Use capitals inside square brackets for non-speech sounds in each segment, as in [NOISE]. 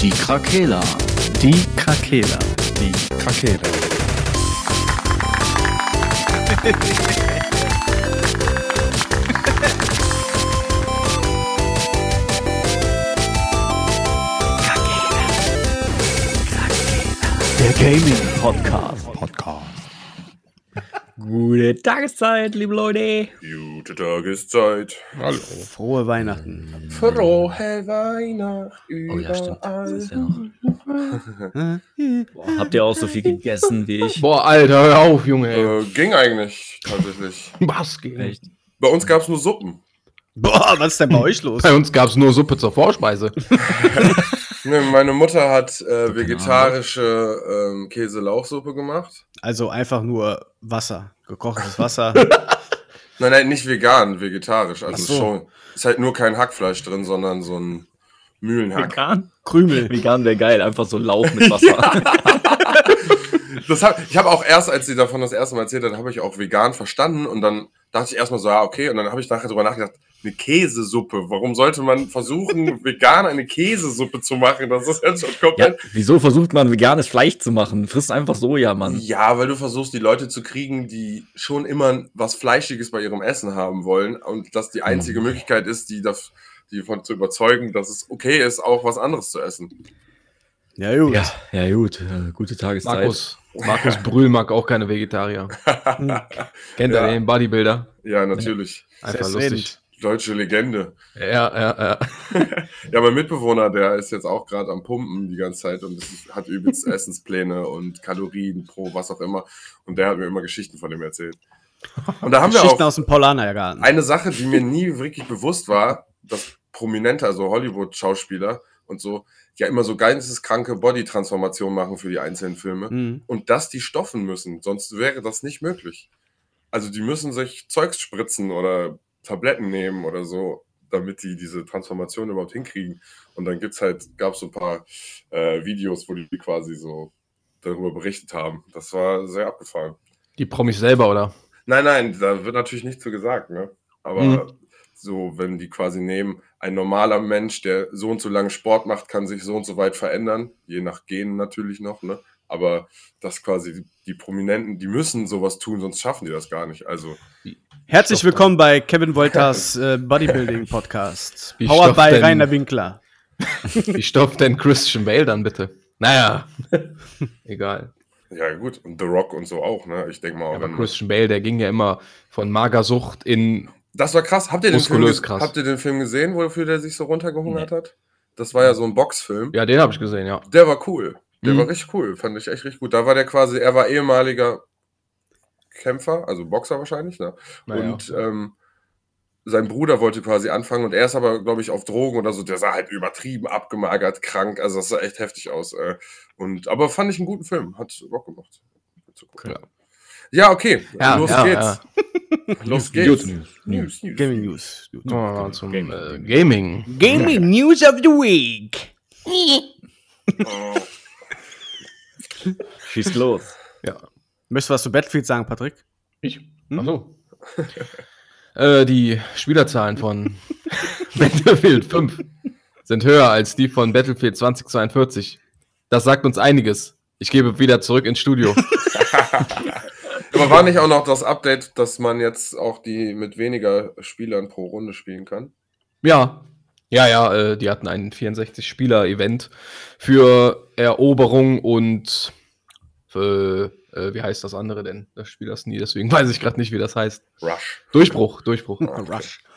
Die Krakela. Die Krakela. Die Krakela. [LAUGHS] Der Gaming Podcast. Gute Tageszeit, liebe Leute. Gute Tageszeit. Hallo. Frohe Weihnachten. Frohe Weihnacht Oh ja, stimmt. Das ist ja noch. [LAUGHS] Boah, habt ihr auch so viel gegessen wie ich? Boah, Alter, hör auf, Junge. Äh, ging eigentlich tatsächlich. [LAUGHS] Was geht? Echt? Bei uns gab es nur Suppen. Boah, was ist denn bei euch los? Bei uns gab es nur Suppe zur Vorspeise. [LAUGHS] Ne, meine Mutter hat äh, vegetarische ähm, Käse-Lauchsuppe gemacht. Also einfach nur Wasser. Gekochtes [LAUGHS] Wasser. Nein, nein, nicht vegan, vegetarisch. Also so. schon. Ist halt nur kein Hackfleisch drin, sondern so ein Mühlenhack. Vegan? Krümel. Vegan wäre geil, einfach so Lauch mit [LAUGHS] Wasser. Das hab, ich habe auch erst, als sie davon das erste Mal erzählt hat, habe ich auch vegan verstanden und dann dachte ich erstmal so, ja, okay. Und dann habe ich nachher drüber nachgedacht, eine Käsesuppe. Warum sollte man versuchen, [LAUGHS] vegan eine Käsesuppe zu machen? Das ist jetzt schon Ja, komplett. wieso versucht man veganes Fleisch zu machen? Frisst einfach Soja, Mann. Ja, weil du versuchst, die Leute zu kriegen, die schon immer was Fleischiges bei ihrem Essen haben wollen und das die einzige Möglichkeit ist, die, das, die von zu überzeugen, dass es okay ist, auch was anderes zu essen. Ja, gut. Ja, ja gut, äh, gute Tageszeit. Markus, Markus Brühl mag auch keine Vegetarier. [LAUGHS] Kennt Ja. er den Bodybuilder? Ja, natürlich. Einfach lustig. Deutsche Legende. Ja, ja, ja. [LAUGHS] Ja, mein Mitbewohner, der ist jetzt auch gerade am Pumpen die ganze Zeit und ist, hat übelst [LAUGHS] Essenspläne und Kalorien pro was auch immer. Und der hat mir immer Geschichten von dem erzählt. Und da haben wir Geschichten auch aus dem Paulanergarten. eine Sache, die mir nie wirklich bewusst war, dass Prominente, also Hollywood-Schauspieler und so, ja immer so geisteskranke Body-Transformationen machen für die einzelnen Filme. Mhm. Und dass die stoffen müssen, sonst wäre das nicht möglich. Also die müssen sich Zeugs spritzen oder Tabletten nehmen oder so, damit die diese Transformation überhaupt hinkriegen. Und dann gibt's halt, gab es so ein paar äh, Videos, wo die quasi so darüber berichtet haben. Das war sehr abgefahren. Die Promis selber, oder? Nein, nein, da wird natürlich nichts zu gesagt, ne? Aber Mhm. so, wenn die quasi nehmen, ein normaler Mensch, der so und so lange Sport macht, kann sich so und so weit verändern, je nach Genen natürlich noch, ne? Aber das quasi die, die Prominenten, die müssen sowas tun, sonst schaffen die das gar nicht. Also, Herzlich Stoff willkommen bei Kevin Wolters äh, Bodybuilding Podcast. Wie Powered stofft by denn- Rainer Winkler. [LAUGHS] Wie stopft denn Christian Bale dann bitte? Naja, [LAUGHS] egal. ja, gut, und The Rock und so auch, ne? Ich denke mal, auch Aber Christian Bale, der ging ja immer von Magersucht in. das war krass. Habt ihr, den Film, krass. habt ihr den Film gesehen, wofür der sich so runtergehungert hat? Das war ja so ein Boxfilm. Ja, den habe ich gesehen, ja. Der war cool. Der Mhm. war richtig cool. Fand ich echt richtig gut. Da war der quasi, er war ehemaliger Kämpfer, also Boxer wahrscheinlich, ne? Naja. Und ähm, sein Bruder wollte quasi anfangen und er ist aber, glaube ich, auf Drogen oder so. Der sah halt übertrieben abgemagert, krank. Also das sah echt heftig aus. Äh. Und, aber fand ich einen guten Film. Hat Bock gemacht. Zu gucken. Ja. Ja, okay. Ja, Los ja, geht's. Los News, geht's. News, News, News. Gaming News. Mal zum Gaming. äh, Gaming. Gaming News of the Week. [LAUGHS] Oh, Schieß los. Ja. Möchtest du was zu Battlefield sagen, Patrick? Ich? Hm? Achso. [LAUGHS] äh, die Spielerzahlen von [LAUGHS] Battlefield 5 sind höher als die von Battlefield 2042. Das sagt uns einiges. Ich gebe wieder zurück ins Studio. [LAUGHS] aber war nicht auch noch das Update, dass man jetzt auch die mit weniger Spielern pro Runde spielen kann? ja. Ja, ja, äh, die hatten ein 64-Spieler-Event für Eroberung und für, äh, wie heißt das andere denn? Das Spiel das nie, deswegen [LAUGHS] weiß ich gerade nicht, wie das heißt. Rush. Durchbruch, Durchbruch. Ah. Rush. [LAUGHS]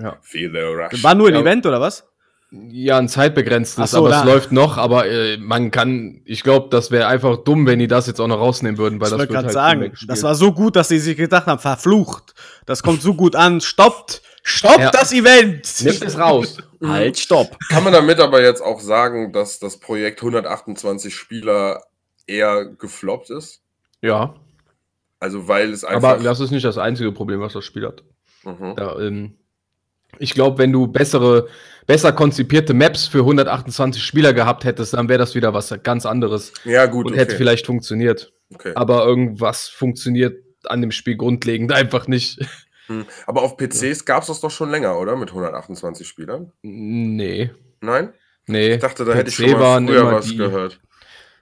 Ja. Feel the Rush. War nur ein Ja. Event oder was? Ja, ein zeitbegrenztes, so, aber da- es läuft noch, aber äh, man kann, ich glaube, das wäre einfach dumm, wenn die das jetzt auch noch rausnehmen würden, weil Ich das wollte wird gerade halt sagen, das war so gut, dass sie sich gedacht haben, verflucht. Das kommt so gut an. Stoppt! Stoppt Ja. das Event! Nimmt es raus. Halt, stopp. Kann man damit aber jetzt auch sagen, dass das Projekt 128 Spieler eher gefloppt ist? ja, Also weil es einfach. aber das ist nicht das einzige Problem, was das Spiel hat. Mhm. Da, ähm, ich glaube, wenn du bessere, besser konzipierte Maps für 128 Spieler gehabt hättest, dann wäre das wieder was ganz anderes Ja, gut. und Okay. hätte vielleicht funktioniert. okay. Aber irgendwas funktioniert an dem Spiel grundlegend [LAUGHS] einfach nicht. Hm. Aber auf PCs gab es das doch schon länger, oder? Mit 128 Spielern? nee. Nein? Nee, Ich dachte, da hätte ich PC schon mal früher was die- gehört.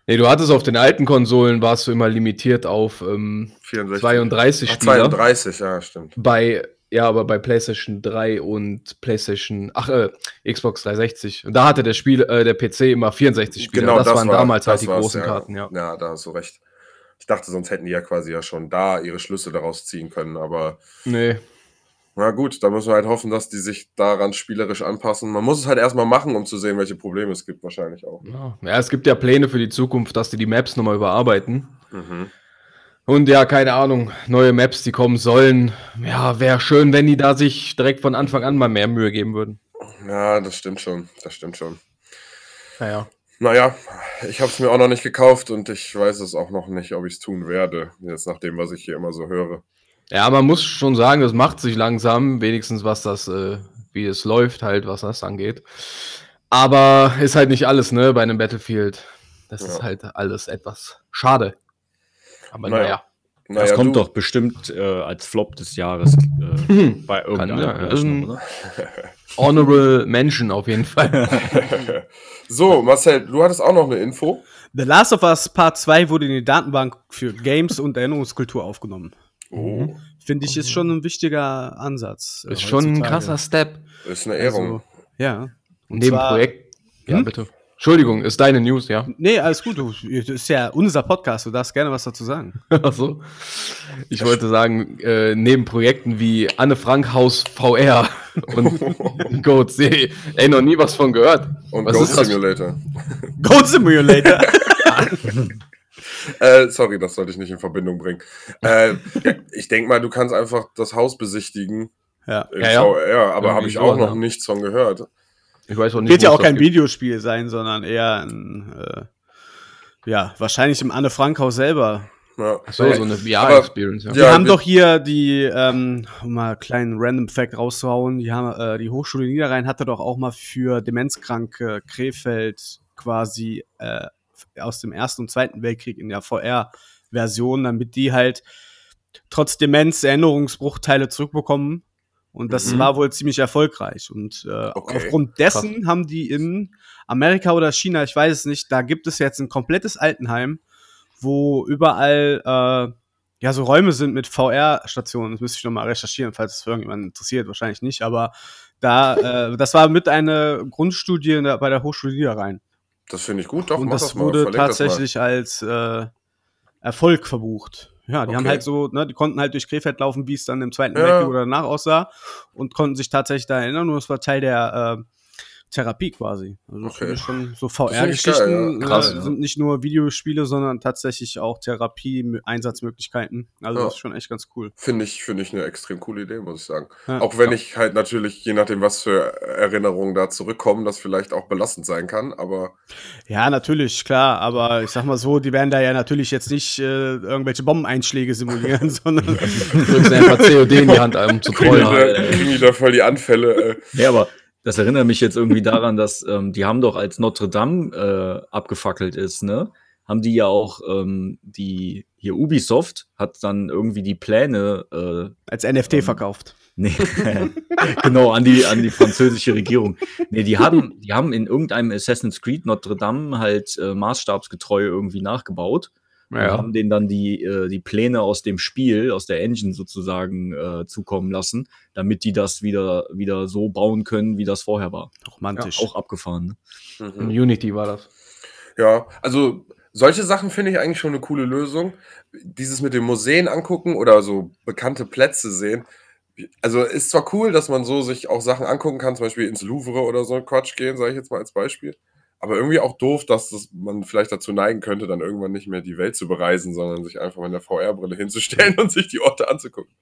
Nee, du hattest auf den alten Konsolen, warst du immer limitiert auf ähm, 64. 32 Ach, Spieler. 32, ja, stimmt. Bei, ja, aber bei PlayStation 3 und PlayStation, ach, äh, Xbox 360. Und da hatte der Spiel, äh, der PC immer 64 Spieler. das, waren war- damals halt das die großen ja. Karten, ja. Ja, da hast du recht. Ich dachte, sonst hätten die ja quasi ja schon da ihre Schlüsse daraus ziehen können, aber Nee. Na gut, da müssen wir halt hoffen, dass die sich daran spielerisch anpassen. Man muss es halt erstmal machen, um zu sehen, welche Probleme es gibt, wahrscheinlich auch. Ja. ja, es gibt ja Pläne für die Zukunft, dass die die Maps nochmal überarbeiten. Mhm. Und ja, keine Ahnung, neue Maps, die kommen sollen. Ja, wäre schön, wenn die da sich direkt von Anfang an mal mehr Mühe geben würden. Ja, das stimmt schon. Das stimmt schon. Naja. Naja, ich habe es mir auch noch nicht gekauft und ich weiß es auch noch nicht, ob ich es tun werde. Jetzt nach dem, was ich hier immer so höre. Ja, man muss schon sagen, es macht sich langsam, wenigstens was das, äh, wie es läuft, halt, was das angeht. Aber ist halt nicht alles, ne, bei einem Battlefield. Das Ja. ist halt alles etwas schade. Aber Naja. naja. Das Naja, kommt du- doch bestimmt äh, als Flop des Jahres äh, bei irgendeiner ja, Berechnung, ähm, oder? [LAUGHS] Honorable Mention auf jeden Fall. [LAUGHS] So, Marcel, du hattest auch noch eine Info. The Last of Us Part 2 wurde in die Datenbank für Games und Erinnerungskultur aufgenommen. Oh, Finde ich, ist schon ein wichtiger Ansatz. äh, ist schon ein krasser Step. ist eine Ehrung. Also, ja. Und Neben zwar- Projekt. Ja, Hm? bitte. Entschuldigung, ist deine News, ja? Nee, alles gut. Du, das ist ja unser Podcast. Du darfst gerne was dazu sagen. [LAUGHS] Achso. Ich wollte sagen, äh, neben Projekten wie Anne Frank Haus VR [LAUGHS] und [LAUGHS] Goat See, ey, noch nie was von gehört. Und Was das? Simulator. Goat Simulator. Äh, sorry, das sollte ich nicht in Verbindung bringen. Äh, ja, [LAUGHS] ich denke mal, du kannst einfach das Haus besichtigen ja. Ja, ja. VR, aber habe ich so, auch noch ja. nichts von gehört. Ich weiß auch nicht, Wird ja auch kein gibt. Videospiel sein, sondern eher ein, äh, ja, wahrscheinlich im Anne Frank Haus selber. Ja. So, so eine VR-Experience, ja. Die Ja, haben wir- doch hier die, ähm, um mal einen kleinen Random Fact rauszuhauen, die, haben, äh, die Hochschule Niederrhein hatte doch auch mal für Demenzkranke Krefeld quasi äh, aus dem Ersten und Zweiten Weltkrieg in der VR-Version, damit die halt trotz Demenz Erinnerungsbruchteile zurückbekommen. Und das Mhm. war wohl ziemlich erfolgreich. Und äh, Okay, aufgrund dessen haben die in Amerika oder China, ich weiß es nicht, da gibt es jetzt ein komplettes Altenheim, wo überall äh, ja so Räume sind mit VR-Stationen. Das müsste ich nochmal recherchieren, falls es für irgendjemanden interessiert, wahrscheinlich nicht. Aber da, äh, das war mit einer Grundstudie bei der Hochschule Niederrhein. Das finde ich gut, doch. Und das mal, wurde verleg das tatsächlich als äh, Erfolg verbucht. Ja, die Okay. haben halt so, ne, die konnten halt durch Krefeld laufen, wie es dann im Zweiten Ja. Weltkrieg oder danach aussah und konnten sich tatsächlich da erinnern und es war Teil der äh, Therapie quasi. Also das Okay. finde ich schon so VR-Geschichten ja. Äh, sind nicht nur Videospiele, sondern tatsächlich auch Therapie-Einsatzmöglichkeiten. Also Ja. das ist schon echt ganz cool. Finde ich, finde ich eine extrem coole Idee, muss ich sagen. Ja. Auch wenn ich halt natürlich, je nachdem, was für Erinnerungen da zurückkommen, das vielleicht auch belastend sein kann, aber Ja, natürlich, klar, aber ich sag mal so, die werden da ja natürlich jetzt nicht äh, irgendwelche Bombeneinschläge simulieren, [LAUGHS] sondern drückst einfach COD in die Hand, um zu trollen. kriegen die da voll die Anfälle. Äh. Ja, aber das erinnert mich jetzt irgendwie daran, dass ähm, die haben doch, als Notre Dame äh, abgefackelt ist, ne, haben die ja auch ähm, die hier Ubisoft hat dann irgendwie die Pläne, äh, als NFT Ähm, verkauft. nee, [LAUGHS] genau an die an die französische Regierung. Nee, die haben die haben in irgendeinem Assassin's Creed Notre Dame halt äh, maßstabsgetreu irgendwie nachgebaut. Und Ja. haben denen dann die, äh, die Pläne aus dem Spiel, aus der Engine sozusagen äh, zukommen lassen, damit die das wieder, wieder so bauen können, wie das vorher war. Romantisch. Auch abgefahren. Ne? In Unity war das. Ja, also solche Sachen finde ich eigentlich schon eine coole Lösung. Dieses mit den Museen angucken oder so bekannte Plätze sehen. Also ist zwar cool, dass man so sich auch Sachen angucken kann, zum Beispiel ins Louvre oder so ein Quatsch gehen, sage ich jetzt mal als Beispiel. Aber irgendwie auch doof, dass das man vielleicht dazu neigen könnte, dann irgendwann nicht mehr die Welt zu bereisen, sondern sich einfach mit der VR-Brille hinzustellen [LAUGHS] und sich die Orte anzugucken.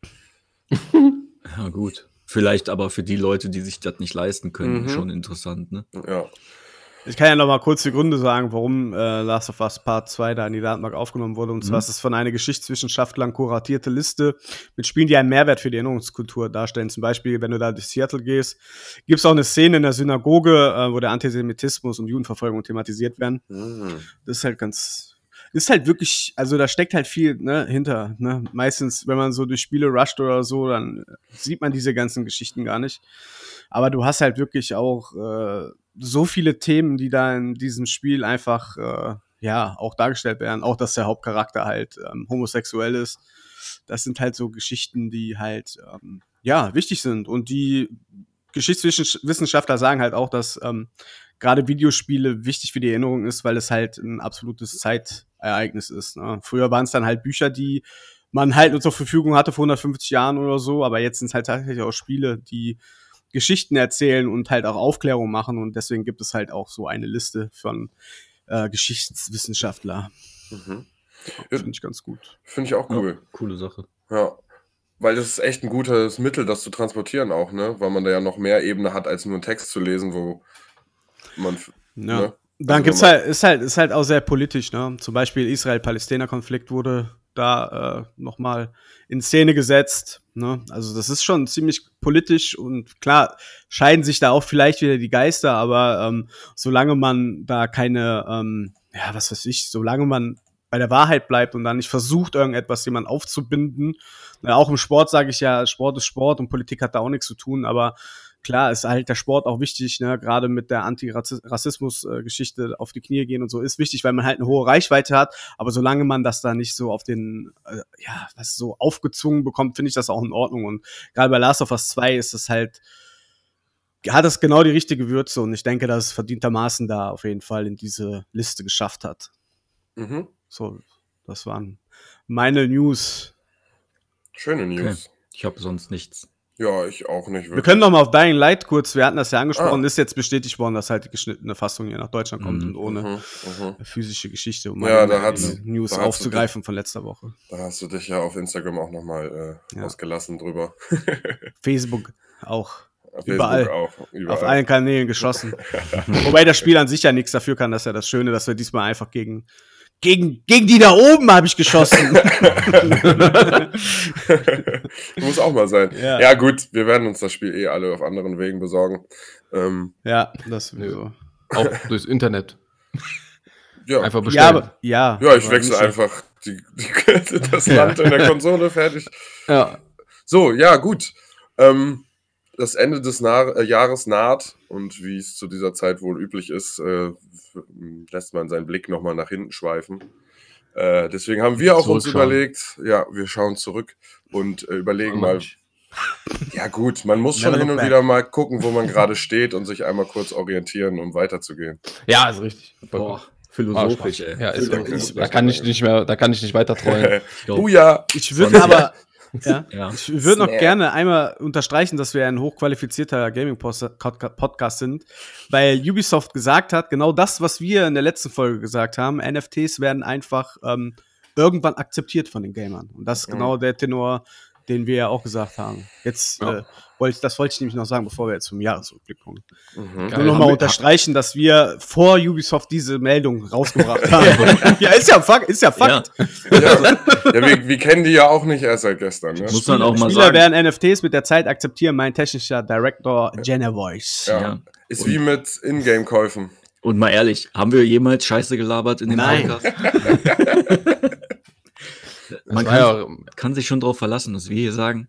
Ja, gut. Vielleicht aber für die Leute, die sich das nicht leisten können, Mhm. schon interessant, ne? Ja. Ich kann ja noch mal kurz die Gründe sagen, warum äh, Last of Us Part 2 da in die Datenbank aufgenommen wurde. Und zwar Mhm. ist es von einer Geschichtswissenschaftlern kuratierte Liste mit Spielen, die einen Mehrwert für die Erinnerungskultur darstellen. Zum Beispiel, wenn du da durch Seattle gehst, gibt es auch eine Szene in der Synagoge, äh, wo der Antisemitismus und Judenverfolgung thematisiert werden. Mhm. Das ist halt ganz. Ist halt wirklich, also da steckt halt viel ne, hinter. Ne? Meistens, wenn man so durch Spiele rusht oder so, dann sieht man diese ganzen Geschichten gar nicht. Aber du hast halt wirklich auch äh, so viele Themen, die da in diesem Spiel einfach äh, ja auch dargestellt werden. Auch, dass der Hauptcharakter halt ähm, homosexuell ist. Das sind halt so Geschichten, die halt ähm, ja wichtig sind und die Geschichtswissenschaftler sagen halt auch, dass ähm, gerade Videospiele wichtig für die Erinnerung ist, weil es halt ein absolutes Zeitereignis ist. Ne? Früher waren es dann halt Bücher, die man halt nur zur Verfügung hatte vor 150 Jahren oder so, aber jetzt sind es halt tatsächlich auch Spiele, die Geschichten erzählen und halt auch Aufklärung machen und deswegen gibt es halt auch so eine Liste von äh, Geschichtswissenschaftler. Mhm. Finde ich ganz gut. Finde ich auch cool. Ja, coole Sache. Ja. Weil das ist echt ein gutes Mittel, das zu transportieren auch, ne? Weil man da ja noch mehr Ebene hat, als nur einen Text zu lesen, wo man. Ja. Ne? Dann also gibt's halt, ist halt, ist halt auch sehr politisch, ne? Zum Beispiel Israel-Palästina-Konflikt wurde da äh, nochmal in Szene gesetzt. Ne? Also das ist schon ziemlich politisch und klar scheiden sich da auch vielleicht wieder die Geister, aber ähm, solange man da keine, ähm, ja, was weiß ich, solange man bei der Wahrheit bleibt und dann nicht versucht, irgendetwas jemand aufzubinden. Na, auch im Sport sage ich ja, Sport ist Sport und Politik hat da auch nichts zu tun, aber klar ist halt der Sport auch wichtig, ne, gerade mit der Antirassismus-Geschichte auf die Knie gehen und so ist wichtig, weil man halt eine hohe Reichweite hat. Aber solange man das da nicht so auf den, äh, ja, was so aufgezwungen bekommt, finde ich das auch in Ordnung. Und gerade bei Last of Us 2 ist es halt, hat es genau die richtige Würze und ich denke, dass es verdientermaßen da auf jeden Fall in diese Liste geschafft hat. Mhm. So, das waren meine News. Schöne News. Okay. Ich habe sonst nichts. Ja, ich auch nicht. Wirklich. Wir können noch mal auf Dying Light kurz, wir hatten das ja angesprochen, ah. ist jetzt bestätigt worden, dass halt die geschnittene Fassung hier nach Deutschland kommt mhm. und ohne mhm. mhm. physische Geschichte, um ja, da News da aufzugreifen dich, von letzter Woche. Da hast du dich ja auf Instagram auch noch mal äh, ja. ausgelassen drüber. [LAUGHS] Facebook auch. Facebook überall, auch, überall. Auf allen Kanälen geschossen. [LAUGHS] Wobei das Spiel an sich ja nichts dafür kann, dass ja das Schöne, dass wir diesmal einfach gegen gegen, gegen die da oben habe ich geschossen. [LAUGHS] [LAUGHS] Muss auch mal sein. Ja. ja. gut, wir werden uns das Spiel eh alle auf anderen Wegen besorgen. Ähm, ja, das sowieso. Auch durchs Internet. Ja. Einfach bestellen. Ja, ja, ja ich wechsle einfach die, die, [LAUGHS] das Land in der Konsole, fertig. Ja. So, ja, gut. Ähm, das Ende des nah äh, Jahres naht und wie es zu dieser Zeit wohl üblich ist, äh, lässt man seinen Blick nochmal nach hinten schweifen. Äh, deswegen haben wir auch uns überlegt, ja, wir schauen zurück und äh, überlegen oh, mal. Ja, gut, man muss schon hin und back. wieder mal gucken, wo man gerade steht und sich einmal kurz orientieren, um weiterzugehen. Ja, ist richtig. Boah. Philosophisch, ey. Ja, ist, ist, da kann ich nicht mehr, da kann ich nicht weiter träumen. [LAUGHS] Buja! Ich würde aber, [LAUGHS] ja. ja. Ich würde noch gerne einmal unterstreichen, dass wir ein hochqualifizierter Gaming-Podcast sind, weil Ubisoft gesagt hat, genau das, was wir in der letzten Folge gesagt haben, NFTs werden einfach ähm, irgendwann akzeptiert von den Gamern. Und das ist genau der Tenor, den wir ja auch gesagt haben. Jetzt ja. äh, wollte das wollte ich nämlich noch sagen, bevor wir jetzt zum Jahresrückblick kommen. Mhm. Nur nochmal unterstreichen, dass wir vor Ubisoft diese Meldung rausgebracht [LAUGHS] haben. ja, ist ja Fakt, ist ja Fakt. Ja, ja, ja wir, wir, kennen die ja auch nicht erst seit gestern. Ne? Muss man auch mal Spieler sagen. werden NFTs mit der Zeit akzeptieren, mein technischer Director Jenna Voice. Ja. Ist Und wie mit Ingame-Käufen. Und mal ehrlich, haben wir jemals Scheiße gelabert in dem Nein. Podcast? [LAUGHS] [LAUGHS] Man kann, ja, kann, sich schon drauf verlassen, dass wir hier sagen.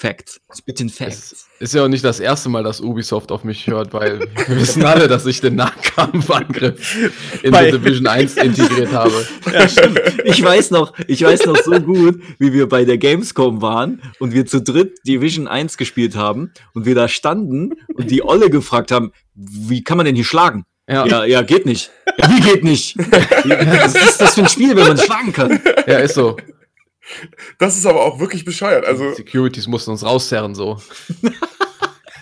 Facts. Spitting Facts. Ist ja auch nicht das erste Mal, dass Ubisoft auf mich hört, weil wir wissen alle, dass ich den Nahkampfangriff in Bei The Division 1 integriert habe. Ja, stimmt. Ich weiß noch, ich weiß noch so gut, wie wir bei der Gamescom waren und wir zu dritt Division 1 gespielt haben und wir da standen und die Olle gefragt haben, wie kann man denn hier schlagen? Ja, ja, ja geht nicht. Wie geht nicht? [LAUGHS] Was ist das für ein Spiel, wenn man schlagen kann? Ja, ist so. Das ist aber auch wirklich bescheuert. Also Securities mussten uns rauszerren so. [LAUGHS]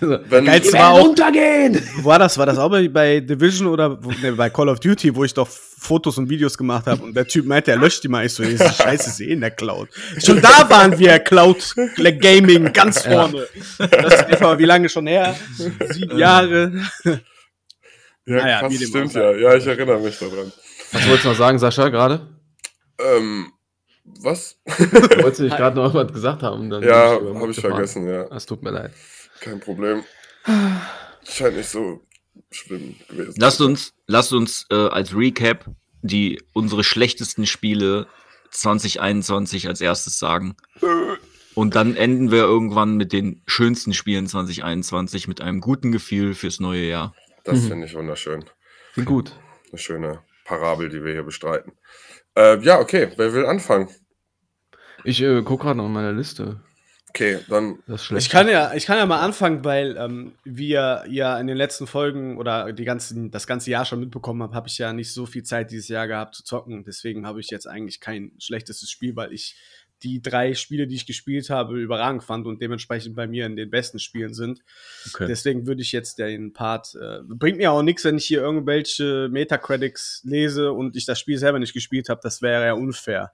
Wenn Geilste war auch, runtergehen! War das, war das auch bei, Division oder ne, bei Call of Duty, wo ich doch Fotos und Videos gemacht habe und der Typ meinte, er löscht die mal. Ich so, diese [LAUGHS] Scheiße ist eh in der Cloud. Schon da waren wir Cloud Gaming ganz vorne. Ja. Das ist etwa, wie lange schon her? Sieben Jahre. Ja, naja, krass, stimmt ja. Ja, ich erinnere mich daran. Was wolltest du noch sagen, Sascha, gerade? Ähm, was? Wolltest du nicht gerade noch was gesagt haben? ja, habe ich vergessen, ja. Es tut mir leid. Kein Problem. [SIGHS] Scheint nicht so schlimm gewesen. Lasst uns, lasst uns äh, als Recap die unsere schlechtesten Spiele 2021 als erstes sagen. Und dann enden wir irgendwann mit den schönsten Spielen 2021 mit einem guten Gefühl fürs neue Jahr. Das Mhm. finde ich wunderschön. Klingt gut. Eine schöne Parabel, die wir hier bestreiten. Äh, ja, okay, wer will anfangen? Ich äh, gucke gerade auf meiner Liste. Okay, dann Das ist schlecht. Ich kann ja, ich kann ja mal anfangen, weil ähm, wir ja in den letzten Folgen oder die ganzen, das ganze Jahr schon mitbekommen haben, habe ich ja nicht so viel Zeit dieses Jahr gehabt zu zocken. Deswegen habe ich jetzt eigentlich kein schlechtestes Spiel, weil ich die drei Spiele, die ich gespielt habe, überragend fand und dementsprechend bei mir in den besten Spielen sind. Okay. Deswegen würde ich jetzt den Part. Äh, bringt mir auch nichts, wenn ich hier irgendwelche Metacritics lese und ich das Spiel selber nicht gespielt habe. Das wäre ja unfair.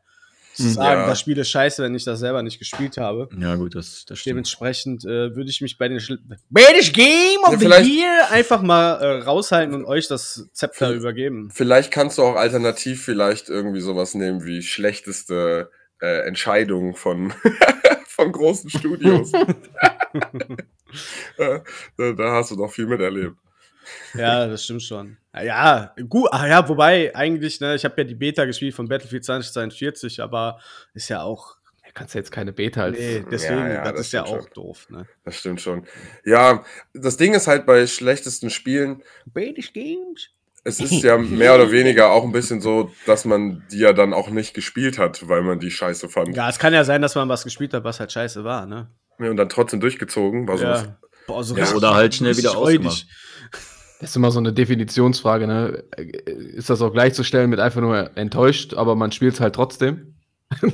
Zu Mhm. sagen, Ja. das Spiel ist scheiße, wenn ich das selber nicht gespielt habe. Ja, gut, das, das stimmt. Dementsprechend äh, würde ich mich bei den Schl British Game of Ja, the Year einfach mal äh, raushalten und euch das Zepter übergeben. vielleicht kannst du auch alternativ vielleicht irgendwie sowas nehmen wie schlechteste äh, Entscheidung von, [LAUGHS] von großen Studios. [LAUGHS] [LAUGHS] Da, da hast du noch viel miterlebt. Ja, das stimmt schon. Ja, gut, ah ja, wobei eigentlich, ne, ich habe ja die Beta gespielt von Battlefield 2042, aber ist ja auch, Ja, kannst ja jetzt keine Beta als. nee, deswegen, Ja, ja, das, das ist ja auch schon. doof, ne. Das stimmt schon. Ja, das Ding ist halt bei schlechtesten Spielen, British Games? Es ist ja mehr oder weniger auch ein bisschen so, dass man die ja dann auch nicht gespielt hat, weil man die scheiße fand. Ja, es kann ja sein, dass man was gespielt hat, was halt scheiße war, ne? Und dann trotzdem durchgezogen. War so Ja. Boah, so Ja, richtig- oder halt schnell wieder ausgemacht. [LAUGHS] Das ist immer so eine Definitionsfrage, ne? Ist das auch gleichzustellen mit einfach nur enttäuscht, aber man spielt es halt trotzdem? [LAUGHS]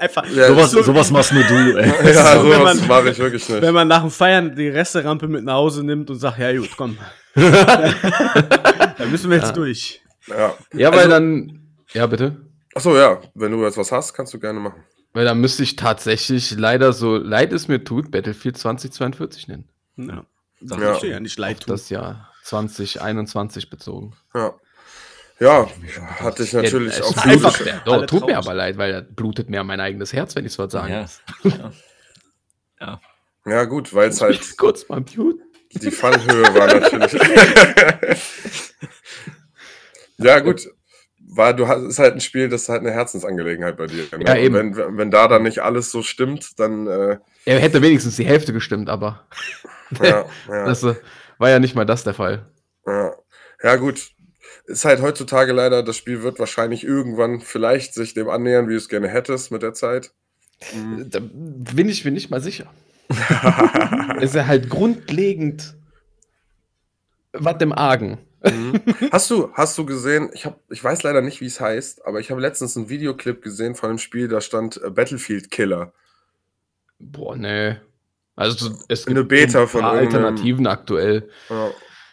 Einfach, Ja, Sowas, so- sowas machst nur du, ey. [LAUGHS] ja, so, wenn sowas man- mache ich wirklich nicht. wenn man nach dem Feiern die Resterampe mit nach Hause nimmt und sagt, ja gut, komm. [LAUGHS] Dann müssen wir jetzt Ja. durch. Ja. Ja, weil Also- dann. Ja, bitte. Achso, ja, wenn du jetzt was hast, kannst du gerne machen. Weil dann müsste ich tatsächlich leider so leid es mir tut, Battlefield 2042 nennen. Ja. Das Ja. dir ja nicht leid tun. das Jahr 2021 bezogen. Ja. Ja, hatte ich natürlich ja, auch es einfach- doch, tut mir aber leid, weil blutet mir mein eigenes Herz, wenn ich es was sagen. Ja. [LAUGHS] ja. Ja, gut, weil es halt Kurz mal mute. Die Fallhöhe war natürlich. [LAUGHS] ja, gut. War, du hast, ist halt ein Spiel, das ist halt eine Herzensangelegenheit bei dir. Ne? Ja, Und eben. Wenn, wenn da dann nicht alles so stimmt, dann äh, Er hätte wenigstens die Hälfte gestimmt, aber [LAUGHS] ja, ja, das äh, war ja nicht mal das der Fall. ja. ja, gut. Ist halt heutzutage leider, das Spiel wird wahrscheinlich irgendwann vielleicht sich dem annähern, wie du es gerne hättest mit der Zeit. Mhm. Da bin ich mir nicht mal sicher. [LAUGHS] ist er halt grundlegend was im Argen. Mhm. Hast du, hast du gesehen, ich, hab, ich weiß leider nicht, wie es heißt, aber ich habe letztens einen Videoclip gesehen von einem Spiel, da stand äh, Battlefield Killer. Boah, nee. Also es Eine gibt Beta ein von paar Alternativen aktuell. Ja.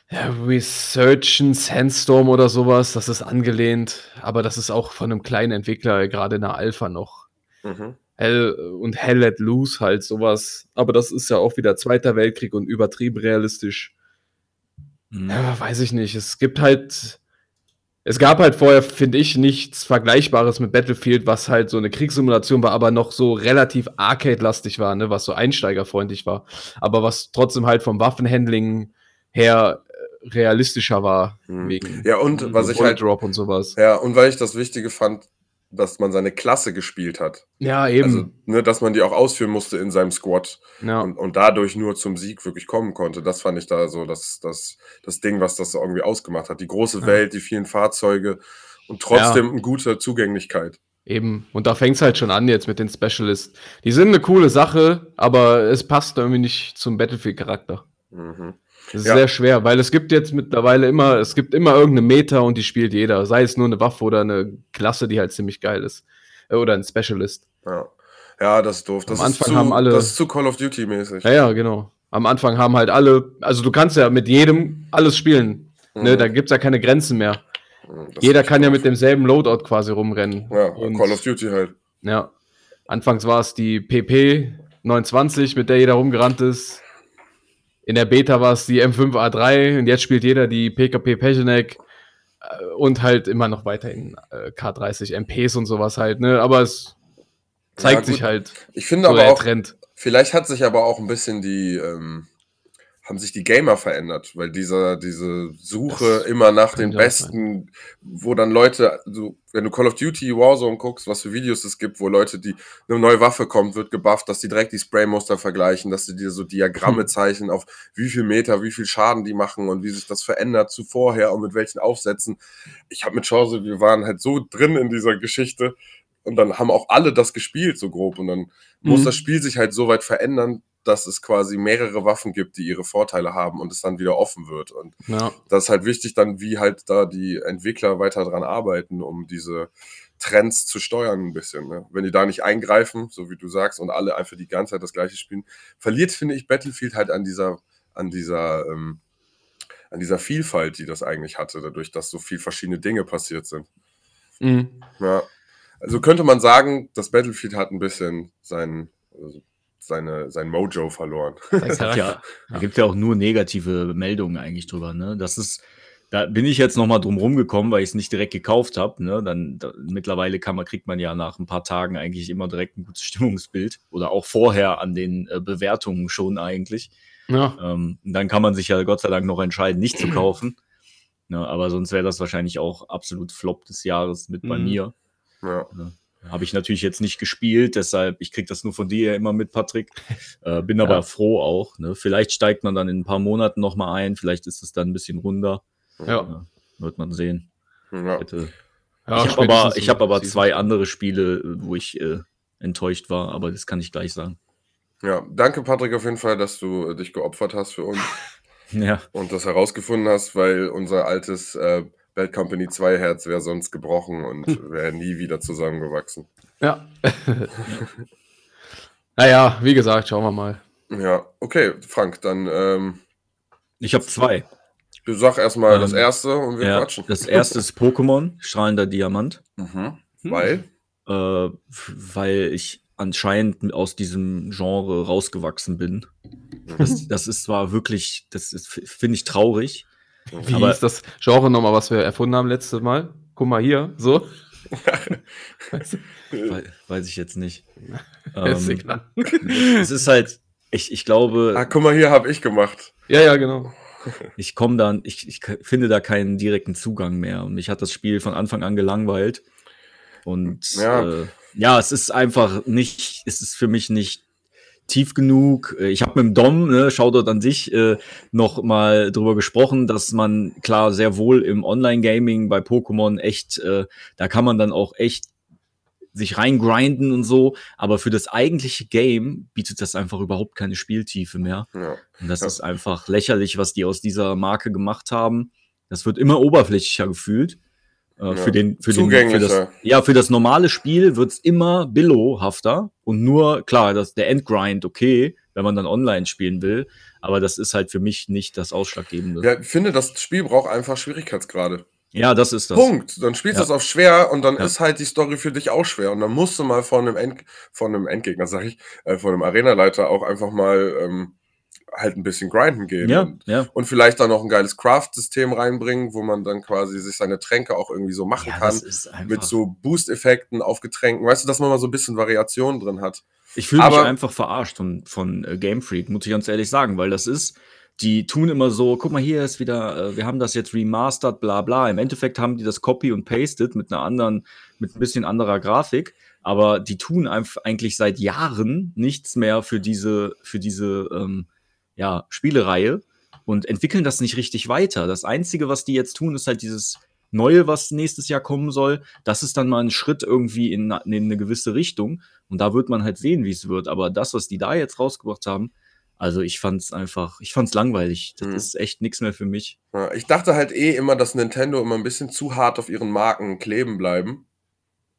Ja, Resurgence, Sandstorm oder sowas, das ist angelehnt, aber das ist auch von einem kleinen Entwickler, gerade in der Alpha noch. Mhm. Hell und Hell Let Loose halt sowas. Aber das ist ja auch wieder Zweiter Weltkrieg und übertrieben realistisch. Mhm. Ja, weiß ich nicht. Es gibt halt. Es gab halt vorher, finde ich, nichts Vergleichbares mit Battlefield, was halt so eine Kriegssimulation war, aber noch so relativ arcade-lastig war, ne, was so einsteigerfreundlich war. Aber was trotzdem halt vom Waffenhandling her äh, realistischer war. Mhm. Wegen Ja, und was ich halt, Drop und sowas. ja, und weil ich das Wichtige fand, dass man seine Klasse gespielt hat. Ja, eben. Also, ne, dass man die auch ausführen musste in seinem Squad ja. und, und dadurch nur zum Sieg wirklich kommen konnte. Das fand ich da so das, das, das Ding, was das irgendwie ausgemacht hat. Die große Ja. Welt, die vielen Fahrzeuge und trotzdem eine gute Zugänglichkeit. Eben. Und da fängt es halt schon an jetzt mit den Specialists. Die sind eine coole Sache, aber es passt irgendwie nicht zum Battlefield-Charakter. Mhm. Das ist Ja. sehr schwer, weil es gibt jetzt mittlerweile immer, es gibt immer irgendeine Meta und die spielt jeder. Sei es nur eine Waffe oder eine Klasse, die halt ziemlich geil ist. Äh, Oder ein Specialist. Ja. ja, das ist doof. Das, Am ist Anfang zu, haben alle- das ist zu Call of Duty mäßig. Ja, ja, genau. Am Anfang haben halt alle, also du kannst ja mit jedem alles spielen. Ne, Mhm. da gibt es ja keine Grenzen mehr. Mhm, das Jeder kann ja mit demselben Loadout quasi rumrennen. Ja, Und- Call of Duty halt. Ja. Anfangs war es die PP 29, mit der jeder rumgerannt ist. In der Beta war es die M5A3 und jetzt spielt jeder die PKP Pechenek äh, und halt immer noch weiterhin äh, K30 MPs und sowas halt, ne? Aber es zeigt Ja, sich halt Ich finde so aber der auch, Trend. vielleicht hat sich aber auch ein bisschen die, ähm, haben sich die Gamer verändert, weil dieser, diese Suche das immer nach den besten, wo dann Leute, so, wenn du Call of Duty Warzone guckst, was für Videos es gibt, wo Leute, die eine neue Waffe kommt, wird gebufft, dass die direkt die Spraymuster vergleichen, dass sie dir so Diagramme hm. zeichnen, auf wie viel Meter, wie viel Schaden die machen und wie sich das verändert zu vorher und mit welchen Aufsätzen. Ich habe mit Chance, wir waren halt so drin in dieser Geschichte und dann haben auch alle das gespielt, so grob. Und dann mhm. muss das Spiel sich halt so weit verändern, dass es quasi mehrere Waffen gibt, die ihre Vorteile haben und es dann wieder offen wird. Und ja. das ist halt wichtig dann, wie halt da die Entwickler weiter dran arbeiten, um diese Trends zu steuern ein bisschen. Ne? Wenn die da nicht eingreifen, so wie du sagst, und alle einfach die ganze Zeit das gleiche spielen, verliert, finde ich, Battlefield halt an dieser, an dieser, ähm, an dieser Vielfalt, die das eigentlich hatte, dadurch, dass so viel verschiedene Dinge passiert sind. Mhm. Ja. Also könnte man sagen, das Battlefield hat ein bisschen seinen, also seine, sein Mojo verloren. [LAUGHS] ja, [LAUGHS] da gibt es ja auch nur negative Meldungen eigentlich drüber. Ne? Das ist, da bin ich jetzt nochmal drum rumgekommen, weil ich es nicht direkt gekauft habe. Ne? Dann da, mittlerweile kann man, kriegt man ja nach ein paar Tagen eigentlich immer direkt ein gutes Stimmungsbild oder auch vorher an den äh, Bewertungen schon eigentlich. Ja. Ähm, dann kann man sich ja Gott sei Dank noch entscheiden, nicht zu kaufen. Ne? Aber sonst wäre das wahrscheinlich auch absolut Flop des Jahres mit mhm. bei mir. Ja. Habe ich natürlich jetzt nicht gespielt, deshalb, ich kriege das nur von dir immer mit, Patrick. [LAUGHS] Äh, bin ja. aber froh auch. Ne? Vielleicht steigt man dann in ein paar Monaten nochmal ein, vielleicht ist es dann ein bisschen runder. Ja. Äh, wird man sehen. Ja. Hätte, ja, ich habe aber, ich hab aber zwei andere Spiele, wo ich äh, enttäuscht war, aber das kann ich gleich sagen. Ja, danke Patrick auf jeden Fall, dass du äh, dich geopfert hast für uns. [LAUGHS] ja. Und das herausgefunden hast, weil unser altes äh, Bad Company 2 Herz wäre sonst gebrochen und hm. wäre nie wieder zusammengewachsen. Ja. [LAUGHS] naja, wie gesagt, schauen wir mal. Ja, okay, Frank, dann. Ähm, ich habe zwei. Du sag erstmal ähm, das erste und wir ja, quatschen. Das erste ist Pokémon, strahlender Diamant. Mhm. Weil? Äh, weil ich anscheinend aus diesem Genre rausgewachsen bin. Das, mhm. das ist zwar wirklich, das finde ich traurig, wie aber, hieß das Genre nochmal, was wir erfunden haben letztes Mal? Guck mal hier, so. [LAUGHS] weiß, weiß ich jetzt nicht. [LAUGHS] ähm, es ist halt, ich, ich glaube. Ah, guck mal, hier habe ich gemacht. Ja, ja, genau. [LAUGHS] Ich komme dann, ich, ich finde da keinen direkten Zugang mehr. Und mich hat das Spiel von Anfang an gelangweilt. Und ja, äh, ja es ist einfach nicht, es ist für mich nicht tief genug. Äh, ich habe mit dem Dom, ne, Shoutout an sich, äh, noch mal drüber gesprochen, dass man klar sehr wohl im Online-Gaming bei Pokémon echt, äh, da kann man dann auch echt sich reingrinden und so, aber für das eigentliche Game bietet das einfach überhaupt keine Spieltiefe mehr. Ja. Und das ja. ist einfach lächerlich, was die aus dieser Marke gemacht haben. Das wird immer oberflächlicher gefühlt. Äh, ja. Für den, für den, für das, ja, für das normale Spiel wird's immer billowhafter und nur, klar, das, der Endgrind, okay, wenn man dann online spielen will, aber das ist halt für mich nicht das Ausschlaggebende. Ja, ich finde, das Spiel braucht einfach Schwierigkeitsgrade. Ja, das ist das. Punkt. Dann spielst du ja. es auf schwer und dann ja. ist halt die Story für dich auch schwer. Und dann musst du mal von einem, End, von einem Endgegner, sag ich, äh, von einem Arenaleiter auch einfach mal ähm, halt ein bisschen grinden gehen. Ja, und, ja. und vielleicht dann noch ein geiles Craft-System reinbringen, wo man dann quasi sich seine Tränke auch irgendwie so machen ja, kann. Mit so Boost-Effekten auf Getränken. Weißt du, dass man mal so ein bisschen Variation drin hat. Ich fühle mich einfach verarscht von, von äh, Game Freak, muss ich ganz ehrlich sagen, weil das ist, die tun immer so, guck mal, hier ist wieder, äh, wir haben das jetzt remastered, bla bla. Im Endeffekt haben die das Copy und Pasted mit einer anderen, mit ein bisschen anderer Grafik aber die tun einfach eigentlich seit Jahren nichts mehr für diese, für diese ähm, ja, Spielereihe und entwickeln das nicht richtig weiter. Das Einzige, was die jetzt tun, ist halt dieses Neue, was nächstes Jahr kommen soll. Das ist dann mal ein Schritt irgendwie in, in eine gewisse Richtung. Und da wird man halt sehen, wie es wird. Aber das, was die da jetzt rausgebracht haben, also ich fand's einfach, ich fand's langweilig. Das mhm. ist echt nichts mehr für mich. Ja, ich dachte halt eh immer, dass Nintendo immer ein bisschen zu hart auf ihren Marken kleben bleiben.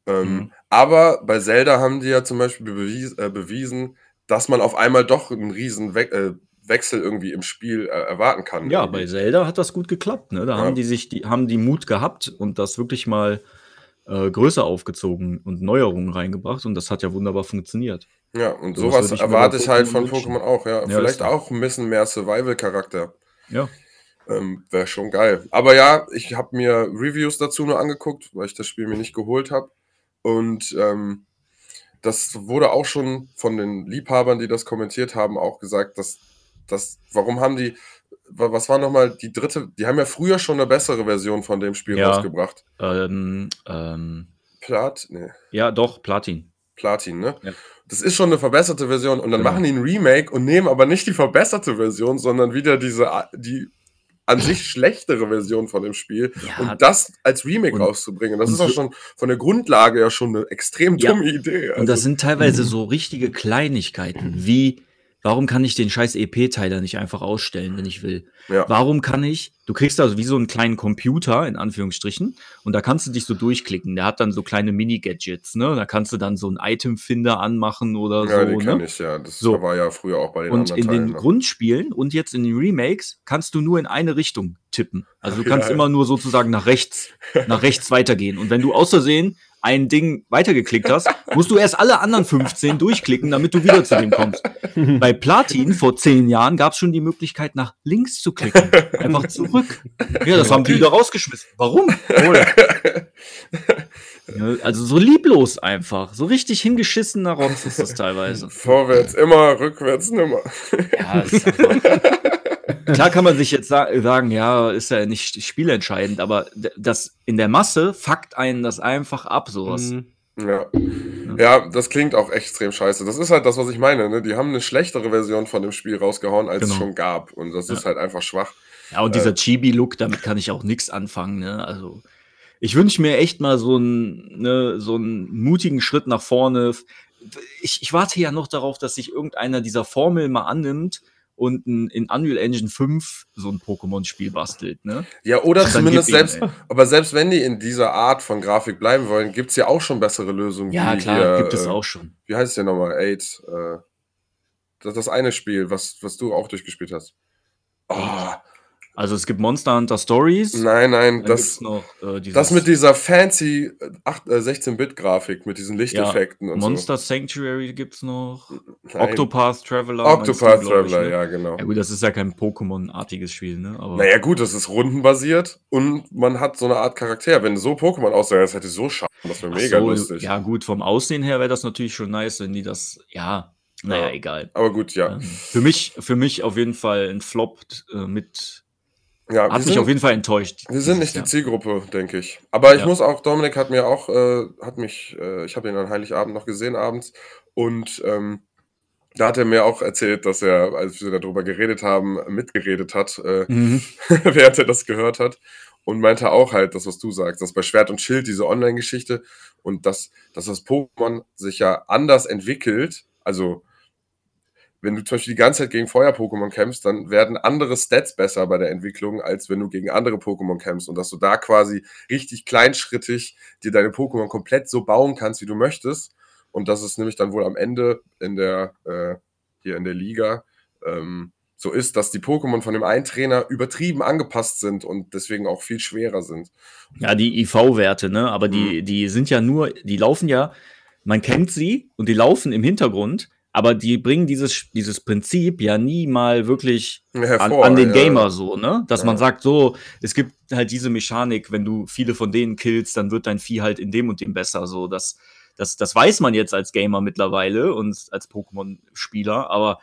Ähm, mhm. Aber bei Zelda haben die ja zum Beispiel bewies, äh, bewiesen, dass man auf einmal doch einen riesen We äh, Wechsel irgendwie im Spiel äh, erwarten kann. Ja, irgendwie. bei Zelda hat das gut geklappt. Ne? Da ja. haben die sich, die haben die Mut gehabt und das wirklich mal äh, größer aufgezogen und Neuerungen reingebracht und das hat ja wunderbar funktioniert. Ja, und so sowas erwarte ich halt von Pokémon auch, ja. ja Vielleicht auch ein bisschen mehr Survival-Charakter. Ja. Ähm, Wäre schon geil. Aber ja, ich habe mir Reviews dazu nur angeguckt, weil ich das Spiel mir nicht geholt habe. Und ähm, das wurde auch schon von den Liebhabern, die das kommentiert haben, auch gesagt, dass das, warum haben die, wa- was war nochmal die dritte, die haben ja früher schon eine bessere Version von dem Spiel Ja. rausgebracht. Ähm, ähm, Plat, nee, ja, doch, Platin. Platin, ne? Ja. Das ist schon eine verbesserte Version und dann Genau. machen die ein Remake und nehmen aber nicht die verbesserte Version, sondern wieder diese, die an sich [LAUGHS] schlechtere Version von dem Spiel Ja, und das als Remake und- rauszubringen. Das ist auch schon von der Grundlage ja schon eine extrem Ja. dumme Idee. Und das Also, sind teilweise so richtige Kleinigkeiten, wie, warum kann ich den scheiß EP-Teiler nicht einfach ausstellen, wenn ich will? ja. Warum kann ich, du kriegst also wie so einen kleinen Computer, in Anführungsstrichen, und da kannst du dich so durchklicken. Der hat dann so kleine Mini-Gadgets, ne? Da kannst du dann so einen Item-Finder anmachen oder ja, die so, kenne ne? ich, ja. Das So. war ja früher auch bei den Und anderen in Teilen. den ne? Grundspielen und jetzt in den Remakes kannst du nur in eine Richtung tippen. Also du [LAUGHS] kannst ja. immer nur sozusagen nach rechts, nach rechts weitergehen. Und wenn du aus Versehen ein Ding weitergeklickt hast, musst du erst alle anderen 15 durchklicken, damit du wieder zu dem kommst. [LAUGHS] Bei Platin vor zehn Jahren gab es schon die Möglichkeit, nach links zu klicken. Einfach zurück. Ja, das haben die wieder rausgeschmissen. Warum? Ja, also so lieblos einfach. So richtig hingeschissener Rotz ist das teilweise. Vorwärts immer, rückwärts nimmer. Ja, das ist einfach. Klar kann man sich jetzt sa sagen, ja, ist ja nicht spielentscheidend, aber das in der Masse fuckt einen das einfach ab, sowas. Mhm. Ja. ja, das klingt auch extrem scheiße. Das ist halt das, was ich meine. Ne? Die haben eine schlechtere Version von dem Spiel rausgehauen, als es Genau. schon gab. Und das ist Ja. halt einfach schwach. Ja, und dieser Chibi-Look, damit kann ich auch nichts anfangen, ne? Also, ich wünsche mir echt mal so einen, ne, so einen mutigen Schritt nach vorne. Ich, ich warte ja noch darauf, dass sich irgendeiner dieser Formel mal annimmt und ein, in Unreal Engine 5 so ein Pokémon-Spiel bastelt, ne? Ja, oder zumindest selbst, ey. aber selbst wenn die in dieser Art von Grafik bleiben wollen, gibt es ja auch schon bessere Lösungen. Ja, klar, hier, gibt es äh, auch schon. Wie heißt der nochmal? Eight. Äh, das, das eine Spiel, was, was du auch durchgespielt hast. Oh, Also es gibt Monster Hunter Stories. nein, nein, das, noch äh, das mit dieser fancy äh, acht- äh, 16-Bit-Grafik, mit diesen Lichteffekten und Monster Sanctuary gibt's noch. so. Nein. Octopath Traveler. Octopath du, glaub ich, Traveler, ne? ja, genau. Ja gut, das ist ja kein Pokémon-artiges Spiel, ne? Aber Naja, gut, das ist rundenbasiert und man hat so eine Art Charakter. Wenn so Pokémon aussehen, das hätte ich so schaffen. Das wäre mega so, lustig. Ja gut, vom Aussehen her wäre das natürlich schon nice, wenn die das, ja, naja, Ja. egal. Aber gut, ja. Ähm, für mich, für mich auf jeden Fall ein Flop äh, mit, ja hat mich sind, auf jeden Fall enttäuscht. wir sind nicht die. Zielgruppe, denke ich. Aber ich Ja. muss auch, Dominik hat mir auch, äh, hat mich, äh, ich habe ihn an Heiligabend noch gesehen abends und ähm, da hat er mir auch erzählt, dass er, als wir darüber geredet haben, mitgeredet hat, äh, Mhm. [LAUGHS] während er das gehört hat. Und meinte auch halt, das, was du sagst, dass bei Schwert und Schild diese Online-Geschichte und dass, dass das Pokémon sich ja anders entwickelt. Also, wenn du zum Beispiel die ganze Zeit gegen Feuer-Pokémon kämpfst, dann werden andere Stats besser bei der Entwicklung, als wenn du gegen andere Pokémon kämpfst. Und dass du da quasi richtig kleinschrittig dir deine Pokémon komplett so bauen kannst, wie du möchtest. Und dass es nämlich dann wohl am Ende in der, äh, hier in der Liga, ähm, so ist, dass die Pokémon von dem einen Trainer übertrieben angepasst sind und deswegen auch viel schwerer sind. Ja, die IV-Werte, ne? Aber Mhm. die, die sind ja nur, die laufen ja, man kennt sie und die laufen im Hintergrund, aber die bringen dieses, dieses Prinzip ja nie mal wirklich an, Hervor, an den ja. Gamer so, ne? Dass man Ja. sagt, so, es gibt halt diese Mechanik, wenn du viele von denen killst, dann wird dein Vieh halt in dem und dem besser. So, das, das, das weiß man jetzt als Gamer mittlerweile und als Pokémon-Spieler, aber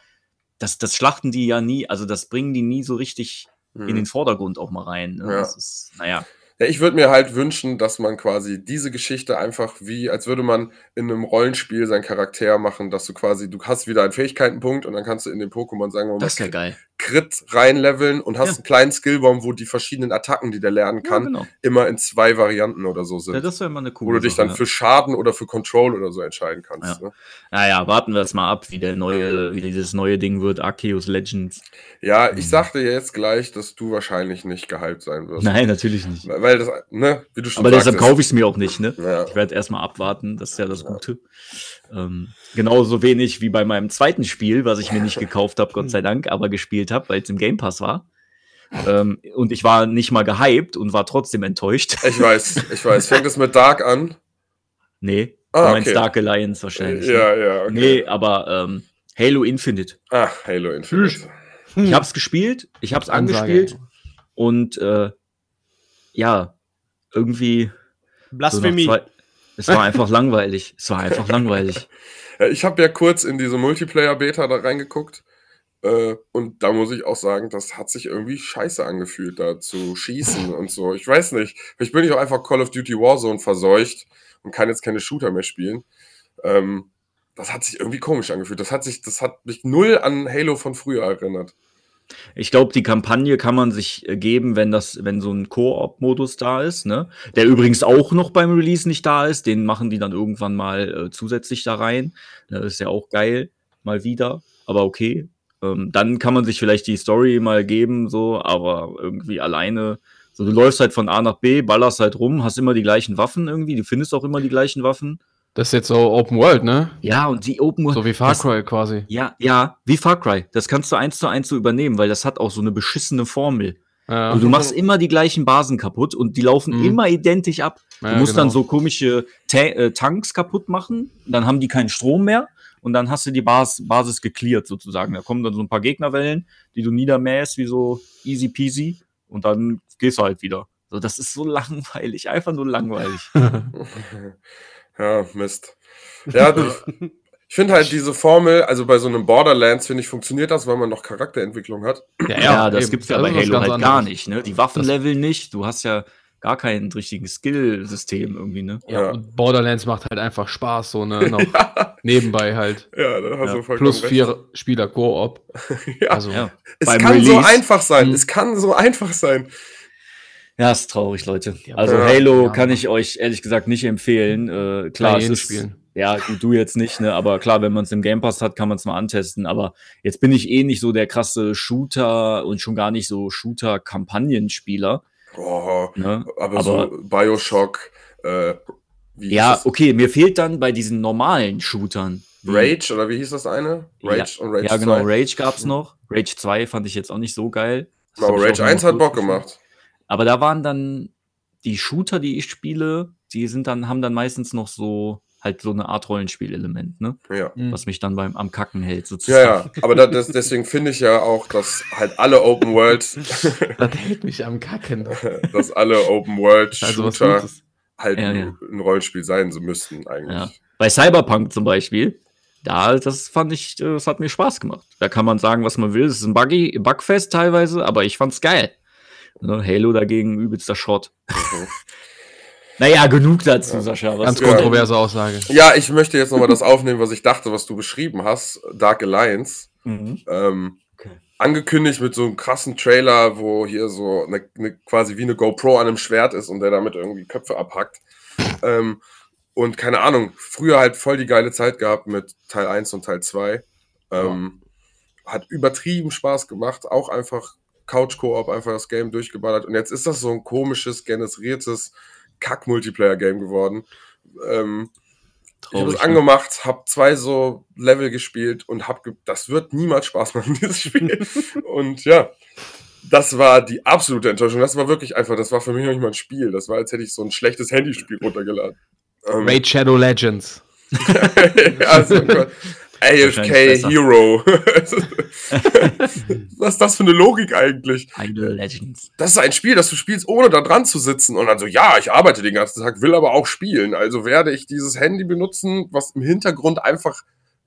das, das schlachten die ja nie, also das bringen die nie so richtig in Mhm. den Vordergrund auch mal rein. Ne? Ja. Das ist, naja. Ja, ich würde mir halt wünschen, dass man quasi diese Geschichte einfach wie, als würde man in einem Rollenspiel seinen Charakter machen, dass du quasi, du hast wieder einen Fähigkeitenpunkt und dann kannst du in den Pokémon sagen, mal, Das ist ja geil. Crit reinleveln und hast Ja. einen kleinen Skillbaum, wo die verschiedenen Attacken, die der lernen kann, ja, genau. immer in zwei Varianten oder so sind. Ja, das wäre mal eine coole wo du dich Sache, dann für Schaden oder für Control oder so entscheiden kannst. Ja. Ne? Naja, warten wir es mal ab, wie der neue, wie dieses neue Ding wird, Arceus Legends. Ja, ich Mhm. sagte jetzt gleich, dass du wahrscheinlich nicht gehypt sein wirst. Nein, natürlich nicht. Weil das, ne, wie du schon Aber deshalb sagtest. kaufe ich es mir auch nicht, ne? Ich werde erstmal abwarten, das ist ja das Gute. Ähm, genauso wenig wie bei meinem zweiten Spiel, was ich mir nicht [LAUGHS] gekauft habe, Gott sei Dank, aber gespielt habe, weil es im Game Pass war. Ähm, und ich war nicht mal gehypt und war trotzdem enttäuscht. Ich weiß, ich weiß. Fängt es mit Dark an? nee, Ah, du meinst okay. Dark Alliance wahrscheinlich. ne? Ja, ja, okay. Nee, aber ähm, Halo Infinite. Ah, Halo Infinite. Ich hab's gespielt, ich hab's angespielt und äh, ja, irgendwie so Blasphemie. zwei, es war einfach langweilig. Es war einfach langweilig. [LAUGHS] Ich habe ja kurz in diese Multiplayer-Beta da reingeguckt. Äh, und da muss ich auch sagen, das hat sich irgendwie scheiße angefühlt, da zu schießen und so. Ich weiß nicht. Vielleicht bin ich auch einfach Call of Duty Warzone verseucht und kann jetzt keine Shooter mehr spielen. Ähm, das hat sich irgendwie komisch angefühlt. Das hat sich, das hat mich null an Halo von früher erinnert. Ich glaube, die Kampagne kann man sich äh, geben, wenn das, wenn so ein Koop-Modus da ist, ne? Der übrigens auch noch beim Release nicht da ist. Den machen die dann irgendwann mal äh, zusätzlich da rein. Das ist ja auch geil, mal wieder. Aber okay. Ähm, dann kann man sich vielleicht die Story mal geben, so, aber irgendwie alleine. So, du läufst halt von A nach B, ballerst halt rum, hast immer die gleichen Waffen irgendwie, du findest auch immer die gleichen Waffen. Das ist jetzt so Open World, ne? Ja, und die Open World. So wie Far das- Cry quasi. Ja, ja, wie Far Cry. Das kannst du eins zu eins so übernehmen, weil das hat auch so eine beschissene Formel. Ja, Also du machst immer die gleichen Basen kaputt und die laufen Mhm. immer identisch ab. Du Ja, musst genau. dann so komische Ta äh, Tanks kaputt machen, dann haben die keinen Strom mehr und dann hast du die Bas Basis geklärt sozusagen. Da kommen dann so ein paar Gegnerwellen, die du niedermähst, wie so easy peasy und dann gehst du halt wieder. So, das ist so [LAUGHS] langweilig, einfach nur langweilig. [LAUGHS] [LAUGHS] Ja, Mist. Ja, ich, [LAUGHS] ich finde halt diese Formel, also bei so einem Borderlands, finde ich, funktioniert das, weil man noch Charakterentwicklung hat. Ja, das eben. gibt's ja bei Halo halt gar nicht, ne? Die Waffenlevel nicht, du hast ja gar kein richtiges Skill-System irgendwie, ne? Ja, Ja. und Borderlands macht halt einfach Spaß, so ne, noch [LAUGHS] nebenbei halt. Ja, da hast Ja, du vollkommen Plus recht. vier Spieler Koop. [LAUGHS] Ja. Also, Ja. Es Beim kann so Release- einfach sein. Mhm. Es kann so einfach sein. Ja, ist traurig, Leute. Ja, also ja, Halo ja. kann ich euch ehrlich gesagt nicht empfehlen. Äh, klar, Kann es ist, spielen. ja, gut, du jetzt nicht, ne? Aber klar, wenn man es im Game Pass hat, kann man es mal antesten. Aber jetzt bin ich eh nicht so der krasse Shooter und schon gar nicht so Shooter-Kampagnenspieler. Oh, Ne? aber, Aber- so Bioshock, äh, Ja, das? okay, mir fehlt dann bei diesen normalen Shootern. Rage, oder wie hieß das eine? Rage und Rage Ja, genau, 2. Rage gab's noch. Rage 2 fand ich jetzt auch nicht so geil. Das hab Aber Rage auch nur 1 hat Bock gemacht. Aber da waren dann die Shooter, die ich spiele, die sind dann, haben dann meistens noch so halt so eine Art Rollenspielelement, ne? Ja. Mhm. Was mich dann beim am Kacken hält, Ja, sozusagen. ja, aber da, das, deswegen finde ich ja auch, dass halt alle Open World, [LAUGHS] Das hält mich am Kacken. [LAUGHS] dass alle Open World Also Shooter Gutes. halt Ja, ein, ja. ein Rollenspiel sein so müssten eigentlich. Ja. Bei Cyberpunk zum Beispiel, da, das fand ich, äh, das hat mir Spaß gemacht. Da kann man sagen, was man will. Es ist ein Buggy, Bugfest teilweise, aber ich fand's geil. Ne, Halo dagegen übelster Schrott. Mhm. [LAUGHS] Naja, genug dazu, Sascha. Was Ganz Ja. kontroverse Aussage. Ja, ich möchte jetzt nochmal das aufnehmen, was ich dachte, was du beschrieben hast. Dark Alliance. Mhm. Ähm, Okay. Angekündigt mit so einem krassen Trailer, wo hier so eine, eine, quasi wie eine GoPro an einem Schwert ist und der damit irgendwie Köpfe abhackt. Ähm, und keine Ahnung, früher halt voll die geile Zeit gehabt mit Teil 1 und Teil 2. Ähm, Hat übertrieben Spaß gemacht, auch einfach Couch-Koop, einfach das Game durchgeballert. Und jetzt ist das so ein komisches, generiertes Kack-Multiplayer-Game geworden. Ähm, ich habe es Traurig, ne? angemacht, habe zwei so Level gespielt und habe, ge das wird niemals Spaß machen, [LAUGHS] dieses Spiel. und ja, das war die absolute Enttäuschung. Das war wirklich einfach, das war für mich noch nicht mal ein Spiel. Das war, als hätte ich so ein schlechtes Handyspiel runtergeladen. Ähm, Raid Shadow Legends. [LAUGHS] ja, so ein Gott. AFK. Hero. [LAUGHS] Was ist das für eine Logik eigentlich? Idle Legends. Das ist ein Spiel, das du spielst, ohne da dran zu sitzen. Und dann so, ja, ich arbeite den ganzen Tag, will aber auch spielen. Also werde ich dieses Handy benutzen, was im Hintergrund einfach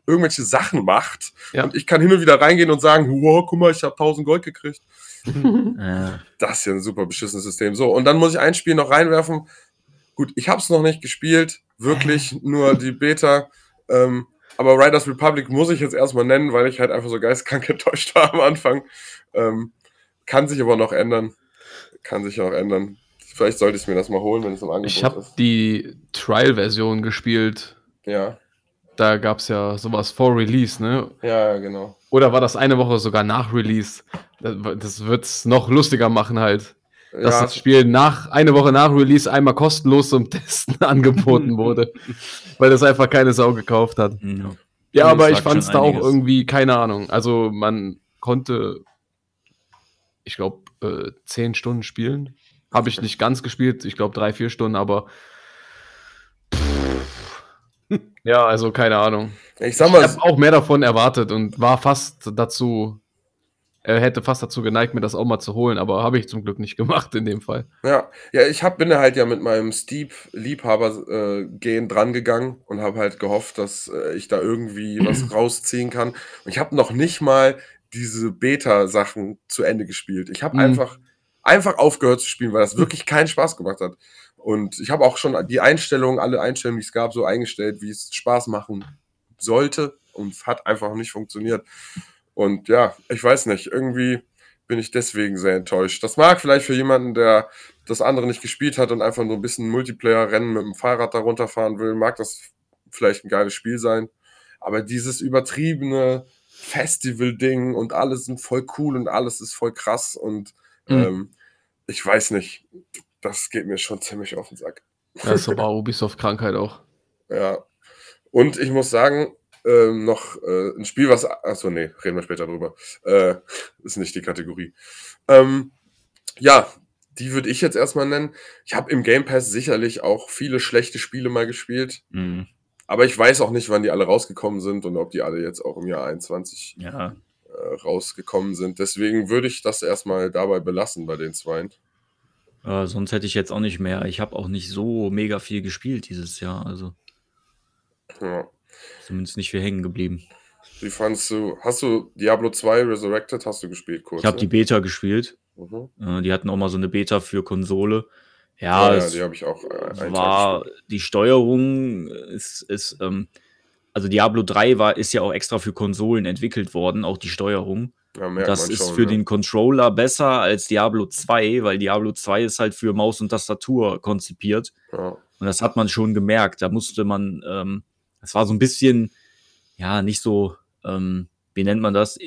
irgendwelche Sachen macht. Ja. Und ich kann hin und wieder reingehen und sagen, wow, guck mal, ich habe 1000 Gold gekriegt. [LAUGHS] Das ist ja ein super beschissenes System. So, und dann muss ich ein Spiel noch reinwerfen. Gut, ich habe es noch nicht gespielt, wirklich [LAUGHS] nur die Beta. Ähm, aber Riders Republic muss ich jetzt erstmal nennen, weil ich halt einfach so geistkrank [LAUGHS] enttäuscht war am Anfang. Ähm, kann sich aber noch ändern. Kann sich noch ändern. Vielleicht sollte ich mir das mal holen, wenn es im Angebot Ich habe ist. die Trial-Version gespielt. Ja, Da gab es ja sowas vor Release, ne? ja, ja, genau. Oder war das eine Woche sogar nach Release? Das, das wird es noch lustiger machen halt. Dass Ja, das Spiel nach, eine Woche nach Release einmal kostenlos zum [LAUGHS] Testen [LAUGHS] angeboten wurde. weil das einfach keine Sau gekauft hat. ja. Ja, aber ich fand es da auch irgendwie, keine Ahnung. Also man konnte, ich glaube, äh, zehn Stunden spielen. Habe ich nicht ganz gespielt, ich glaube drei, vier Stunden, aber [LAUGHS] ja, also keine Ahnung. ich sag Ich habe auch mehr davon erwartet und war fast dazu, er hätte fast dazu geneigt, mir das auch mal zu holen, aber habe ich zum Glück nicht gemacht in dem Fall. Ja, ja, ich hab, bin da halt ja mit meinem Steep-Liebhaber-Gen dran gegangen und habe halt gehofft, dass äh, ich da irgendwie [CLEARS THROAT] was rausziehen kann. Und ich habe noch nicht mal diese Beta-Sachen zu Ende gespielt. Ich habe Mhm. einfach, einfach aufgehört zu spielen, weil das wirklich keinen Spaß gemacht hat. Und ich habe auch schon die Einstellungen, alle Einstellungen, die es gab, so eingestellt, wie es Spaß machen sollte. Und es hat einfach nicht funktioniert. Und ja, ich weiß nicht, irgendwie bin ich deswegen sehr enttäuscht. Das mag vielleicht für jemanden, der das andere nicht gespielt hat und einfach nur ein bisschen Multiplayer-Rennen mit dem Fahrrad da runterfahren will, mag das vielleicht ein geiles Spiel sein. Aber dieses übertriebene Festival-Ding und alles sind voll cool und alles ist voll krass und Mhm. ähm, ich weiß nicht, das geht mir schon ziemlich auf den Sack. Das ist aber Ubisoft-Krankheit auch. [LAUGHS] Ja. Und ich muss sagen, ähm, noch äh, ein Spiel, was. Achso, nee, reden wir später drüber. Äh, ist nicht die Kategorie. Ähm, ja, die würde ich jetzt erstmal nennen. Ich habe im Game Pass sicherlich auch viele schlechte Spiele mal gespielt. Mhm. Aber ich weiß auch nicht, wann die alle rausgekommen sind und ob die alle jetzt auch im Jahr 21 Ja. äh, rausgekommen sind. Deswegen würde ich das erstmal dabei belassen bei den Zweien. Äh, sonst hätte ich jetzt auch nicht mehr. Ich habe auch nicht so mega viel gespielt dieses Jahr. Also Ja. Zumindest nicht viel hängen geblieben. Wie fandst du, hast du Diablo 2 Resurrected, hast du gespielt kurz? Ich habe die ne? Beta gespielt. Mhm. Äh, die hatten auch mal so eine Beta für Konsole. Ja, Ja, ja, die habe ich auch äh, war die Steuerung ist, ist ähm, also Diablo 3 war, ist ja auch extra für Konsolen entwickelt worden, auch die Steuerung. Ja, Das ist schon, für ne? den Controller besser als Diablo 2, weil Diablo 2 ist halt für Maus und Tastatur konzipiert. Ja. Und das hat man schon gemerkt. Da musste man, ähm, das war so ein bisschen, ja, nicht so, ähm, wie nennt man das?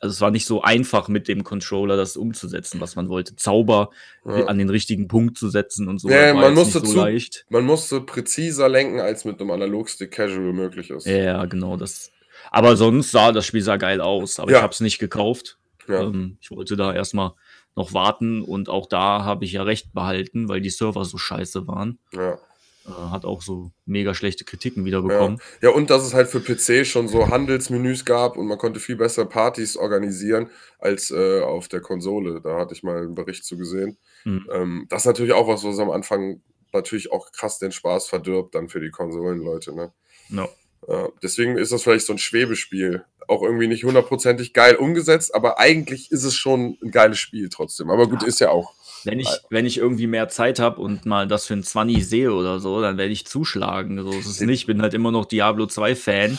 Also es war nicht so einfach mit dem Controller das umzusetzen, was man wollte. Zauber Ja. an den richtigen Punkt zu setzen und so. War man musste so zu- leicht. Man musste präziser lenken, als mit einem Analogstick casual möglich ist. Ja, ja, genau. Das. Aber sonst sah das Spiel sah geil aus. Aber Ja. ich habe es nicht gekauft. Ja. Ähm, ich wollte da erstmal noch warten und auch da habe ich ja recht behalten, weil die Server so scheiße waren. Ja. Äh, hat auch so mega schlechte Kritiken wieder bekommen. ja, und dass es halt für PC schon so Handelsmenüs gab und man konnte viel besser Partys organisieren als äh, auf der Konsole. Da hatte ich mal einen Bericht zu gesehen. Hm. Ähm, das ist natürlich auch was, was am Anfang natürlich auch krass den Spaß verdirbt dann für die Konsolenleute. Ne? Ja. Ja, deswegen ist das vielleicht so ein Schwebespiel. Auch irgendwie nicht hundertprozentig geil umgesetzt, aber eigentlich ist es schon ein geiles Spiel trotzdem. Aber gut, ist ja auch. Wenn ich, wenn ich irgendwie mehr Zeit habe und mal das für ein 20 sehe oder so, dann werde ich zuschlagen. So ist es nicht. Ich bin halt immer noch Diablo 2 Fan.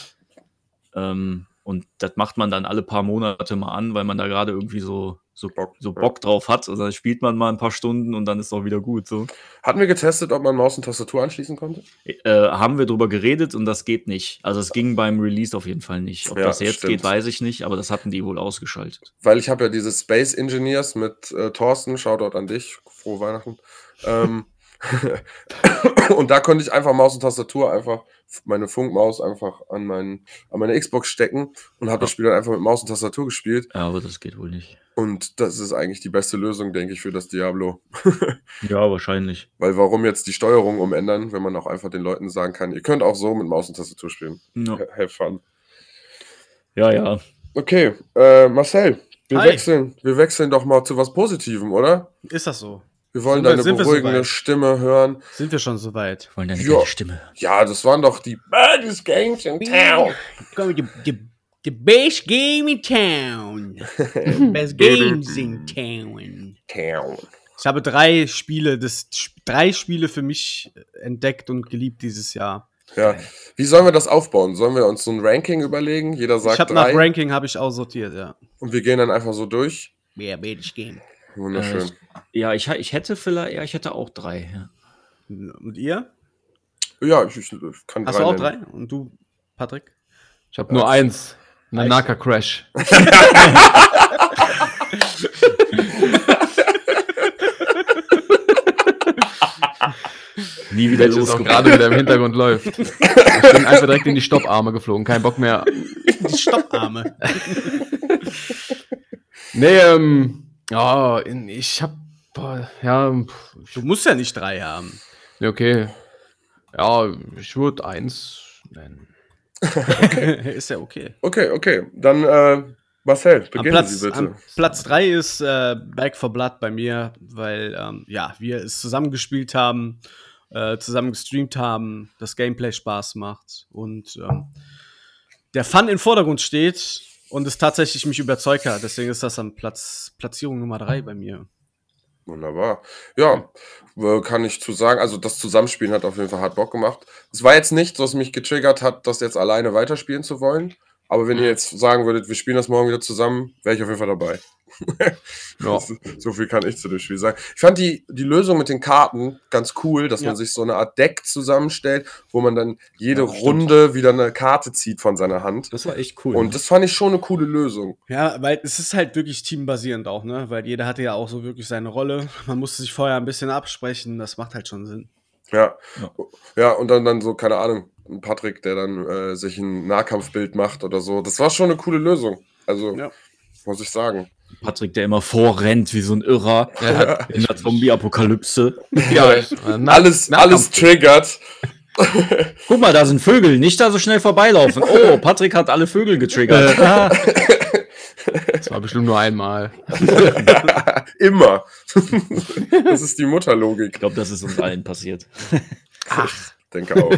Ähm, und das macht man dann alle paar Monate mal an, weil man da gerade irgendwie so, so, Bock, so ja. Bock drauf hat. Also dann spielt man mal ein paar Stunden und dann ist auch wieder gut. So. Hatten wir getestet, ob man Maus und Tastatur anschließen konnte? Äh, haben wir drüber geredet und das geht nicht. Also es ging beim Release auf jeden Fall nicht. Ob Ja, das jetzt stimmt. geht, weiß ich nicht, aber das hatten die wohl ausgeschaltet. Weil ich habe ja diese Space Engineers mit äh, Thorsten, Shoutout an dich, frohe Weihnachten. Ähm, [LAUGHS] und da konnte ich einfach Maus und Tastatur einfach, meine Funkmaus einfach an, meinen, an meine Xbox stecken und habe das Spiel dann einfach mit Maus und Tastatur gespielt. Ja, aber das geht wohl nicht. Und das ist eigentlich die beste Lösung, denke ich, für das Diablo. [LAUGHS] Ja, wahrscheinlich. Weil warum jetzt die Steuerung umändern, wenn man auch einfach den Leuten sagen kann, ihr könnt auch so mit Maus und Tastatur spielen. Ja, Ha- Have fun. ja. ja. Okay, äh, Marcel, wir Hi. wechseln, wir wechseln doch mal zu was Positivem, oder? Ist das so? Wir wollen Sind deine wir beruhigende soweit? Stimme hören. Sind wir schon soweit? Wollen deine Ja. Stimme. Ja, das waren doch die baddest games in town. Komm, the, the, the best game in town. [LAUGHS] best games in town. town. Ich habe drei Spiele, das, drei Spiele für mich entdeckt und geliebt dieses Jahr. Ja. Wie sollen wir das aufbauen? Sollen wir uns so ein Ranking überlegen? Jeder ich sagt habe nach drei Ranking habe ich aussortiert, ja. und wir gehen dann einfach so durch. Yeah, best game. Wunderschön. Äh, Ja, ich, ich hätte vielleicht, ja, ich hätte auch drei. Ja. Und ihr? ja, ich, ich kann Hast du auch nennen. drei? Und du, Patrick? Ich habe nur eins. Nanaka Crash. [LAUGHS] Nie wieder auch losgeworden. gerade wieder im Hintergrund läuft. Ich bin einfach direkt in die Stopparme geflogen. Kein Bock mehr. Die Stopparme. Nee, ähm, ja, in- ich hab, boah, ja, Du musst ja nicht drei haben. nee, okay. Ja, ich würde eins nennen. [LAUGHS] Ist ja okay. Okay, okay. Dann, äh, Marcel, beginnen Platz, Sie bitte. Platz 3 ist äh, Back for Blood bei mir, weil ähm, ja, wir es zusammengespielt haben, äh, zusammen gestreamt haben, das Gameplay Spaß macht und ähm, der Fun im Vordergrund steht und es tatsächlich mich überzeugt hat. Deswegen ist das am Platz Platzierung Nummer drei bei mir. Wunderbar. Ja, äh, kann ich zu sagen. Also das Zusammenspielen hat auf jeden Fall hart Bock gemacht. Es war jetzt nicht, was mich getriggert hat, das jetzt alleine weiterspielen zu wollen. Aber wenn ihr jetzt sagen würdet, wir spielen das morgen wieder zusammen, wäre ich auf jeden Fall dabei. Ja. So viel kann ich zu dem Spiel sagen. Ich fand die, die Lösung mit den Karten ganz cool, dass Ja. man sich so eine Art Deck zusammenstellt, wo man dann jede Ja. Runde wieder eine Karte zieht von seiner Hand. Das war echt cool. Und das fand ich schon eine coole Lösung. Ja, weil es ist halt wirklich teambasierend auch, ne? Weil jeder hatte ja auch so wirklich seine Rolle. Man musste sich vorher ein bisschen absprechen. Das macht halt schon Sinn. Ja. Ja. Ja, und dann, dann so, keine Ahnung, ein Patrick, der dann äh, sich ein Nahkampfbild macht oder so. Das war schon eine coole Lösung. Also, Ja. muss ich sagen. Patrick, der immer vorrennt wie so ein Irrer Ja, in der Zombie-Apokalypse. ja, alles, alles triggert. Guck mal, da sind Vögel, nicht da so schnell vorbeilaufen. [LAUGHS] Oh, Patrick hat alle Vögel getriggert. Ah. [LAUGHS] Das war bestimmt nur einmal. [LAUGHS] Immer. das ist die Mutterlogik. Ich glaube, das ist uns allen passiert. Denke auch.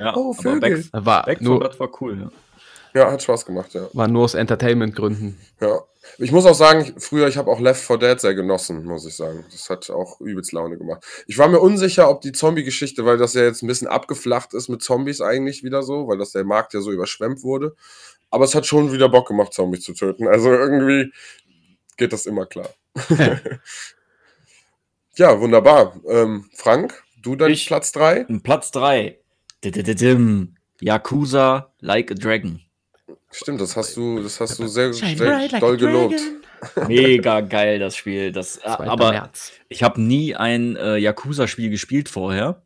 Ja, Oh, Vögel. Back, War Back nur, war cool. Ja. Ja, hat Spaß gemacht, ja. war nur aus Entertainment-Gründen. ja. Ich muss auch sagen, ich- früher, ich habe auch Left 4 Dead sehr genossen, muss ich sagen. Das hat auch übelst Laune gemacht. Ich war mir unsicher, ob die Zombie-Geschichte, weil das ja jetzt ein bisschen abgeflacht ist mit Zombies eigentlich wieder so, weil das der Markt ja so überschwemmt wurde. Aber es hat schon wieder Bock gemacht, Zombies zu töten. Also irgendwie geht das immer klar. [LAUGHS] ja, wunderbar. Ähm, Frank, du dein Ich- Platz 3? Und Platz 3. Yakuza Like a Dragon. Stimmt, das hast du, das hast du sehr, sehr doll gelobt. Mega geil, das Spiel. Das, 2. aber März. ich habe nie ein äh, Yakuza-Spiel gespielt vorher.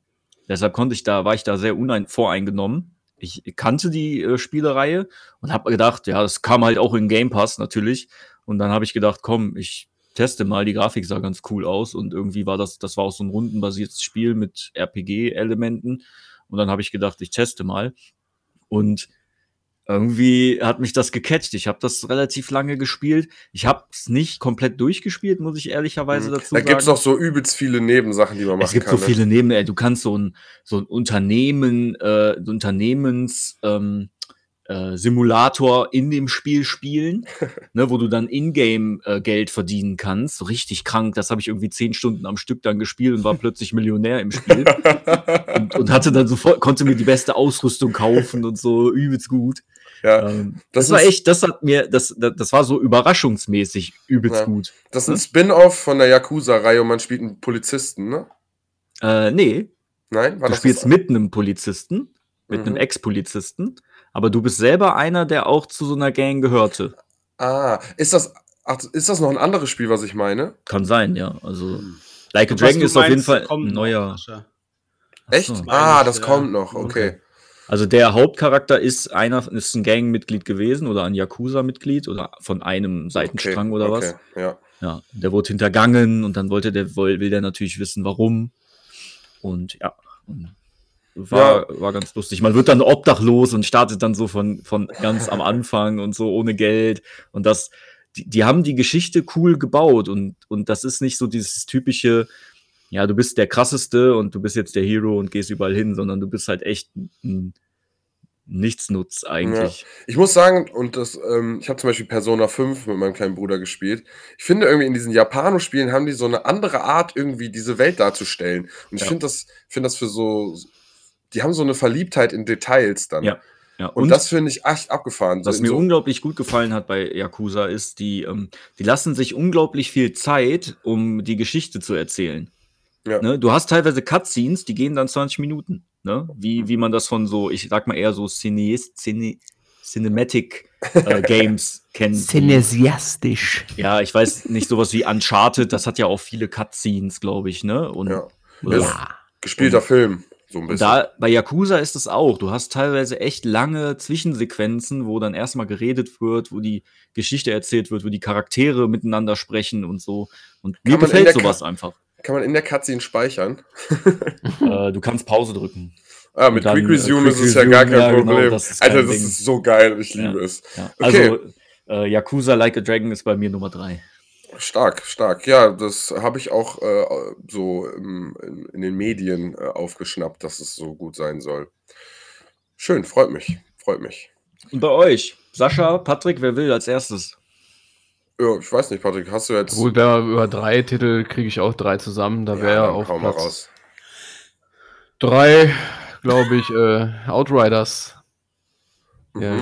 Deshalb konnte ich da, war ich da sehr voreingenommen. Ich kannte die äh, Spielereihe und habe gedacht, ja, das kam halt auch in Game Pass natürlich. Und dann habe ich gedacht, komm, ich teste mal, die Grafik sah ganz cool aus und irgendwie war das, das war auch so ein rundenbasiertes Spiel mit RPG-Elementen. Und dann habe ich gedacht, ich teste mal. Und irgendwie hat mich das gecatcht. Ich habe das relativ lange gespielt. Ich habe es nicht komplett durchgespielt, muss ich ehrlicherweise dazu Da sagen. gibt es auch so übelst viele Nebensachen, die man machen Es gibt kann. so viele Neben, ey, du kannst so ein, so ein Unternehmen, äh, Unternehmens, ähm, äh, Simulator in dem Spiel spielen, [LAUGHS] ne, wo du dann Ingame äh, Geld verdienen kannst. So richtig krank. Das habe ich irgendwie zehn Stunden am Stück dann gespielt und war plötzlich Millionär im Spiel [LAUGHS] und, und hatte dann sofort, konnte mir die beste Ausrüstung kaufen und so übelst gut. ja, Ähm, das das, war echt, das hat mir, das, das, das war so überraschungsmäßig übelst Ja. gut. das ist ein Spin-off von der Yakuza-Reihe und man spielt einen Polizisten, ne? Äh, nee, Nein? War du das spielst das? mit einem Polizisten, mit Mhm. einem Ex-Polizisten, aber du bist selber einer, der auch zu so einer Gang gehörte. Ah, ist das, ach, ist das noch ein anderes Spiel, was ich meine? Kann sein, ja. Also, Like a Dragon ist auf jeden meinst, Fall ein neuer. Echt? so. Ah, das ich, kommt ja. noch, okay. Also der Hauptcharakter ist einer, ist ein Gangmitglied gewesen oder ein Yakuza-Mitglied oder von einem Seitenstrang okay, oder okay, was. Ja. Ja, der wurde hintergangen und dann wollte der, will, will der natürlich wissen, warum. Und ja, und war, war ganz lustig. Man wird dann obdachlos und startet dann so von, von ganz am Anfang und so ohne Geld. Und das, die, die haben die Geschichte cool gebaut und, und das ist nicht so dieses typische, ja, du bist der krasseste und du bist jetzt der Hero und gehst überall hin, sondern du bist halt echt ein Nichtsnutz eigentlich. Ich muss sagen, und das, ähm, ich habe zum Beispiel Persona 5 mit meinem kleinen Bruder gespielt. Ich finde irgendwie in diesen Japano-Spielen haben die so eine andere Art, irgendwie diese Welt darzustellen. Und ich Ja. finde das, finde das für so, die haben so eine Verliebtheit in Details dann. Ja. Ja, Und, das finde ich echt abgefahren. So Was in mir so, unglaublich gut gefallen hat bei Yakuza ist, die, ähm, die lassen sich unglaublich viel Zeit, um die Geschichte zu erzählen. Ja. Ne? Du hast teilweise Cutscenes, die gehen dann 20 Minuten. Ne? Wie, wie man das von so, ich sag mal eher so Cineast, Cine, Cinematic äh, [LAUGHS] Games kennt. Synesiastisch. Ja, ich weiß nicht, sowas wie Uncharted, das hat ja auch viele Cutscenes, glaube ich, ne? Und, ja. oder- Ist gespielter Film, so ein bisschen. da bei Yakuza ist es auch. Du hast teilweise echt lange Zwischensequenzen, wo dann erstmal geredet wird, wo die Geschichte erzählt wird, wo die Charaktere miteinander sprechen und so. Und mir Kann in gefällt sowas einfach. Kann man in der Cutscene speichern? [LAUGHS] äh, du kannst Pause drücken. Ah, mit dann, Quick äh, Resume Quick ist es ja gar kein ja, genau, Problem. das ist kein Alter, das Ding. ist so geil. Ich Ja. liebe es. Ja. Okay. Also äh, Yakuza Like a Dragon ist bei mir Nummer drei. Stark, stark. Ja, das habe ich auch äh, so im, in, in den Medien äh, aufgeschnappt, dass es so gut sein soll. Schön, freut mich. Freut mich. Und bei euch? Sascha, Patrick, wer will als erstes? Ja, ich weiß nicht, Patrick, hast du jetzt. Gut, wer über drei Titel kriege ich auch drei zusammen. Da wäre auf hau mal Platz raus. drei, glaube ich, äh, Outriders. Ja.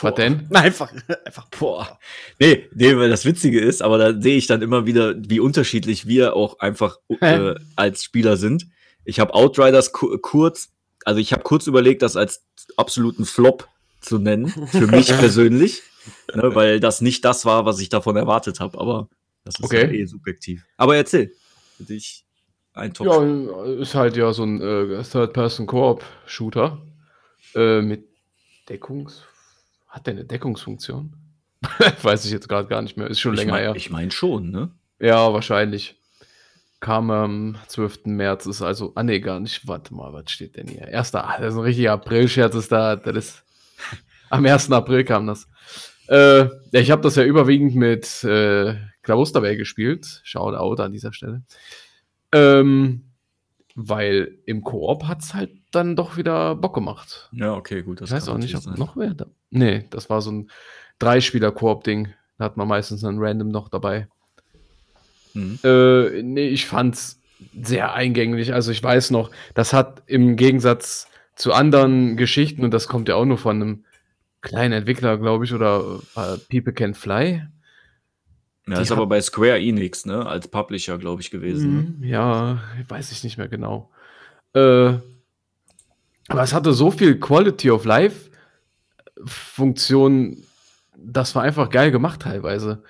Was denn? Nein, [LAUGHS] einfach, einfach. Boah. Nee, nee, weil das Witzige ist, aber da sehe ich dann immer wieder, wie unterschiedlich wir auch einfach äh, als Spieler sind. Ich habe Outriders ku kurz, also ich habe kurz überlegt, das als absoluten Flop zu nennen, für mich [LAUGHS] persönlich, ne, weil das nicht das war, was ich davon erwartet habe, aber das ist Okay. ja eh subjektiv. Aber erzähl, für dich ein Top. Ja, ist halt ja so ein äh, Third-Person-Koop-Shooter äh, mit Deckungs... Hat der eine Deckungsfunktion? [LAUGHS] Weiß ich jetzt gerade gar nicht mehr. Ist schon ich länger mein, her. ich meine schon, ne? Ja, wahrscheinlich. Kam am 12. März, ist also, ah nee, gar nicht, warte mal, was steht denn hier? Erster, ah, das ist ein richtiger April-Scherz, ist da, das ist, [LAUGHS] am 1. April kam das. Äh, ja, ich habe das ja überwiegend mit äh, Klavusterbell gespielt, Shoutout an dieser Stelle. Ähm, weil im Koop hat's halt dann doch wieder Bock gemacht. Ja, okay, gut. Ich weiß auch nicht, ob sein. noch wer da. Nee, das war so ein Dreispieler-Koop-Ding. Da hat man meistens einen Random noch dabei. Mhm. Äh, nee, ich fand's sehr eingänglich. Also ich weiß noch, das hat im Gegensatz zu anderen Geschichten, und das kommt ja auch nur von einem kleinen Entwickler, glaube ich, oder äh, People Can Fly. Ja, die ist aber bei Square Enix, ne? Als Publisher, glaube ich, gewesen. Ne? Mhm, Ja, weiß ich nicht mehr genau. Äh, aber es hatte so viel Quality of Life Funktion, das war einfach geil gemacht teilweise.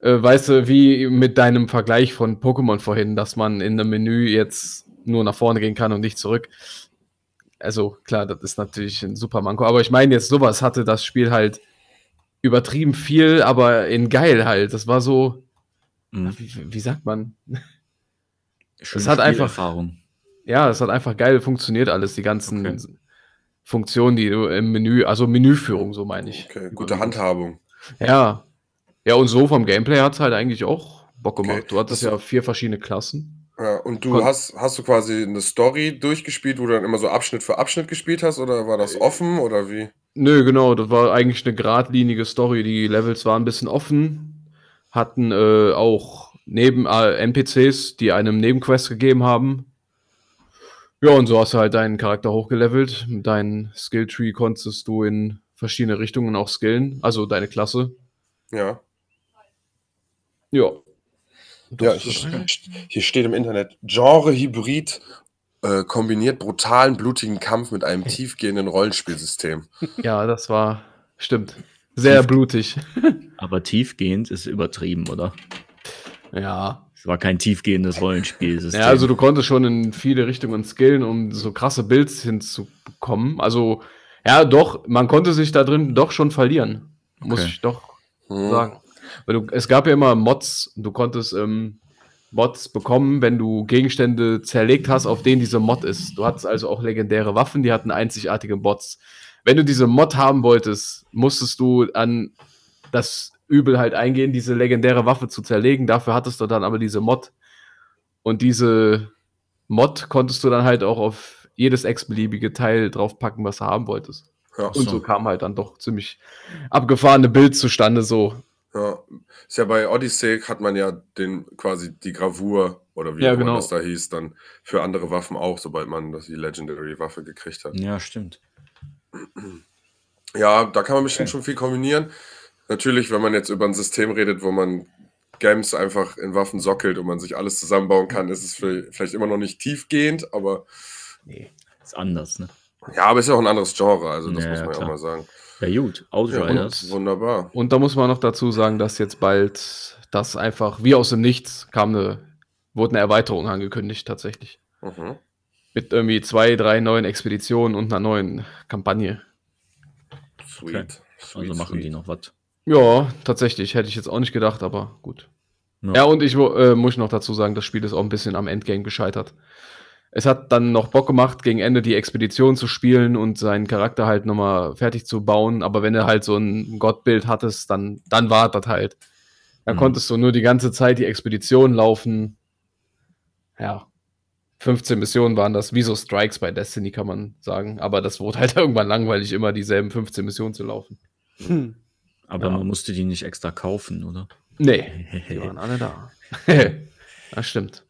Äh, weißt du, wie mit deinem Vergleich von Pokémon vorhin, dass man in einem Menü jetzt nur nach vorne gehen kann und nicht zurück. Also klar, das ist natürlich ein super Manko, aber ich meine jetzt sowas hatte das Spiel halt übertrieben viel, aber in geil halt. Das war so, Mhm. wie, wie sagt man? Schöne hat einfach- Spielerfahrung. Ja, es hat einfach geil funktioniert alles, die ganzen Okay. Funktionen, die du im Menü, also Menüführung, so meine ich. Okay, gute Handhabung. Ja. Ja, und so vom Gameplay hat es halt eigentlich auch Bock Okay, gemacht. Du hattest das- ja vier verschiedene Klassen. Ja, und du Kon- hast, hast du quasi eine Story durchgespielt, wo du dann immer so Abschnitt für Abschnitt gespielt hast, oder war das offen oder wie? Nö, genau, das war eigentlich eine geradlinige Story. Die Levels waren ein bisschen offen, hatten äh, auch neben äh, NPCs, die einem Nebenquests gegeben haben. Ja, und so hast du halt deinen Charakter hochgelevelt. Mit deinem Skilltree konntest du in verschiedene Richtungen auch skillen, also deine Klasse. Ja. Ja. Ja, Das hier, hier steht im Internet, Genre-Hybrid äh, kombiniert brutalen, blutigen Kampf mit einem tiefgehenden Rollenspielsystem. [LAUGHS] ja, das war, stimmt, sehr Tief- blutig. [LAUGHS] Aber tiefgehend ist übertrieben, oder? Ja. Es war kein tiefgehendes Rollenspiel. Ja, also du konntest schon in viele Richtungen skillen, um so krasse Builds hinzubekommen. Also, ja, doch, man konnte sich da drin doch schon verlieren. Muss Okay. ich doch Hm. sagen. Weil du, es gab ja immer Mods, du konntest ähm, Mods bekommen, wenn du Gegenstände zerlegt hast, auf denen diese Mod ist. Du hattest also auch legendäre Waffen, die hatten einzigartige Mods. Wenn du diese Mod haben wolltest, musstest du an das Übel halt eingehen, diese legendäre Waffe zu zerlegen. Dafür hattest du dann aber diese Mod. Und diese Mod konntest du dann halt auch auf jedes x-beliebige Teil draufpacken, was du haben wolltest. Ja, Und so kam halt dann doch ziemlich abgefahrene Bild zustande, so. Ja. Ist ja bei Odyssey hat man ja den quasi die Gravur oder wie Ja, auch immer genau. das da hieß, dann für andere Waffen auch, sobald man das die Legendary Waffe gekriegt hat. ja, stimmt. Ja, da kann man bestimmt schon viel kombinieren. Natürlich, wenn man jetzt über ein System redet, wo man Games einfach in Waffen sockelt und man sich alles zusammenbauen kann, ist es vielleicht vielleicht immer noch nicht tiefgehend, aber Nee, ist anders, ne? ja, aber ist ja auch ein anderes Genre, also das Ja, muss ja, man ja auch klar. mal sagen. Ja, gut. Ja, Outriders. und, wunderbar. Und da muss man noch dazu sagen, dass jetzt bald das einfach wie aus dem Nichts kam eine, wurde eine Erweiterung angekündigt, tatsächlich. Mhm. Mit irgendwie zwei, drei neuen Expeditionen und einer neuen Kampagne. Sweet. Okay. sweet also machen sweet. die noch was. Ja, tatsächlich. Hätte ich jetzt auch nicht gedacht, aber gut. Ja, und ich äh, muss noch dazu sagen, das Spiel ist auch ein bisschen am Endgame gescheitert. Es hat dann noch Bock gemacht, gegen Ende die Expedition zu spielen und seinen Charakter halt nochmal fertig zu bauen. Aber wenn du halt so ein Gottbild hattest, dann, dann war das halt. Da Mhm. konntest du nur die ganze Zeit die Expedition laufen. Ja. 15 Missionen waren das, wie so Strikes bei Destiny, kann man sagen. Aber das wurde halt [LAUGHS] irgendwann langweilig, immer dieselben 15 Missionen zu laufen. Hm. Aber Ja. man musste die nicht extra kaufen, oder? Nee, [LAUGHS] die waren alle da. [LAUGHS] das stimmt.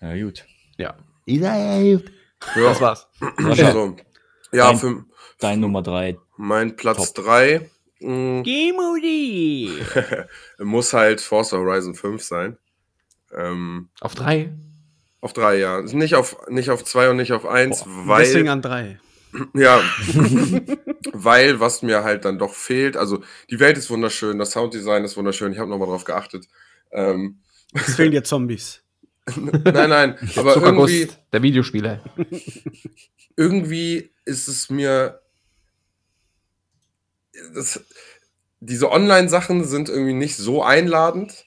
Ja, gut. Ja. Ja, Das war's. also, ja Dein- für Dein Nummer drei. mein Platz Top. 3 Gemudi! [LAUGHS] muss halt Forza Horizon 5 sein. Ähm, Auf drei. auf 3, ja. Nicht auf, nicht auf 2 und nicht auf 1, weil. Deswegen an drei. [CLEARS THROAT] Ja, [LAUGHS] weil was mir halt dann doch fehlt, also die Welt ist wunderschön, das Sounddesign ist wunderschön, ich habe nochmal drauf geachtet. Ähm, Es fehlen [LAUGHS] dir Zombies. Nein, nein, aber irgendwie, der Videospieler. irgendwie ist es mir. Das, diese Online-Sachen sind irgendwie nicht so einladend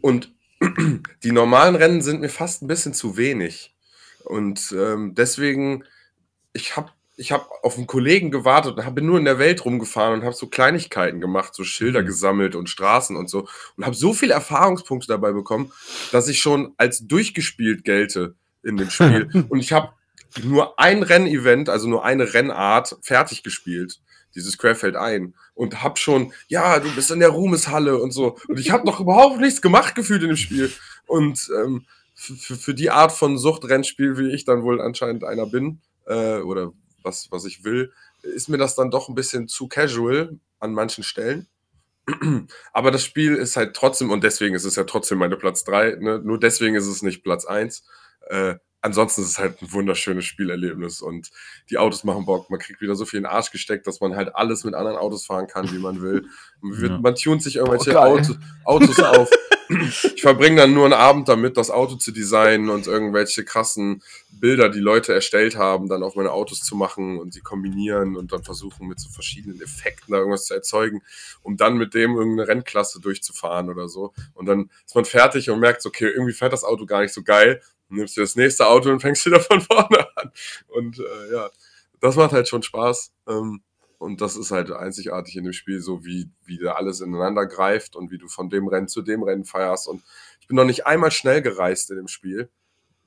und [CLEARS THROAT] die normalen Rennen sind mir fast ein bisschen zu wenig. Und ähm, deswegen, ich habe ich hab auf einen Kollegen gewartet und hab, bin nur in der Welt rumgefahren und habe so Kleinigkeiten gemacht, so Schilder Mhm. gesammelt und Straßen und so. Und habe so viele Erfahrungspunkte dabei bekommen, dass ich schon als durchgespielt gelte in dem Spiel. [LAUGHS] und ich habe nur ein Rennevent, also nur eine Rennart, fertig gespielt. Dieses Querfeld ein. Und hab schon, ja, du bist in der Ruhmeshalle und so. Und ich habe noch überhaupt nichts gemacht gefühlt in dem Spiel. Und ähm, für, für die Art von Suchtrennspiel, wie ich dann wohl anscheinend einer bin, äh, oder was, was ich will, ist mir das dann doch ein bisschen zu casual an manchen Stellen. [CLEARS THROAT] Aber das Spiel ist halt trotzdem, und deswegen ist es ja trotzdem meine Platz 3, ne? nur deswegen ist es nicht Platz 1. Äh, ansonsten ist es halt ein wunderschönes Spielerlebnis und die Autos machen Bock. Man kriegt wieder so viel in den Arsch gesteckt, dass man halt alles mit anderen Autos fahren kann, wie man will. Man, wird, Ja. man tunt sich irgendwelche Boah. Auto, Autos auf. Ich verbringe dann nur einen Abend damit, das Auto zu designen und irgendwelche krassen Bilder, die Leute erstellt haben, dann auf meine Autos zu machen und die kombinieren und dann versuchen mit so verschiedenen Effekten da irgendwas zu erzeugen, um dann mit dem irgendeine Rennklasse durchzufahren oder so. Und dann ist man fertig und merkt, okay, irgendwie fährt das Auto gar nicht so geil. Dann nimmst du das nächste Auto und fängst wieder von [LAUGHS] vorne an. Und äh, ja, das macht halt schon Spaß. Ähm, und das ist halt einzigartig in dem Spiel, so wie, wie da alles ineinander greift und wie du von dem Rennen zu dem Rennen feierst. Und ich bin noch nicht einmal schnell gereist in dem Spiel,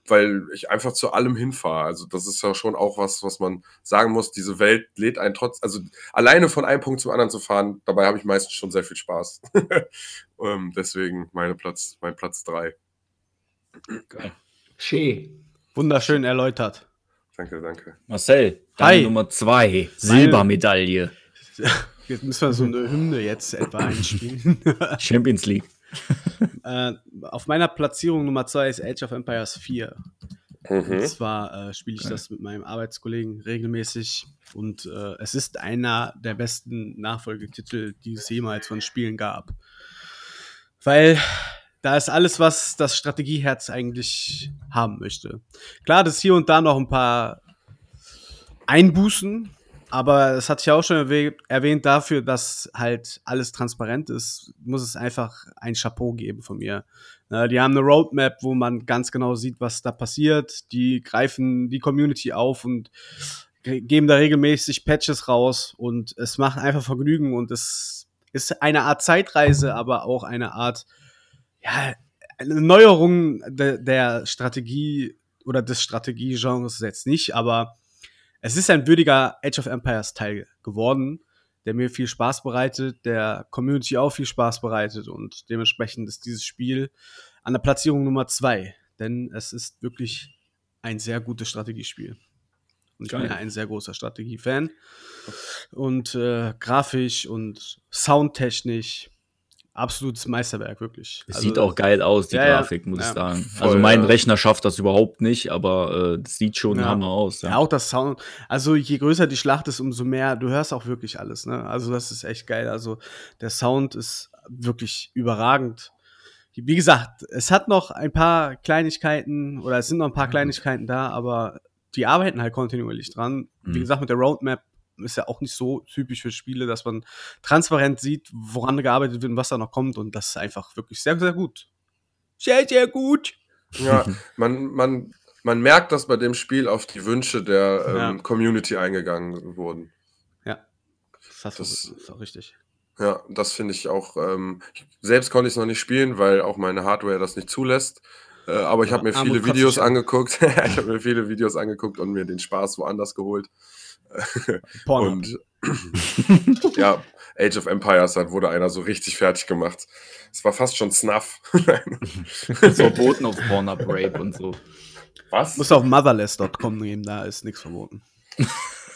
weil ich einfach zu allem hinfahre. Also das ist ja schon auch was, was man sagen muss. Diese Welt lädt einen trotz, also alleine von einem Punkt zum anderen zu fahren, dabei habe ich meistens schon sehr viel Spaß. [LAUGHS] ähm, deswegen meine Platz, mein Platz drei. Schee. Wunderschön erläutert. Danke, danke. Marcel, deine Hi. Nummer zwei. Silbermedaille. [LAUGHS] Jetzt müssen wir so eine Hymne jetzt etwa einspielen. [LAUGHS] Champions League. [LAUGHS] äh, auf meiner Platzierung Nummer zwei ist Age of Empires 4. Mhm. Und zwar äh, spiele ich Geil. das mit meinem Arbeitskollegen regelmäßig und äh, es ist einer der besten Nachfolgetitel, die es jemals von Spielen gab. Weil da ist alles, was das Strategieherz eigentlich haben möchte. Klar, das hier und da noch ein paar Einbußen, aber es hat sich ja auch schon erwäh- erwähnt dafür, dass halt alles transparent ist, muss es einfach ein Chapeau geben von mir. Die haben eine Roadmap, wo man ganz genau sieht, was da passiert. Die greifen die Community auf und ge- geben da regelmäßig Patches raus und es macht einfach Vergnügen und es ist eine Art Zeitreise, aber auch eine Art, ja, eine Neuerung de der Strategie oder des Strategiegenres jetzt nicht, aber es ist ein würdiger Age of Empires Teil geworden, der mir viel Spaß bereitet, der Community auch viel Spaß bereitet und dementsprechend ist dieses Spiel an der Platzierung Nummer zwei, denn es ist wirklich ein sehr gutes Strategiespiel. Und ich bin Geil. ja ein sehr großer Strategiefan. Und äh, grafisch und soundtechnisch absolutes Meisterwerk, wirklich. Es Also, sieht auch geil aus, die Ja. Grafik, muss Ja. ich sagen. Voll, also mein ja. Rechner schafft das überhaupt nicht, aber äh, das sieht schon. Hammer aus. Ja, auch das Sound. Also je größer die Schlacht ist, umso mehr, du hörst auch wirklich alles, ne? Also das ist echt geil. Also der Sound ist wirklich überragend. Wie gesagt, es hat noch ein paar Kleinigkeiten oder es sind noch ein paar. Kleinigkeiten da, aber die arbeiten halt kontinuierlich dran. Wie Mhm. gesagt, mit der Roadmap ist ja auch nicht so typisch für Spiele, dass man transparent sieht, woran gearbeitet wird und was da noch kommt und das ist einfach wirklich sehr, sehr gut. Sehr, sehr gut. Ja, [LAUGHS] man, man, man merkt, dass bei dem Spiel auf die Wünsche der ähm, Ja. Community eingegangen wurden. Das, hast du- Das- das ist auch richtig. Ja, das finde ich auch. Ähm, selbst konnte ich es noch nicht spielen, weil auch meine Hardware das nicht zulässt. Äh, aber ich Ja, habe mir viele Videos angeguckt. [LAUGHS] ich habe mir viele Videos angeguckt und mir den Spaß woanders geholt. [LAUGHS] Porno. Und [LAUGHS] ja, Age of Empires, da wurde einer so richtig fertig gemacht. Es war fast schon Snuff. [LAUGHS] Das verboten auf Pornhub Rape und so. Was? Muss auf motherless.com nehmen, da ist nichts verboten.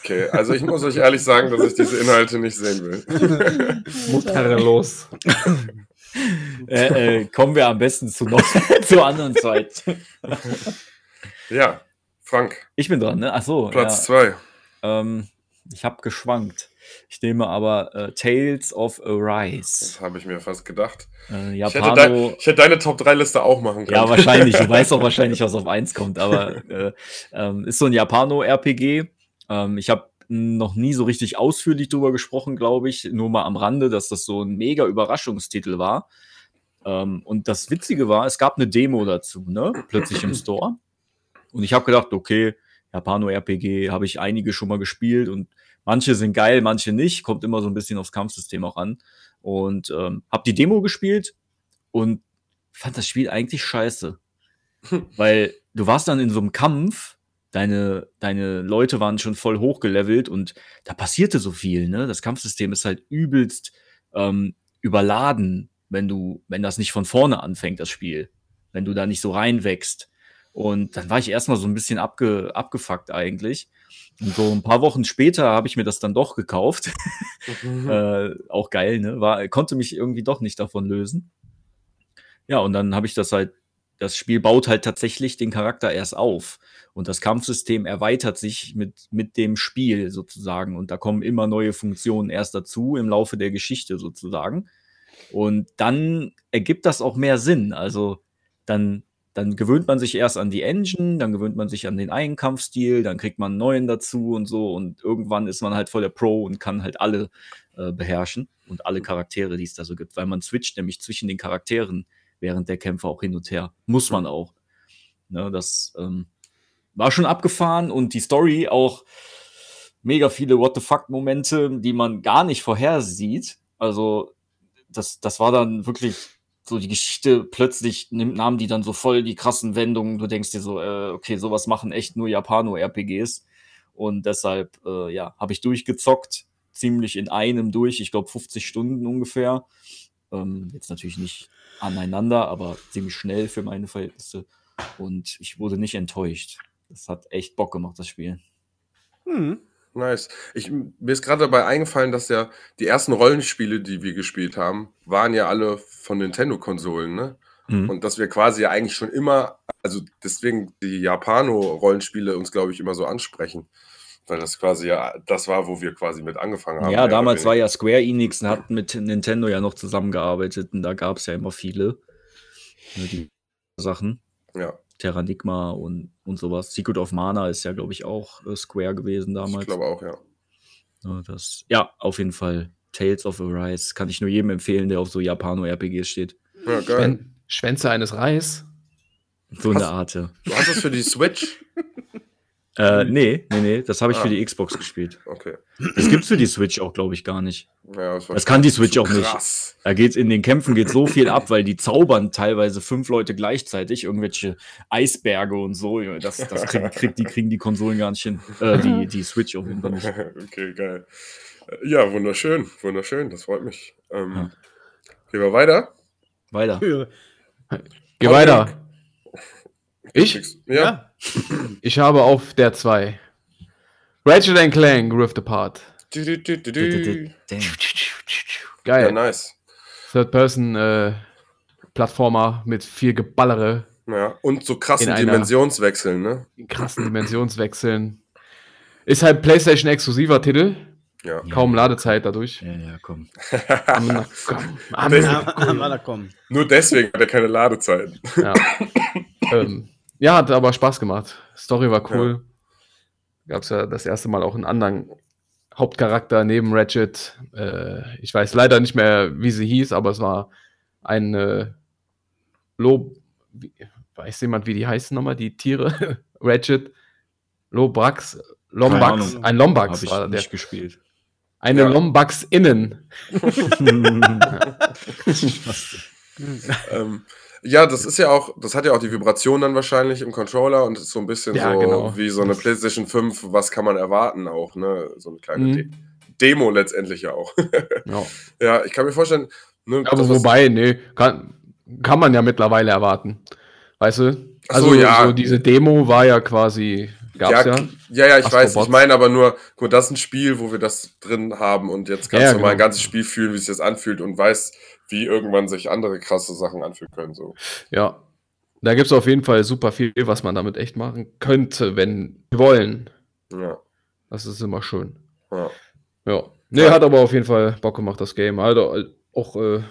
Okay, also ich muss euch ehrlich sagen, dass ich diese Inhalte nicht sehen will. Mutterlos. Äh, äh, kommen wir am besten zu noch zur anderen Zeit. Ja, Frank, Ich bin dran, ne? Ach so. Platz ja. Ähm, ich habe geschwankt. Ich nehme aber äh, Tales of Arise. Das habe ich mir fast gedacht. Äh, Ich hätte, dein, Japano. ich hätte deine Top 3 Liste auch machen können. Ja, wahrscheinlich. Du weißt auch [LAUGHS] wahrscheinlich, was auf 1 kommt, aber äh, ähm, ist so ein Japano-RPG. Ähm, ich habe noch nie so richtig ausführlich drüber gesprochen, glaube ich. Nur mal am Rande, dass das so ein mega Überraschungstitel war. Ähm, und das Witzige war, es gab eine Demo dazu, ne? Plötzlich im [CLEARS THROAT] Store. Und ich habe gedacht, okay, Japano-RPG habe ich einige schon mal gespielt und manche sind geil, manche nicht. Kommt immer so ein bisschen aufs Kampfsystem auch an. Und ähm, habe die Demo gespielt und fand das Spiel eigentlich scheiße. [LAUGHS] Weil du warst dann in so einem Kampf, deine, deine Leute waren schon voll hochgelevelt und da passierte so viel, ne? Das Kampfsystem ist halt übelst ähm, überladen, wenn du, wenn das nicht von vorne anfängt, das Spiel. Wenn du da nicht so reinwächst. Und dann war ich erstmal so ein bisschen abge, abgefuckt eigentlich. Und so ein paar Wochen später habe ich mir das dann doch gekauft. [LAUGHS] äh, auch geil, ne? War, konnte mich irgendwie doch nicht davon lösen. Ja, und dann habe ich das halt, das Spiel baut halt tatsächlich den Charakter erst auf. Und das Kampfsystem erweitert sich mit, mit dem Spiel sozusagen. Und da kommen immer neue Funktionen erst dazu im Laufe der Geschichte sozusagen. Und dann ergibt das auch mehr Sinn. Also dann, dann gewöhnt man sich erst an die Engine, dann gewöhnt man sich an den einen Kampfstil, dann kriegt man einen neuen dazu und so. Und irgendwann ist man halt voll der Pro und kann halt alle äh, beherrschen und alle Charaktere, die es da so gibt. Weil man switcht nämlich zwischen den Charakteren während der Kämpfe auch hin und her. Muss man auch. Ne, das ähm, war schon abgefahren und die Story auch mega viele What the fuck-Momente, die man gar nicht vorhersieht. Also, das, das war dann wirklich so die Geschichte, plötzlich nimmt, nahmen die dann so voll die krassen Wendungen. Du denkst dir so, äh, okay, sowas machen echt nur Japano-RPGs. Und deshalb, äh, ja, habe ich durchgezockt, ziemlich in einem durch, ich glaube 50 Stunden ungefähr. Ähm, jetzt natürlich nicht aneinander, aber ziemlich schnell für meine Verhältnisse. Und ich wurde nicht enttäuscht. Das hat echt Bock gemacht, das Spiel. Hm. Nice. Ich, mir ist gerade dabei eingefallen, dass ja die ersten Rollenspiele, die wir gespielt haben, waren ja alle von Nintendo-Konsolen, ne? Mhm. Und dass wir quasi ja eigentlich schon immer, also deswegen die Japano-Rollenspiele uns, glaube ich, immer so ansprechen. Weil das quasi ja das war, wo wir quasi mit angefangen haben. Ja, damals war ja Square Enix und hat mit Nintendo ja noch zusammengearbeitet und da gab es ja immer viele ne, die Sachen. Ja, Terranigma und, und sowas. Secret of Mana ist ja, glaube ich, auch äh, Square gewesen damals. ich glaube auch, ja. Ja, das, ja, auf jeden Fall. Tales of Arise kann ich nur jedem empfehlen, der auf so Japano-RPGs steht. Ja, geil. Schwän Schwänze eines Reis. So eine? Art. Du hast das für die Switch? [LAUGHS] Äh, nee, nee, nee, das habe ich Ah. für die Xbox gespielt. Okay. Das gibt's für die Switch auch, glaube ich, gar nicht. Ja, das, Das kann die Switch auch nicht. Krass. Da geht's in den Kämpfen geht so viel ab, weil die zaubern teilweise fünf Leute gleichzeitig, irgendwelche Eisberge und so. Das, das krieg, krieg, die kriegen die Konsolen gar nicht hin. Äh, die, die Switch auf jeden Fall nicht. [LAUGHS] okay, geil. Äh, Ja, wunderschön, wunderschön, das freut mich. Ähm, Ja. Gehen wir weiter? Weiter. Geh weiter. Ich? Ja, Ja. Ich habe auf der 2 Ratchet and Clank Rift Apart. Du, du, du, du, du. Damn. ja Geil. nice. Third-Person äh, Plattformer mit viel Geballere, Ja, und so krassen Dimensionswechseln, ne? krassen Dimensionswechseln. Ist halt PlayStation exklusiver Titel. Ja. Kaum Ladezeit dadurch. Ja, ja, komm. Am- [LAUGHS] na, komm, am- Ja. Ah, da kommen. Nur deswegen hat er keine Ladezeit. Ja. [LAUGHS] ähm, ja, hat aber Spaß gemacht. Story war cool. Gab es ja das erste Mal auch einen anderen Hauptcharakter neben Ratchet. Äh, ich weiß leider nicht mehr, wie sie hieß, aber es war ein äh, Lob. Weiß jemand, wie die heißen nochmal, die Tiere? [LAUGHS] Ratchet, Lobrax, Lombax. Ein Lombax ich war der. nicht gespielt. Eine Ja. Lombax innen. [LAUGHS] [LAUGHS] [LAUGHS] ähm, ja, das ist ja auch, das hat ja auch die Vibration dann wahrscheinlich im Controller und ist so ein bisschen Ja, so genau. wie so eine PlayStation 5, was kann man erwarten auch, ne? So eine kleine Mhm. De Demo letztendlich ja auch. [LAUGHS] Ja. ja, ich kann mir vorstellen, ne, Aber das, was- wobei, nee, kann, kann man ja mittlerweile erwarten. Weißt du? Ach so, Also ja. so diese Demo war ja quasi, gab's ja. ja, ja, ja, ich weiß. Astrobots. Ich meine aber nur, mal, das ist ein Spiel, wo wir das drin haben und jetzt kannst Ja, du mal ein genau. ganzes Spiel fühlen, wie sich das anfühlt und weißt, wie irgendwann sich andere krasse Sachen anfühlen können. So. Ja. Da gibt's auf jeden Fall super viel, was man damit echt machen könnte, wenn wir wollen. Ja, Das ist immer schön. ja. Ja. Nee, Ja. hat aber auf jeden Fall Bock gemacht, das Game. Also äh, auch äh,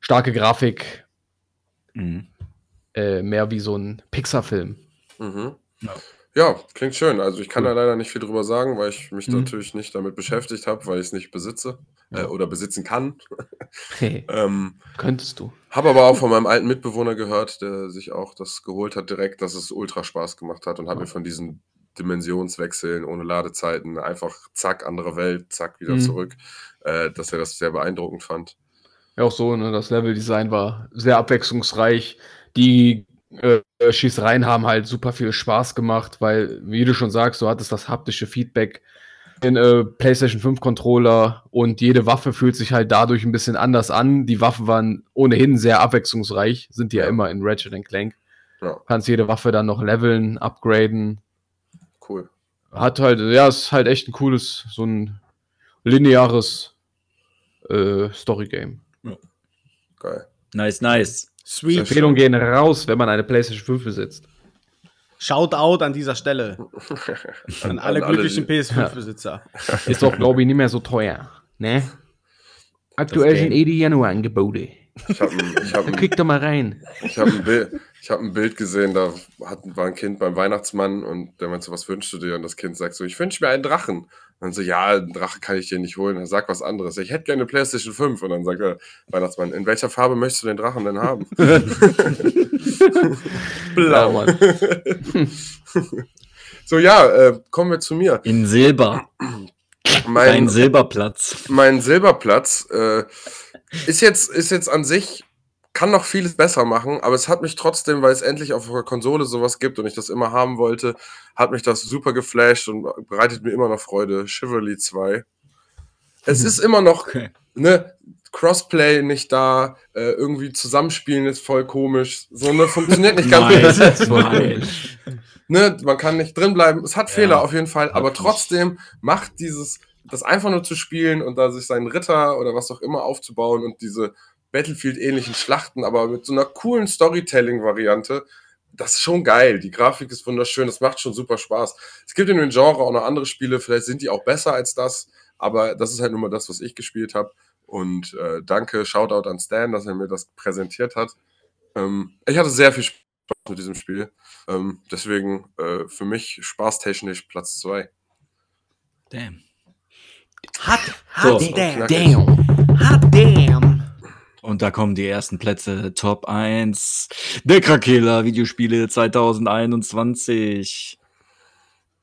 starke Grafik, Mhm. äh, mehr wie so ein Pixar-Film. Mhm. Ja. Ja, klingt schön. Also ich kann da leider nicht viel drüber sagen, weil ich mich Mhm. natürlich nicht damit beschäftigt habe, weil ich es nicht besitze äh, oder besitzen kann. [LAUGHS] Ähm, Könntest du. habe aber auch von meinem alten Mitbewohner gehört, der sich auch das geholt hat direkt, dass es ultra Spaß gemacht hat und hat Ja. mir von diesen Dimensionswechseln ohne Ladezeiten einfach zack, andere Welt, zack, wieder Mhm. zurück, äh, dass er das sehr beeindruckend fand. Ja, auch so, ne, das Leveldesign war sehr abwechslungsreich. Die äh, Schießereien haben halt super viel Spaß gemacht, weil, wie du schon sagst, du hattest das haptische Feedback in äh, PlayStation 5 Controller und jede Waffe fühlt sich halt dadurch ein bisschen anders an. Die Waffen waren ohnehin sehr abwechslungsreich, sind die ja, Ja. immer in Ratchet Clank. Ja. Kannst jede Waffe dann noch leveln, upgraden. Cool. Hat halt, ja, ist halt echt ein cooles, so ein lineares äh, Story-Game. Geil. Nice, nice. Sweet. Empfehlungen gehen raus, wenn man eine PlayStation 5 besitzt. Shoutout an dieser Stelle [LAUGHS] an alle glücklichen die- PS5-Besitzer. Ist doch, glaube ich, nicht mehr so teuer. Ne? Aktuell sind eh die Januar-Angebote. Ich habe ein, ich hab Dann ein, doch mal rein. ich hab ein, Bild, ich hab ein Bild gesehen, da hat, war ein Kind beim Weihnachtsmann und der meinte so, was wünschst du dir? Und das Kind sagt so, ich wünsche mir einen Drachen. Und dann so, ja, einen Drache kann ich dir nicht holen. Er sagt was anderes. Ich hätte gerne eine Playstation 5. Und dann sagt der Weihnachtsmann, in welcher Farbe möchtest du den Drachen denn haben? [LAUGHS] Ja, Mann. [LAUGHS] so, ja, äh, kommen wir zu mir. In Silber. Mein, Dein Silberplatz. mein Silberplatz äh, ist, jetzt, ist jetzt an sich, kann noch vieles besser machen, aber es hat mich trotzdem, weil es endlich auf der Konsole sowas gibt und ich das immer haben wollte, hat mich das super geflasht und bereitet mir immer noch Freude. Chivalry 2. Es ist immer noch, Okay. ne, Crossplay nicht da, äh, irgendwie zusammenspielen ist voll komisch. So, ne, funktioniert nicht ganz Nein, nein. [LAUGHS] ne, man kann nicht drin bleiben. Es hat Ja, Fehler auf jeden Fall, aber trotzdem macht dieses, das einfach nur zu spielen und da sich seinen Ritter oder was auch immer aufzubauen und diese Battlefield-ähnlichen Schlachten, aber mit so einer coolen Storytelling-Variante, das ist schon geil. Die Grafik ist wunderschön, das macht schon super Spaß. Es gibt in dem Genre auch noch andere Spiele, vielleicht sind die auch besser als das, aber das ist halt nur mal das, was ich gespielt habe. Und äh, danke, Shoutout an Stan, dass er mir das präsentiert hat. Ähm, ich hatte sehr viel Spaß mit diesem Spiel. Ähm, deswegen äh, für mich spaßtechnisch Platz 2. Damn. Hot, hot So, damn. knackig. Hot damn. Und da kommen die ersten Plätze. Top 1. Der Krakela Videospiele 2021.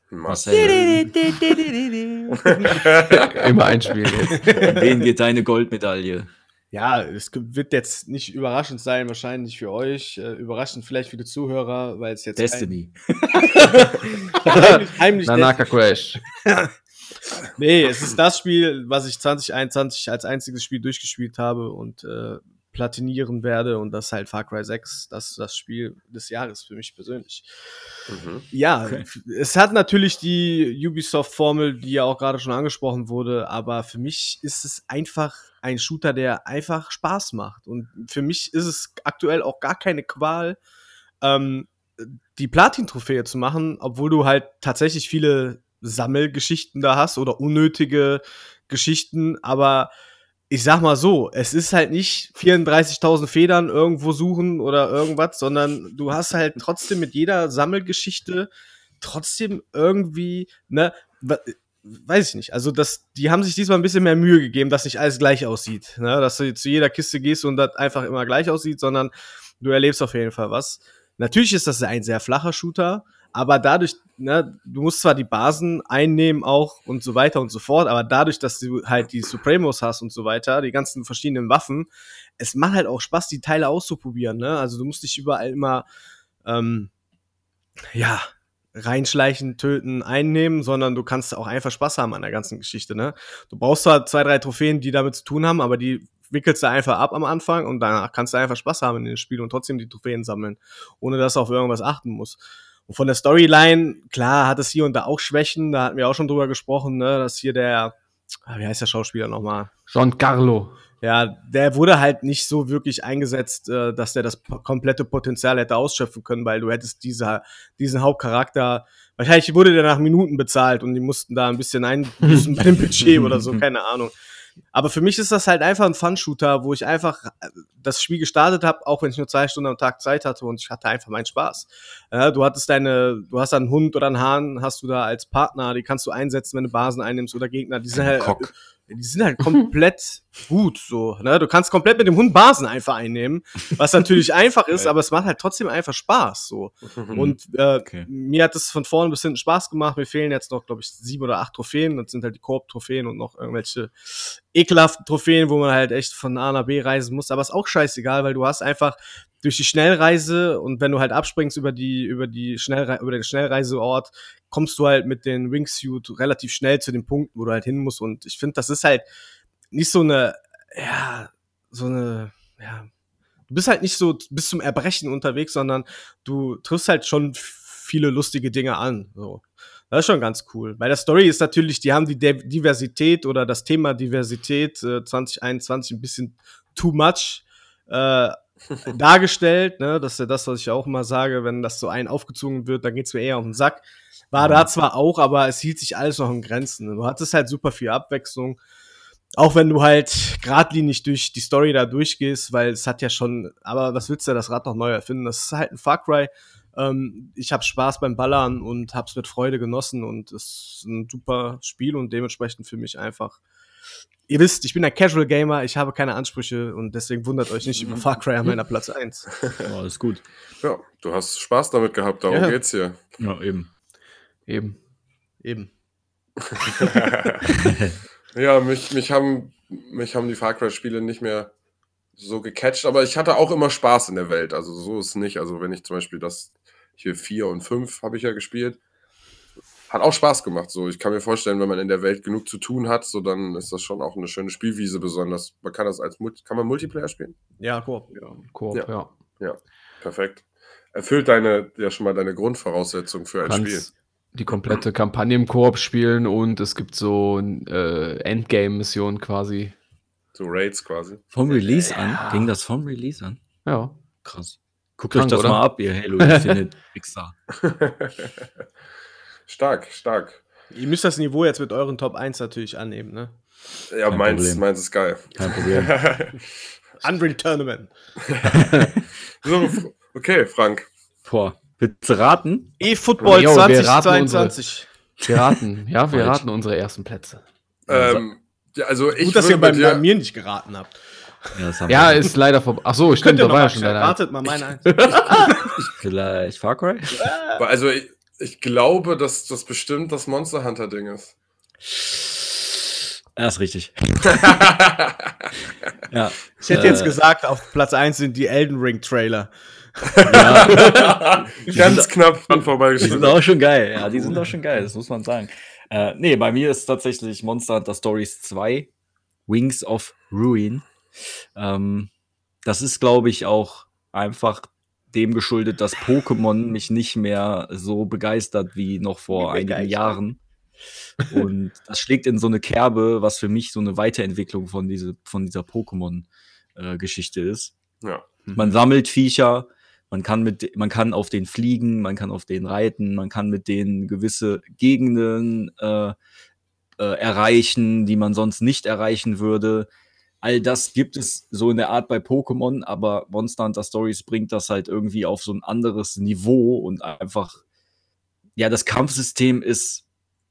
Marcel, [LAUGHS] Immer ein Spiel jetzt. wen geht deine Goldmedaille? Ja, es wird jetzt nicht überraschend sein, wahrscheinlich für euch. Äh, überraschend vielleicht für die Zuhörer, weil es jetzt Destiny. heimlich, [LAUGHS] heimlich Nanaka Crash. [LAUGHS] Nee, es ist das Spiel, was ich 2021 als einziges Spiel durchgespielt habe und äh, platinieren werde. Und das ist halt Far Cry 6. Das ist das Spiel des Jahres für mich persönlich. Mhm. Ja, Okay. es hat natürlich die Ubisoft-Formel, die ja auch gerade schon angesprochen wurde, aber für mich ist es einfach ein Shooter, der einfach Spaß macht. Und für mich ist es aktuell auch gar keine Qual, ähm, die Platin-Trophäe zu machen, obwohl du halt tatsächlich viele Sammelgeschichten da hast oder unnötige Geschichten, aber ich sag mal so, es ist halt nicht 34.000 Federn irgendwo suchen oder irgendwas, sondern du hast halt trotzdem mit jeder Sammelgeschichte trotzdem irgendwie, ne, weiß ich nicht. Also das, die haben sich diesmal ein bisschen mehr Mühe gegeben, dass nicht alles gleich aussieht, ne, dass du zu jeder Kiste gehst und das einfach immer gleich aussieht, sondern du erlebst auf jeden Fall was. Natürlich ist das ein sehr flacher Shooter, aber dadurch, ne, du musst zwar die Basen einnehmen auch und so weiter und so fort, aber dadurch, dass du halt die Supremos hast und so weiter, die ganzen verschiedenen Waffen, es macht halt auch Spaß, die Teile auszuprobieren, ne? Also du musst dich überall immer, ähm, ja, reinschleichen, töten, einnehmen, sondern du kannst auch einfach Spaß haben an der ganzen Geschichte, ne? Du brauchst zwar zwei, drei Trophäen, die damit zu tun haben, aber die wickelst du einfach ab am Anfang und danach kannst du einfach Spaß haben in dem Spiel und trotzdem die Trophäen sammeln, ohne dass du auf irgendwas achten musst. Und von der Storyline, klar, hat es hier und da auch Schwächen, da hatten wir auch schon drüber gesprochen, ne, dass hier der, ah, wie heißt der Schauspieler nochmal? Giancarlo. Ja, der wurde halt nicht so wirklich eingesetzt, äh, dass der das komplette Potenzial hätte ausschöpfen können, weil du hättest dieser, diesen Hauptcharakter, wahrscheinlich wurde der nach Minuten bezahlt und die mussten da ein bisschen einbüßen [LAUGHS] bei dem Budget oder so, keine Ahnung. Aber für mich ist das halt einfach ein Fun-Shooter, wo ich einfach äh, das Spiel gestartet habe, auch wenn ich nur zwei Stunden am Tag Zeit hatte und ich hatte einfach meinen Spaß. Ja, du hattest deine, du hast einen Hund oder einen Hahn, hast du da als Partner, die kannst du einsetzen, wenn du Basen einnimmst oder Gegner. Die sind halt, die sind halt komplett [LAUGHS] gut so. Ne? Du kannst komplett mit dem Hund Basen einfach einnehmen, was natürlich [LAUGHS] einfach ist, aber es macht halt trotzdem einfach Spaß so. [LAUGHS] Und äh, okay. mir hat es von vorne bis hinten Spaß gemacht. Mir fehlen jetzt noch, glaube ich, sieben oder acht Trophäen. Das sind halt die Koop-Trophäen und noch irgendwelche ekelhaften Trophäen, wo man halt echt von A nach B reisen muss. Aber ist auch scheißegal, weil du hast einfach durch die Schnellreise und wenn du halt abspringst über die über die Schnellre über den Schnellreiseort kommst du halt mit den Wingsuit relativ schnell zu den Punkten, wo du halt hin musst und ich finde, das ist halt nicht so eine ja, so eine ja, du bist halt nicht so bis zum Erbrechen unterwegs, sondern du triffst halt schon viele lustige Dinge an, so. Das ist schon ganz cool. Bei der Story ist natürlich, die haben die Diversität oder das Thema Diversität äh, 2021 ein bisschen too much äh, [LAUGHS] dargestellt. Ne? Das ist ja das, was ich auch immer sage, wenn das so ein aufgezogen wird, dann geht's mir eher auf den Sack. War da zwar auch, aber es hielt sich alles noch in Grenzen. Du hattest halt super viel Abwechslung. Auch wenn du halt geradlinig durch die Story da durchgehst, weil es hat ja schon, aber was willst du das Rad noch neu erfinden? Das ist halt ein Far Cry. Ähm, ich habe Spaß beim Ballern und hab's mit Freude genossen und es ist ein super Spiel und dementsprechend für mich einfach ihr wisst, ich bin ein Casual Gamer, ich habe keine Ansprüche und deswegen wundert euch nicht über Far Cry an meiner Platz 1. [LAUGHS] Oh, alles gut. Ja, du hast Spaß damit gehabt, darum ja. geht's hier. Ja, eben. Eben. Eben. [LAUGHS] ja, mich, mich, haben, mich haben die Far Cry-Spiele nicht mehr so gecatcht, aber ich hatte auch immer Spaß in der Welt. Also so ist es nicht. Also wenn ich zum Beispiel das hier 4 und 5 habe ich ja gespielt hat auch Spaß gemacht. So, ich kann mir vorstellen, wenn man in der Welt genug zu tun hat, so dann ist das schon auch eine schöne Spielwiese besonders. Man kann das als kann man Multiplayer spielen? Ja, Koop. Ja, Koop, ja. ja. Ja, perfekt. Erfüllt deine ja schon mal deine Grundvoraussetzung für ein Spiel. Die komplette Kampagne im Koop spielen und es gibt so äh, Endgame-Missionen quasi. So Raids quasi. Vom Release an? Ging das vom Release an? Ja. Krass. Guckt euch das oder? mal ab, ihr Halo Infinite [LAUGHS] Pixar. [LAUGHS] Stark, stark. Ihr müsst das Niveau jetzt mit euren Top 1 natürlich annehmen, ne? Ja, meins, meins ist geil. Kein Problem. [LAUGHS] Unreal Tournament. so, okay, Frank. Boah, willst du raten? E-Football 2022. Wir raten, ja, wir raten unsere ersten Plätze. Ähm, ja, also ich Gut, dass ihr bei, bei, mir nicht geraten habt. Ja, ja ist leider vorbei. Ach so, stimmt, da war ja schon leider. Ratet mal meine Eins. [LAUGHS] Vielleicht Far Cry? Also ich glaube, dass das bestimmt das Monster Hunter-Ding ist. Ja, ist richtig. [LAUGHS] ja, ich hätte äh, jetzt gesagt, auf Platz 1 sind die Elden Ring Trailer. Ja. [LAUGHS] Ganz knapp dran vorbeigeschnitten. Die sind auch schon geil, ja, die sind auch schon geil, das muss man sagen. Äh, nee, bei mir ist tatsächlich Monster Hunter Stories 2, Wings of Ruin. Ähm, das ist, glaube ich, auch einfach dem geschuldet, dass Pokémon [LAUGHS] mich nicht mehr so begeistert wie noch vor einigen Jahren. Und das schlägt in so eine Kerbe, was für mich so eine Weiterentwicklung von, diese, von dieser Pokémon-Geschichte äh, ist. Ja. Mhm. Man sammelt Viecher, man kann mit, man kann auf den fliegen, man kann auf den reiten, man kann mit denen gewisse Gegenden äh, äh, erreichen, die man sonst nicht erreichen würde. All das gibt es so in der Art bei Pokémon, aber Monster Hunter Stories bringt das halt irgendwie auf so ein anderes Niveau und einfach, ja, das Kampfsystem ist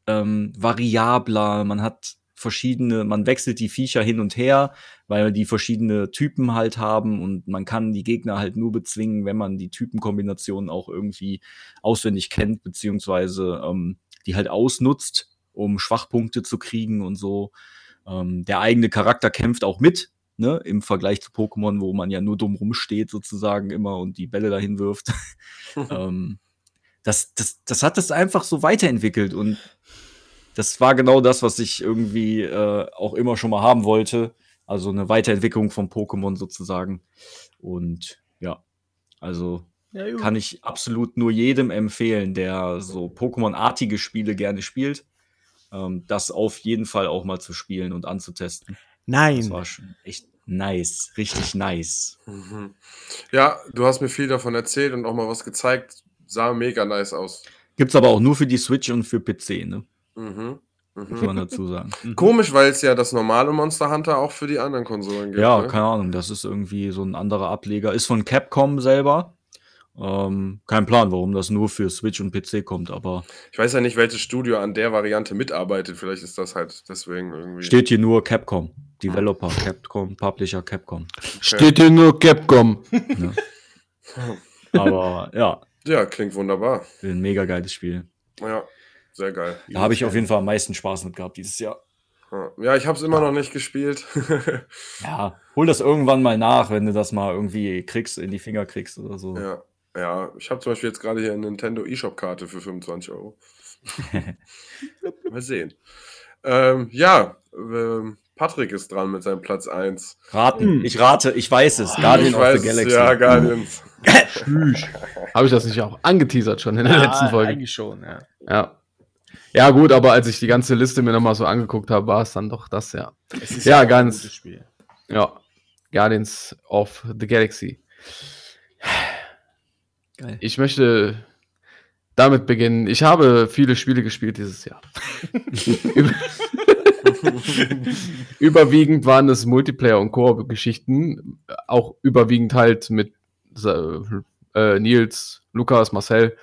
ähm, variabler, man hat verschiedene, man wechselt die Viecher hin und her, weil die verschiedene Typen halt haben und man kann die Gegner halt nur bezwingen, wenn man die Typenkombinationen auch irgendwie auswendig kennt, beziehungsweise ähm, die halt ausnutzt, um Schwachpunkte zu kriegen und so. Ähm, der eigene Charakter kämpft auch mit, ne, im Vergleich zu Pokémon, wo man ja nur dumm rumsteht sozusagen immer und die Bälle dahin wirft. [LAUGHS] ähm, das, das, das hat es einfach so weiterentwickelt und das war genau das, was ich irgendwie äh, auch immer schon mal haben wollte. Also eine Weiterentwicklung von Pokémon sozusagen. Und ja, also Ja, kann ich absolut nur jedem empfehlen, der so Pokémon-artige Spiele gerne spielt, ähm, das auf jeden Fall auch mal zu spielen und anzutesten. Das Nein. war schon echt nice, richtig nice. Mhm. Ja, du hast mir viel davon erzählt und auch mal was gezeigt. Sah mega nice aus. Gibt's aber auch nur für die Switch und für PC, ne? Mhm. Muss Mhm. man dazu sagen. [LAUGHS] Komisch, weil es ja das normale Monster Hunter auch für die anderen Konsolen gibt. Ja, ne? keine Ahnung, das ist irgendwie so ein anderer Ableger. Ist von Capcom selber. Ähm, kein Plan, warum das nur für Switch und PC kommt, aber Ich weiß ja nicht, welches Studio an der Variante mitarbeitet. Vielleicht ist das halt deswegen irgendwie. steht hier nur Capcom. Developer, Capcom, Publisher Capcom. Steht hier nur Capcom. Ne? Aber ja, Ja, klingt wunderbar. ein mega geiles Spiel. Ja, sehr geil. Da habe ich auf jeden Fall am meisten Spaß mit gehabt dieses Jahr. Ja, ich habe es immer noch nicht gespielt. [LAUGHS] Ja, hol das irgendwann mal nach, wenn du das mal irgendwie kriegst, in die Finger kriegst oder so. ja, ja, ich habe zum Beispiel jetzt gerade hier eine Nintendo eShop-Karte für 25 Euro. [LAUGHS] mal sehen. Ähm, ja, ähm, Patrick ist dran mit seinem Platz 1. Raten, ich rate, ich weiß es. Guardian ich of weiß the Galaxy. Ja, Guardians. [LAUGHS] Habe ich das nicht auch angeteasert schon in der letzten Folge? Eigentlich schon, ja. Ja. Ja, gut, aber als ich die ganze Liste mir nochmal so angeguckt habe, war es dann doch das, ja. Es ist Ja, ganz. gutes Spiel. Ja. Guardians of the Galaxy. Geil. Ich möchte damit beginnen. Ich habe viele Spiele gespielt dieses Jahr. Über- [LAUGHS] überwiegend waren es Multiplayer- und Koop-Geschichten. Auch überwiegend halt mit äh, Nils, Lukas, Marcel.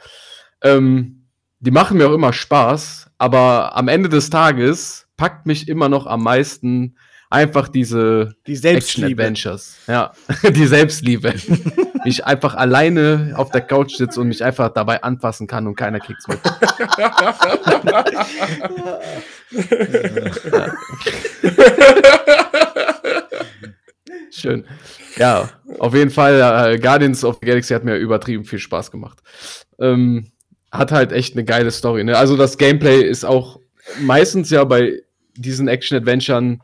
Ähm, die machen mir auch immer Spaß, aber am Ende des Tages packt mich immer noch am meisten einfach diese Die Selbstliebe. Action-Adventures. Ja, [LAUGHS] die Selbstliebe. [LAUGHS] Ich einfach alleine auf der Couch sitze und mich einfach dabei anfassen kann und keiner kriegt's mit. [LAUGHS] Schön. Ja, auf jeden Fall, äh, Guardians of the Galaxy hat mir übertrieben viel Spaß gemacht. Ähm, hat halt echt eine geile Story. Ne? Also das Gameplay ist auch meistens ja bei diesen Action-Adventuren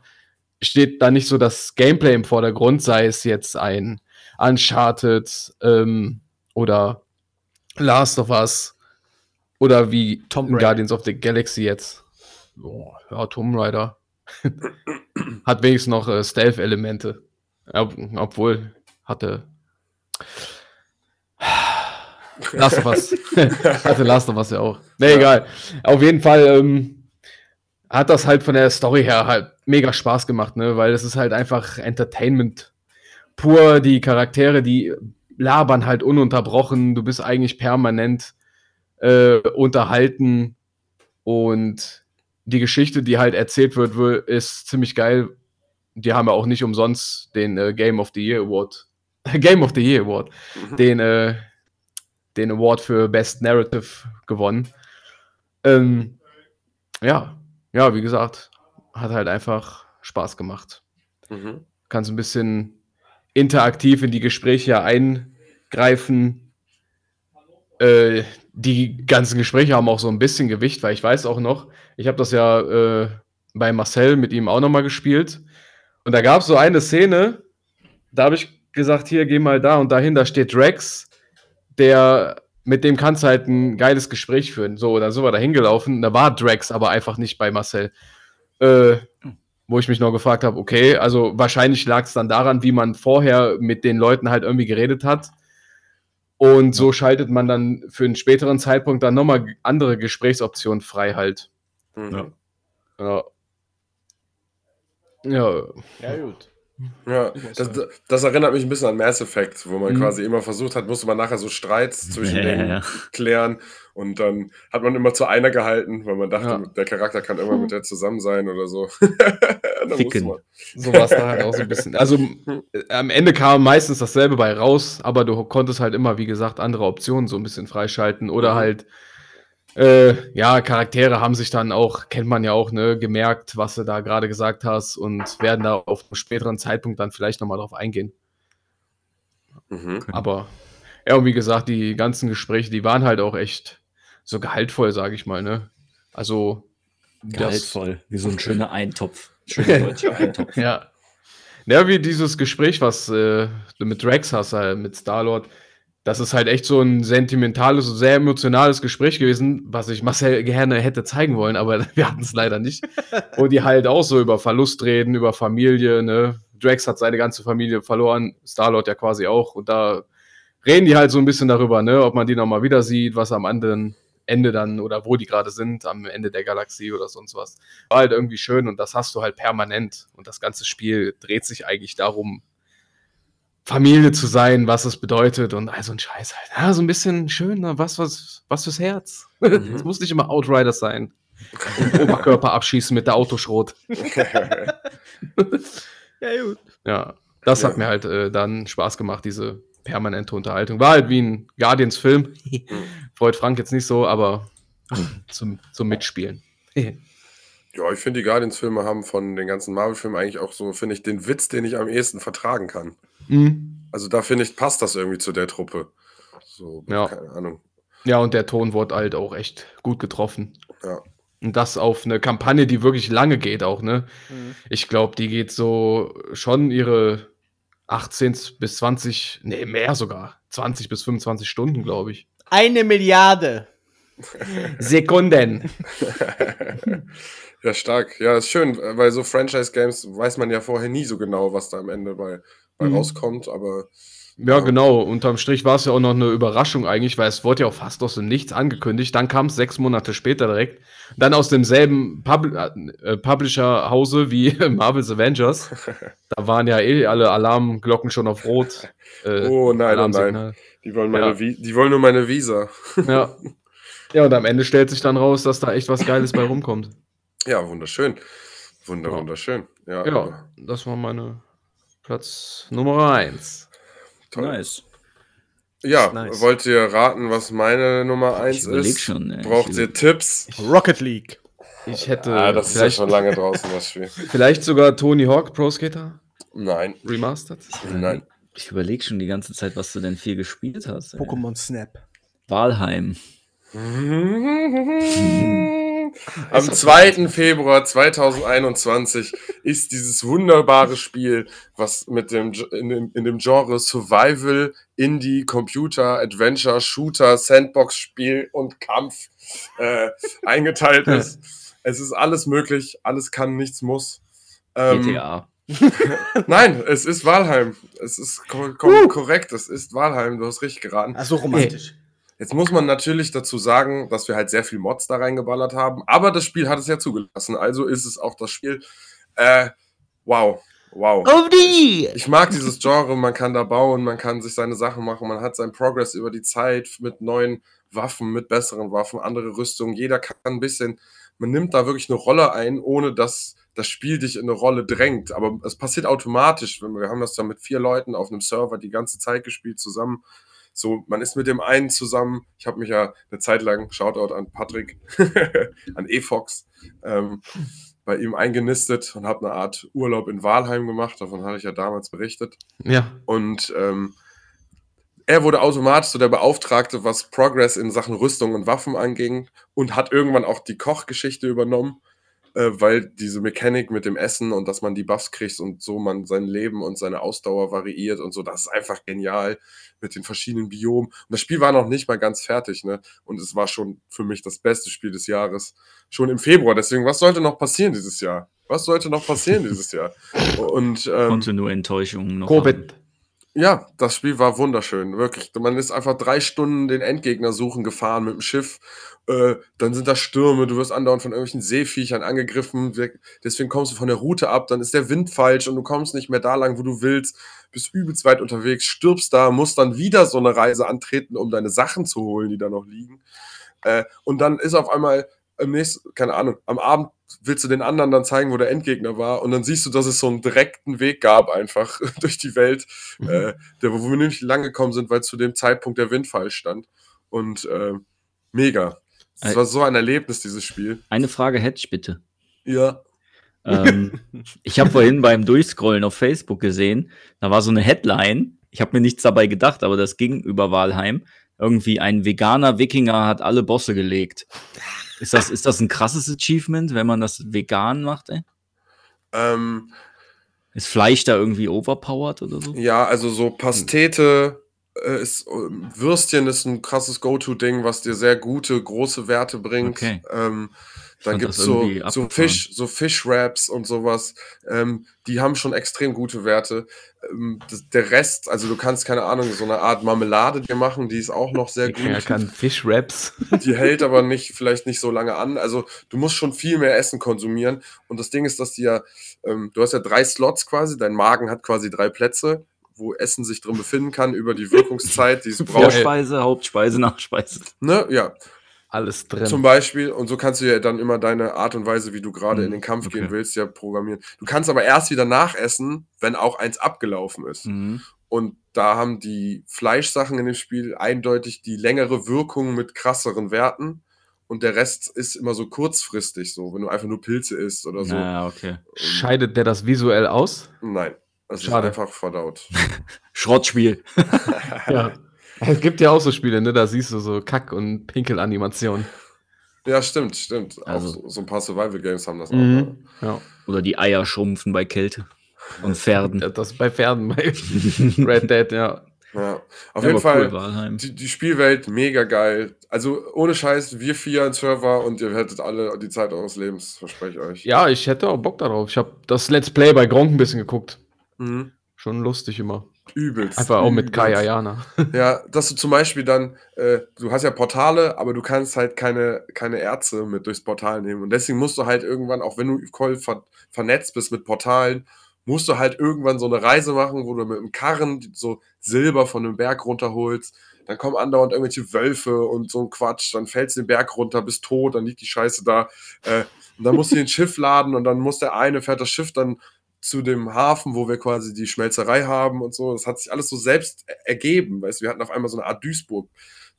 steht da nicht so das Gameplay im Vordergrund, sei es jetzt ein Uncharted ähm, oder Last of Us oder wie Raider. Guardians of the Galaxy jetzt. Boah, ja, Tomb Raider. [LAUGHS] Hat wenigstens noch äh, Stealth-Elemente. Ja, obwohl hatte [LAUGHS] Last of Us. [LAUGHS] hatte Last of Us ja auch. Nee, egal. Auf jeden Fall ähm, hat das halt von der Story her halt mega Spaß gemacht, ne? Weil es ist halt einfach Entertainment pur. Die Charaktere, die labern halt ununterbrochen. Du bist eigentlich permanent äh, unterhalten und die Geschichte, die halt erzählt wird, ist ziemlich geil. Die haben ja auch nicht umsonst den äh, Game of the Year Award, [LAUGHS] Game of the Year Award, den, äh, den Award für Best Narrative gewonnen. Ähm, ja, ja, wie gesagt, hat halt einfach Spaß gemacht. Mhm. Kannst ein bisschen interaktiv in die Gespräche eingreifen. Äh, die ganzen Gespräche haben auch so ein bisschen Gewicht, weil ich weiß auch noch, ich habe das ja äh, bei Marcel mit ihm auch nochmal gespielt. Und da gab es so eine Szene, da habe ich gesagt, hier, geh mal da und dahin, da steht Rex, der, mit dem kannst du halt ein geiles Gespräch führen. So, dann sind wir da hingelaufen, da war Drax aber einfach nicht bei Marcel. Äh, wo ich mich noch gefragt habe, okay, also wahrscheinlich lag es dann daran, wie man vorher mit den Leuten halt irgendwie geredet hat. Und so schaltet man dann für einen späteren Zeitpunkt dann nochmal andere Gesprächsoptionen frei halt. Mhm. Ja. Ja. Ja, Ja, gut. Ja, das, das erinnert mich ein bisschen an Mass Effect, wo man Mhm. quasi immer versucht hat, musste man nachher so Streits [LAUGHS] zwischen Ja, denen ja. klären und dann hat man immer zu einer gehalten, weil man dachte, Ja. der Charakter kann immer mit der zusammen sein oder so. [LAUGHS] Ficken. so war es da halt auch so ein bisschen. Also äh, am Ende kam meistens dasselbe bei raus, aber du konntest halt immer, wie gesagt, andere Optionen so ein bisschen freischalten oder Mhm. halt äh, ja, Charaktere haben sich dann auch, kennt man ja auch, ne, gemerkt, was du da gerade gesagt hast und werden da auf einem späteren Zeitpunkt dann vielleicht nochmal drauf eingehen. Mhm. Aber ja, und wie gesagt, die ganzen Gespräche, die waren halt auch echt so gehaltvoll, sage ich mal, ne? Also das- Gehaltvoll, wie so ein schöner Eintopf. Schöner [LAUGHS] deutscher Eintopf. Ja. Ja, wie dieses Gespräch, was äh, du mit Drax hast, halt, mit Star-Lord. Das ist halt echt so ein sentimentales, sehr emotionales Gespräch gewesen, was ich Marcel gerne hätte zeigen wollen, aber [LAUGHS] wir hatten es leider nicht. [LAUGHS] Wo die halt auch so über Verlust reden, über Familie, ne? Drax hat seine ganze Familie verloren, Star-Lord ja quasi auch. Und da reden die halt so ein bisschen darüber, ne, ob man die nochmal wieder sieht, was am anderen Ende dann oder wo die gerade sind, am Ende der Galaxie oder sonst was. War halt irgendwie schön und das hast du halt permanent. Und das ganze Spiel dreht sich eigentlich darum, Familie zu sein, was es bedeutet und all so ein Scheiß halt. Ja, so ein bisschen schön, ne? was, was, was fürs Herz. Es muss nicht immer Outriders sein. Und Oberkörper abschießen mit der Autoschrot. [LAUGHS] Ja, gut. Ja, das Ja. hat mir halt äh, dann Spaß gemacht, diese permanente Unterhaltung. War halt wie ein Guardians-Film. [LAUGHS] Freut Frank jetzt nicht so, aber zum, zum Mitspielen. Ja, ich finde, die Guardians-Filme haben von den ganzen Marvel-Filmen eigentlich auch so, finde ich, den Witz, den ich am ehesten vertragen kann. Mhm. Also da finde ich, passt das irgendwie zu der Truppe. So, Ja. keine Ahnung. Ja, und der Ton wurde halt auch echt gut getroffen. Ja. Und das auf eine Kampagne, die wirklich lange geht auch, ne? Mhm. Ich glaube, die geht so schon ihre 18 bis 20, nee, mehr sogar. 20 bis 25 Stunden, glaube ich. Eine Milliarde. [LAUGHS] Sekunden. [LAUGHS] ja, stark. Ja, ist schön, weil so Franchise-Games weiß man ja vorher nie so genau, was da am Ende bei, bei Mhm. rauskommt, aber Ja, Ja. genau. Unterm Strich war es ja auch noch eine Überraschung eigentlich, weil es wurde ja auch fast aus dem Nichts angekündigt. Dann kam es sechs Monate später direkt. Dann aus demselben Pub äh, Publisher-Hause wie [LAUGHS] Marvel's Avengers. [LAUGHS] Da waren ja eh alle Alarmglocken schon auf Rot. Äh, oh nein, oh nein. Die wollen, meine Ja. Vi- die wollen nur meine Visa. [LAUGHS] Ja. ja, und am Ende stellt sich dann raus, dass da echt was Geiles bei rumkommt. Ja, wunderschön. Wunder, Ja. wunderschön. Ja, Ja, das war meine Platz Nummer eins. toll. Nice. Ja, Nice. wollt ihr raten, was meine Nummer Ich 1 überleg ist? schon. ey. Braucht Ich ihr Tipps? Rocket League. Ich hätte Ah, das ist ja vielleicht, schon lange draußen, das Spiel. [LAUGHS] vielleicht sogar Tony Hawk Pro Skater Nein, Remastered. nein. Ich überlege schon die ganze Zeit, was du denn viel gespielt hast. Pokémon Snap. Walheim. [LAUGHS] Am 2. Februar 2021 ist dieses wunderbare Spiel, was mit dem, in, dem, in dem Genre Survival, Indie, Computer, Adventure, Shooter, Sandbox-Spiel und Kampf äh, eingeteilt ist. [LAUGHS] Es ist alles möglich, alles kann, nichts muss. Ähm, GTA. [LAUGHS] Nein, es ist Walheim. Es ist ko ko korrekt, es ist Walheim. Du hast richtig geraten. Ach so romantisch. Jetzt muss man natürlich dazu sagen, dass wir halt sehr viel Mods da reingeballert haben, aber das Spiel hat es ja zugelassen, also ist es auch das Spiel. Äh, wow, wow. Die! Ich mag dieses Genre, man kann da bauen, man kann sich seine Sachen machen, man hat seinen Progress über die Zeit mit neuen Waffen, mit besseren Waffen, andere Rüstungen. Jeder kann ein bisschen, man nimmt da wirklich eine Rolle ein, ohne dass das Spiel dich in eine Rolle drängt. Aber es passiert automatisch. Wir wir haben das dann mit vier Leuten auf einem Server die ganze Zeit gespielt zusammen. So, man ist mit dem einen zusammen. Ich habe mich ja eine Zeit lang, Shoutout an Patrick, [LAUGHS] an eFox, ähm, bei ihm eingenistet und habe eine Art Urlaub in Walheim gemacht. Davon hatte ich ja damals berichtet. Ja. Und ähm, er wurde automatisch so der Beauftragte, was Progress in Sachen Rüstung und Waffen anging und hat irgendwann auch die Kochgeschichte übernommen, äh, weil diese Mechanik mit dem Essen und dass man die Buffs kriegt und so man sein Leben und seine Ausdauer variiert und so, das ist einfach genial mit den verschiedenen Biomen. Und das Spiel war noch nicht mal ganz fertig, ne? Und es war schon für mich das beste Spiel des Jahres. Schon im Februar. Deswegen, was sollte noch passieren dieses Jahr? Was sollte noch passieren dieses Jahr? [LAUGHS] Und ähm, Konnte nur Enttäuschungen noch haben. Ja, das Spiel war wunderschön, wirklich. Man ist einfach drei Stunden den Endgegner suchen gefahren mit dem Schiff. Äh, dann sind da Stürme, du wirst andauernd von irgendwelchen Seeviechern angegriffen. Deswegen kommst du von der Route ab, dann ist der Wind falsch und du kommst nicht mehr da lang, wo du willst. Bist übelst weit unterwegs, stirbst da, musst dann wieder so eine Reise antreten, um deine Sachen zu holen, die da noch liegen. Äh, und dann ist auf einmal am nächsten, keine Ahnung, am Abend willst du den anderen dann zeigen, wo der Endgegner war. Und dann siehst du, dass es so einen direkten Weg gab, einfach [LAUGHS] durch die Welt, Mhm. äh, der, wo wir nämlich lang gekommen sind, weil zu dem Zeitpunkt der Windfall stand. Und äh, mega. Es war so ein Erlebnis, dieses Spiel. Eine Frage hätte ich bitte. Ja. Ähm, ich habe vorhin beim Durchscrollen auf Facebook gesehen, da war so eine Headline. Ich habe mir nichts dabei gedacht, aber das ging über Walheim. Irgendwie ein veganer Wikinger hat alle Bosse gelegt. Ist das, ist das ein krasses Achievement, wenn man das vegan macht, ey? Ähm, Ist Fleisch da irgendwie overpowered oder so? ja, also so Pastete äh, ist, Würstchen ist ein krasses Go-To-Ding, was dir sehr gute, große Werte bringt. Okay. Ähm, dann fand gibt's das so, so. Fisch, so Fish-Wraps und sowas. Ähm, die haben schon extrem gute Werte. Ähm, das, der Rest, also du kannst, keine Ahnung, so eine Art Marmelade dir machen, die ist auch noch sehr [LAUGHS] gut. Er kann Fischwraps. [LAUGHS] Die hält aber nicht, vielleicht nicht so lange an. Also du musst schon viel mehr Essen konsumieren. Und das Ding ist, dass die ja, ähm, du hast ja drei Slots quasi, dein Magen hat quasi drei Plätze, wo Essen sich drin befinden kann über die [LAUGHS] Wirkungszeit, die es braucht. Vorspeise, Hauptspeise, Nachspeise. Ne? Ja, Alles drin. zum Beispiel. Und so kannst du ja dann immer deine Art und Weise, wie du gerade Mhm, in den Kampf okay. gehen willst, ja programmieren. Du kannst aber erst wieder nachessen, wenn auch eins abgelaufen ist. Mhm. Und da haben die Fleischsachen in dem Spiel eindeutig die längere Wirkung mit krasseren Werten. Und der Rest ist immer so kurzfristig, so, wenn du einfach nur Pilze isst oder so. Ja, okay. Scheidet der das visuell aus? Nein, es Schade. ist einfach verdaut. [LAUGHS] [LAUGHS] Schrottspiel. [LAUGHS] Ja. [LAUGHS] Es gibt ja auch so Spiele, ne? Da siehst du so Kack- und Pinkelanimationen. ja, stimmt, stimmt. Also- auch so, ein paar Survival-Games haben das Mhm. auch. Ja. Oder die Eier schrumpfen bei Kälte. Und Pferden. Das bei Pferden, bei [LAUGHS] Red Dead, ja. Ja. Auf Ja, jeden Fall, Cool, die, die Spielwelt mega geil. Also ohne Scheiß, wir vier ein Server und ihr hättet alle die Zeit eures Lebens, verspreche ich euch. Ja, ich hätte auch Bock darauf. Ich habe das Let's Play bei Gronk ein bisschen geguckt. Mhm. Schon lustig immer. Übelst. Einfach auch mit. Kai Ayana. Ja, dass du zum Beispiel dann, äh, du hast ja Portale, aber du kannst halt keine, keine Erze mit durchs Portal nehmen. Und deswegen musst du halt irgendwann, auch wenn du voll ver vernetzt bist mit Portalen, musst du halt irgendwann so eine Reise machen, wo du mit einem Karren so Silber von einem Berg runterholst. Dann kommen andauernd irgendwelche Wölfe und so ein Quatsch. Dann fällst du den Berg runter, bist tot, dann liegt die Scheiße da. Äh, und dann musst du ein Schiff laden und dann muss der eine, fährt das Schiff dann zu dem Hafen, wo wir quasi die Schmelzerei haben und so. Das hat sich alles so selbst ergeben. Weißt du, wir hatten auf einmal so eine Art Duisburg.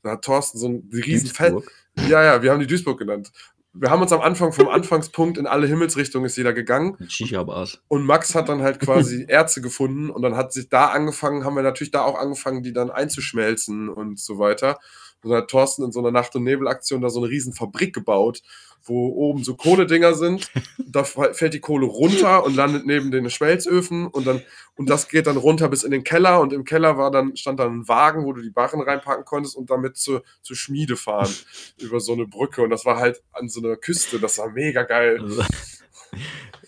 Da hat Thorsten so ein riesen. Duisburg. Ja, ja, wir haben die Duisburg genannt. Wir haben uns am Anfang vom [LAUGHS] Anfangspunkt in alle Himmelsrichtungen ist jeder gegangen Shisha-Bars. und Max hat dann halt quasi Erze gefunden und dann hat sich da angefangen, haben wir natürlich da auch angefangen, die dann einzuschmelzen und so weiter. Und dann hat Thorsten in so einer Nacht- und Nebelaktion da so eine riesen Fabrik gebaut, wo oben so Kohledinger sind. [LAUGHS] Da fällt die Kohle runter und landet neben den Schmelzöfen und dann und das geht dann runter bis in den Keller und im Keller war dann stand dann ein Wagen, wo du die Barren reinpacken konntest und damit zur, zur Schmiede fahren [LAUGHS] über so eine Brücke und das war halt an so einer Küste, das war mega geil. Also,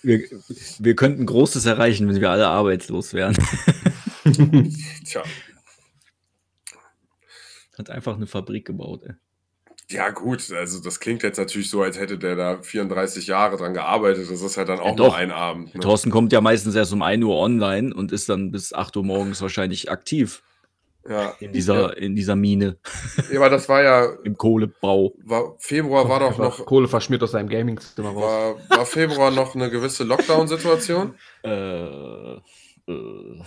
wir, wir könnten Großes erreichen, wenn wir alle arbeitslos wären. [LAUGHS] Tja, Hat einfach eine Fabrik gebaut, ey. Ja, gut, also das klingt jetzt natürlich so, als hätte der da 34 Jahre dran gearbeitet. Das ist ja dann auch Ja, nur doch. ein Abend. Ne? Thorsten kommt ja meistens erst um 1 Uhr online und ist dann bis 8 Uhr morgens wahrscheinlich aktiv Ja. in dieser, in dieser Mine, ja, aber das war ja, [LAUGHS] im Kohlebau. war, Februar war doch noch, Kohle verschmiert aus seinem Gaming-Zimmer raus. war, war Februar noch eine gewisse Lockdown-Situation? [LAUGHS] Äh, äh,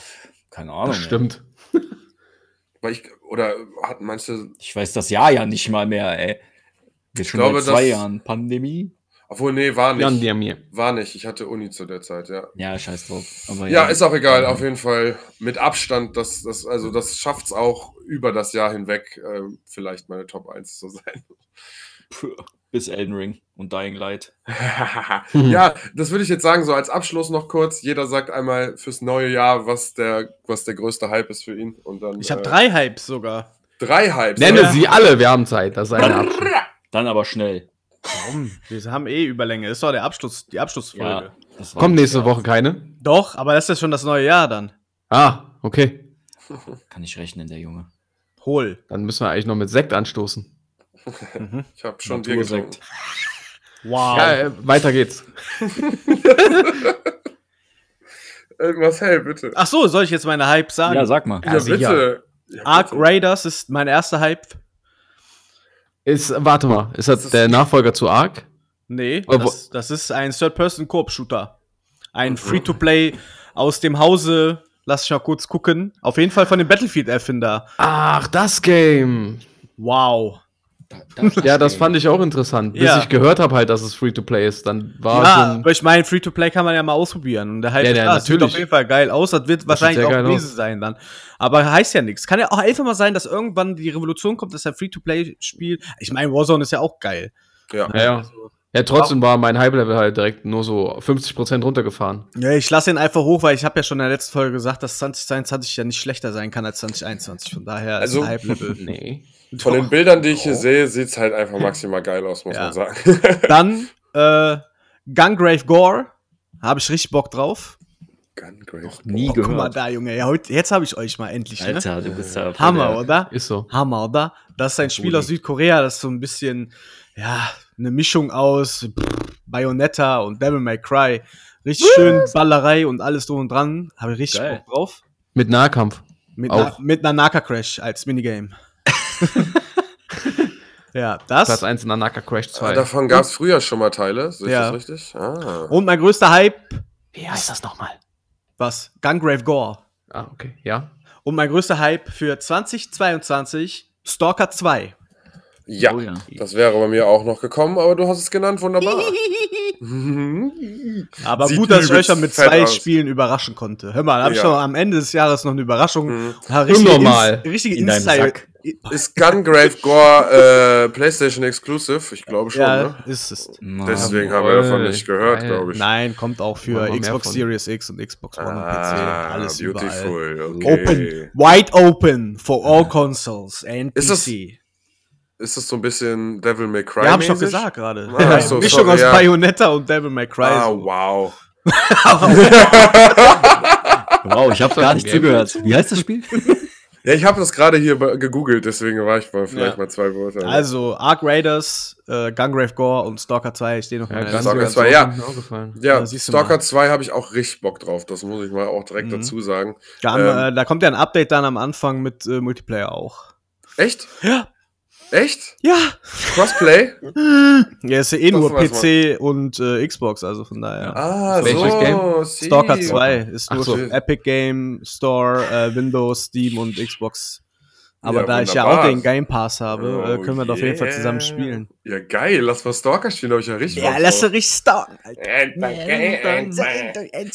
keine Ahnung. Das stimmt. Weil ich, oder hat manche, Ich weiß das Jahr ja nicht mal mehr, ey. Wir schon glaube, seit zwei das- Jahren Pandemie. obwohl, nee, war nicht. Diamir. War nicht. Ich hatte Uni zu der Zeit, ja. Ja, scheiß drauf. Aber Ja, ist auch egal, auf jeden Fall. Mit Abstand, das, das, also das schafft es auch über das Jahr hinweg, ähm, vielleicht meine Top 1 zu sein. Puh, bis Elden Ring und Dying Light. [LAUGHS] ja, das würde ich jetzt sagen, so als Abschluss noch kurz. Jeder sagt einmal fürs neue Jahr, was der, was der größte Hype ist für ihn. Und dann, Ich habe äh, drei Hypes sogar. drei Hypes. Nenne oder? sie alle, wir haben Zeit. Das ist eine. Dann aber schnell. Warum? Wir haben eh Überlänge. Ist doch der Abschluss, die Abschlussfolge. Ja, das war Kommt nächste ja, Woche keine? Doch, aber das ist schon das neue Jahr dann. Ah, okay. Kann ich rechnen, der Junge. Hol. Dann müssen wir eigentlich noch mit Sekt anstoßen. Ich habe schon Bier getrunken. Wow. Ja, äh, weiter geht's. [LAUGHS] Irgendwas hell, bitte. Ach so, soll ich jetzt meine Hype sagen? Ja, sag mal. Ja, also bitte. Ja, Ark bitte. Raiders ist mein erster Hype. Ist, warte mal, ist das, Das ist- der Nachfolger zu Ark? Nee, das, das ist ein Third-Person-Koop-Shooter. Ein Free-to-Play aus dem Hause, lass ich mal kurz gucken. Auf jeden Fall von dem Battlefield-Erfinder. Ach, das Game. Wow. [LAUGHS] Ja, das fand ich auch interessant. Bis Ja. ich gehört habe halt, dass es Free-to-Play ist, dann war Ja, so aber ich meine, Free-to-Play kann man ja mal ausprobieren. Und der Hype Ja, ja, da. Das sieht natürlich. auf jeden Fall geil aus. Das wird wahrscheinlich sehr auch gewesen aus. sein dann. Aber heißt ja nichts. Kann ja auch einfach mal sein, dass irgendwann die Revolution kommt, dass ein Free-to-Play-Spiel. Ich meine, Warzone ist ja auch geil. Ja. ja, ja. Ja, trotzdem war mein Hype-Level halt direkt nur so 50% runtergefahren. Ja, ich lasse ihn einfach hoch, weil ich habe ja schon in der letzten Folge gesagt, dass 2022 ja nicht schlechter sein kann als 2021. Von daher Also- ist ein Hype-Level. [LAUGHS] Nee. Von den Bildern, die ich hier sehe, sieht es halt einfach maximal geil aus, muss Ja. man sagen. [LAUGHS] Dann [LAUGHS] äh, Gungrave Gore. Habe ich richtig Bock drauf. Gungrave. Nie Oh, guck mal gehört. da, Junge. Ja, heute, jetzt habe ich euch mal endlich. Ne? Alter, du bist ja. Hammer, der- oder? Ist so. Hammer, oder? Das ist ein Spiel aus Südkorea, das ist so ein bisschen, ja, eine Mischung aus pff, Bayonetta und Devil May Cry. Richtig schön Ballerei und alles drum und dran. Habe ich richtig Geil. Bock drauf. Mit Nahkampf. Mit, Auch. na, mit einer Naka Crash als Minigame. [LAUGHS] ja, das. Platz 1 in Anaka Crash 2. Ah, davon gab es früher schon mal Teile, sehe ich Ja. das richtig? Ah. Und mein größter Hype, Wie heißt das nochmal? was? Gungrave Gore. Ah, okay. Ja. Und mein größter Hype für 2022, Stalker 2. Ja, Oh ja. das wäre bei mir auch noch gekommen, aber du hast es genannt, wunderbar. [LAUGHS] Aber Sieht gut, dass ich euch schon mit zwei aus. Spielen überraschen konnte. Hör mal, da habe ich Ja. schon am Ende des Jahres noch eine Überraschung. Mhm. Richtige Unnormal. Ins- Richtige In. Sack. Ist Gungrave Gore äh, PlayStation Exclusive? Ich glaube schon, Ja, ne? ist es. Deswegen haben wir davon nicht gehört, glaube ich. Nein, kommt auch für Xbox? Series X und Xbox One und PC. Ah, Alles überall. beautiful. Okay. Open, wide open for all consoles and Ist das PC. Ist das so ein bisschen Devil May Cry? Ja, hab ich doch gesagt gerade. Ah, so, Mischung sorry, aus ja. Bayonetta und Devil May Cry. Ah, so. wow. [LAUGHS] Wow, ich habe gar nicht zugehört. Wie heißt das Spiel? [LAUGHS] Ja, ich habe das gerade hier gegoogelt, deswegen war ich mal vielleicht Ja. mal zwei Worte. Also, Ark Raiders, äh, Gungrave Gore und Stalker 2 stehen noch in Ja, Liste. Stalker ganz 2, so ja. hat mir auch gefallen. ja, Ja, Stalker mal. 2 habe ich auch richtig Bock drauf. Das muss ich mal auch direkt Mhm. dazu sagen. Da, Ähm. äh, da kommt ja ein Update dann am Anfang mit äh, Multiplayer auch. Echt? Ja. Echt? Ja. Crossplay? [LAUGHS] Ja, ist ja eh Das nur PC und äh, Xbox, also von daher. Ah, Welches so. Game? see. Stalker 2 ist Ach nur so. Epic Game Store, äh, Windows, Steam und Xbox. Aber Ja, da ich ja wunderbar. auch den Game Pass habe, äh, Oh, können wir da auf jeden Fall yeah. zusammen spielen. Ja, geil. Lass mal Stalker spielen, habe ich ja richtig Ja, lass du richtig stalken, Alter.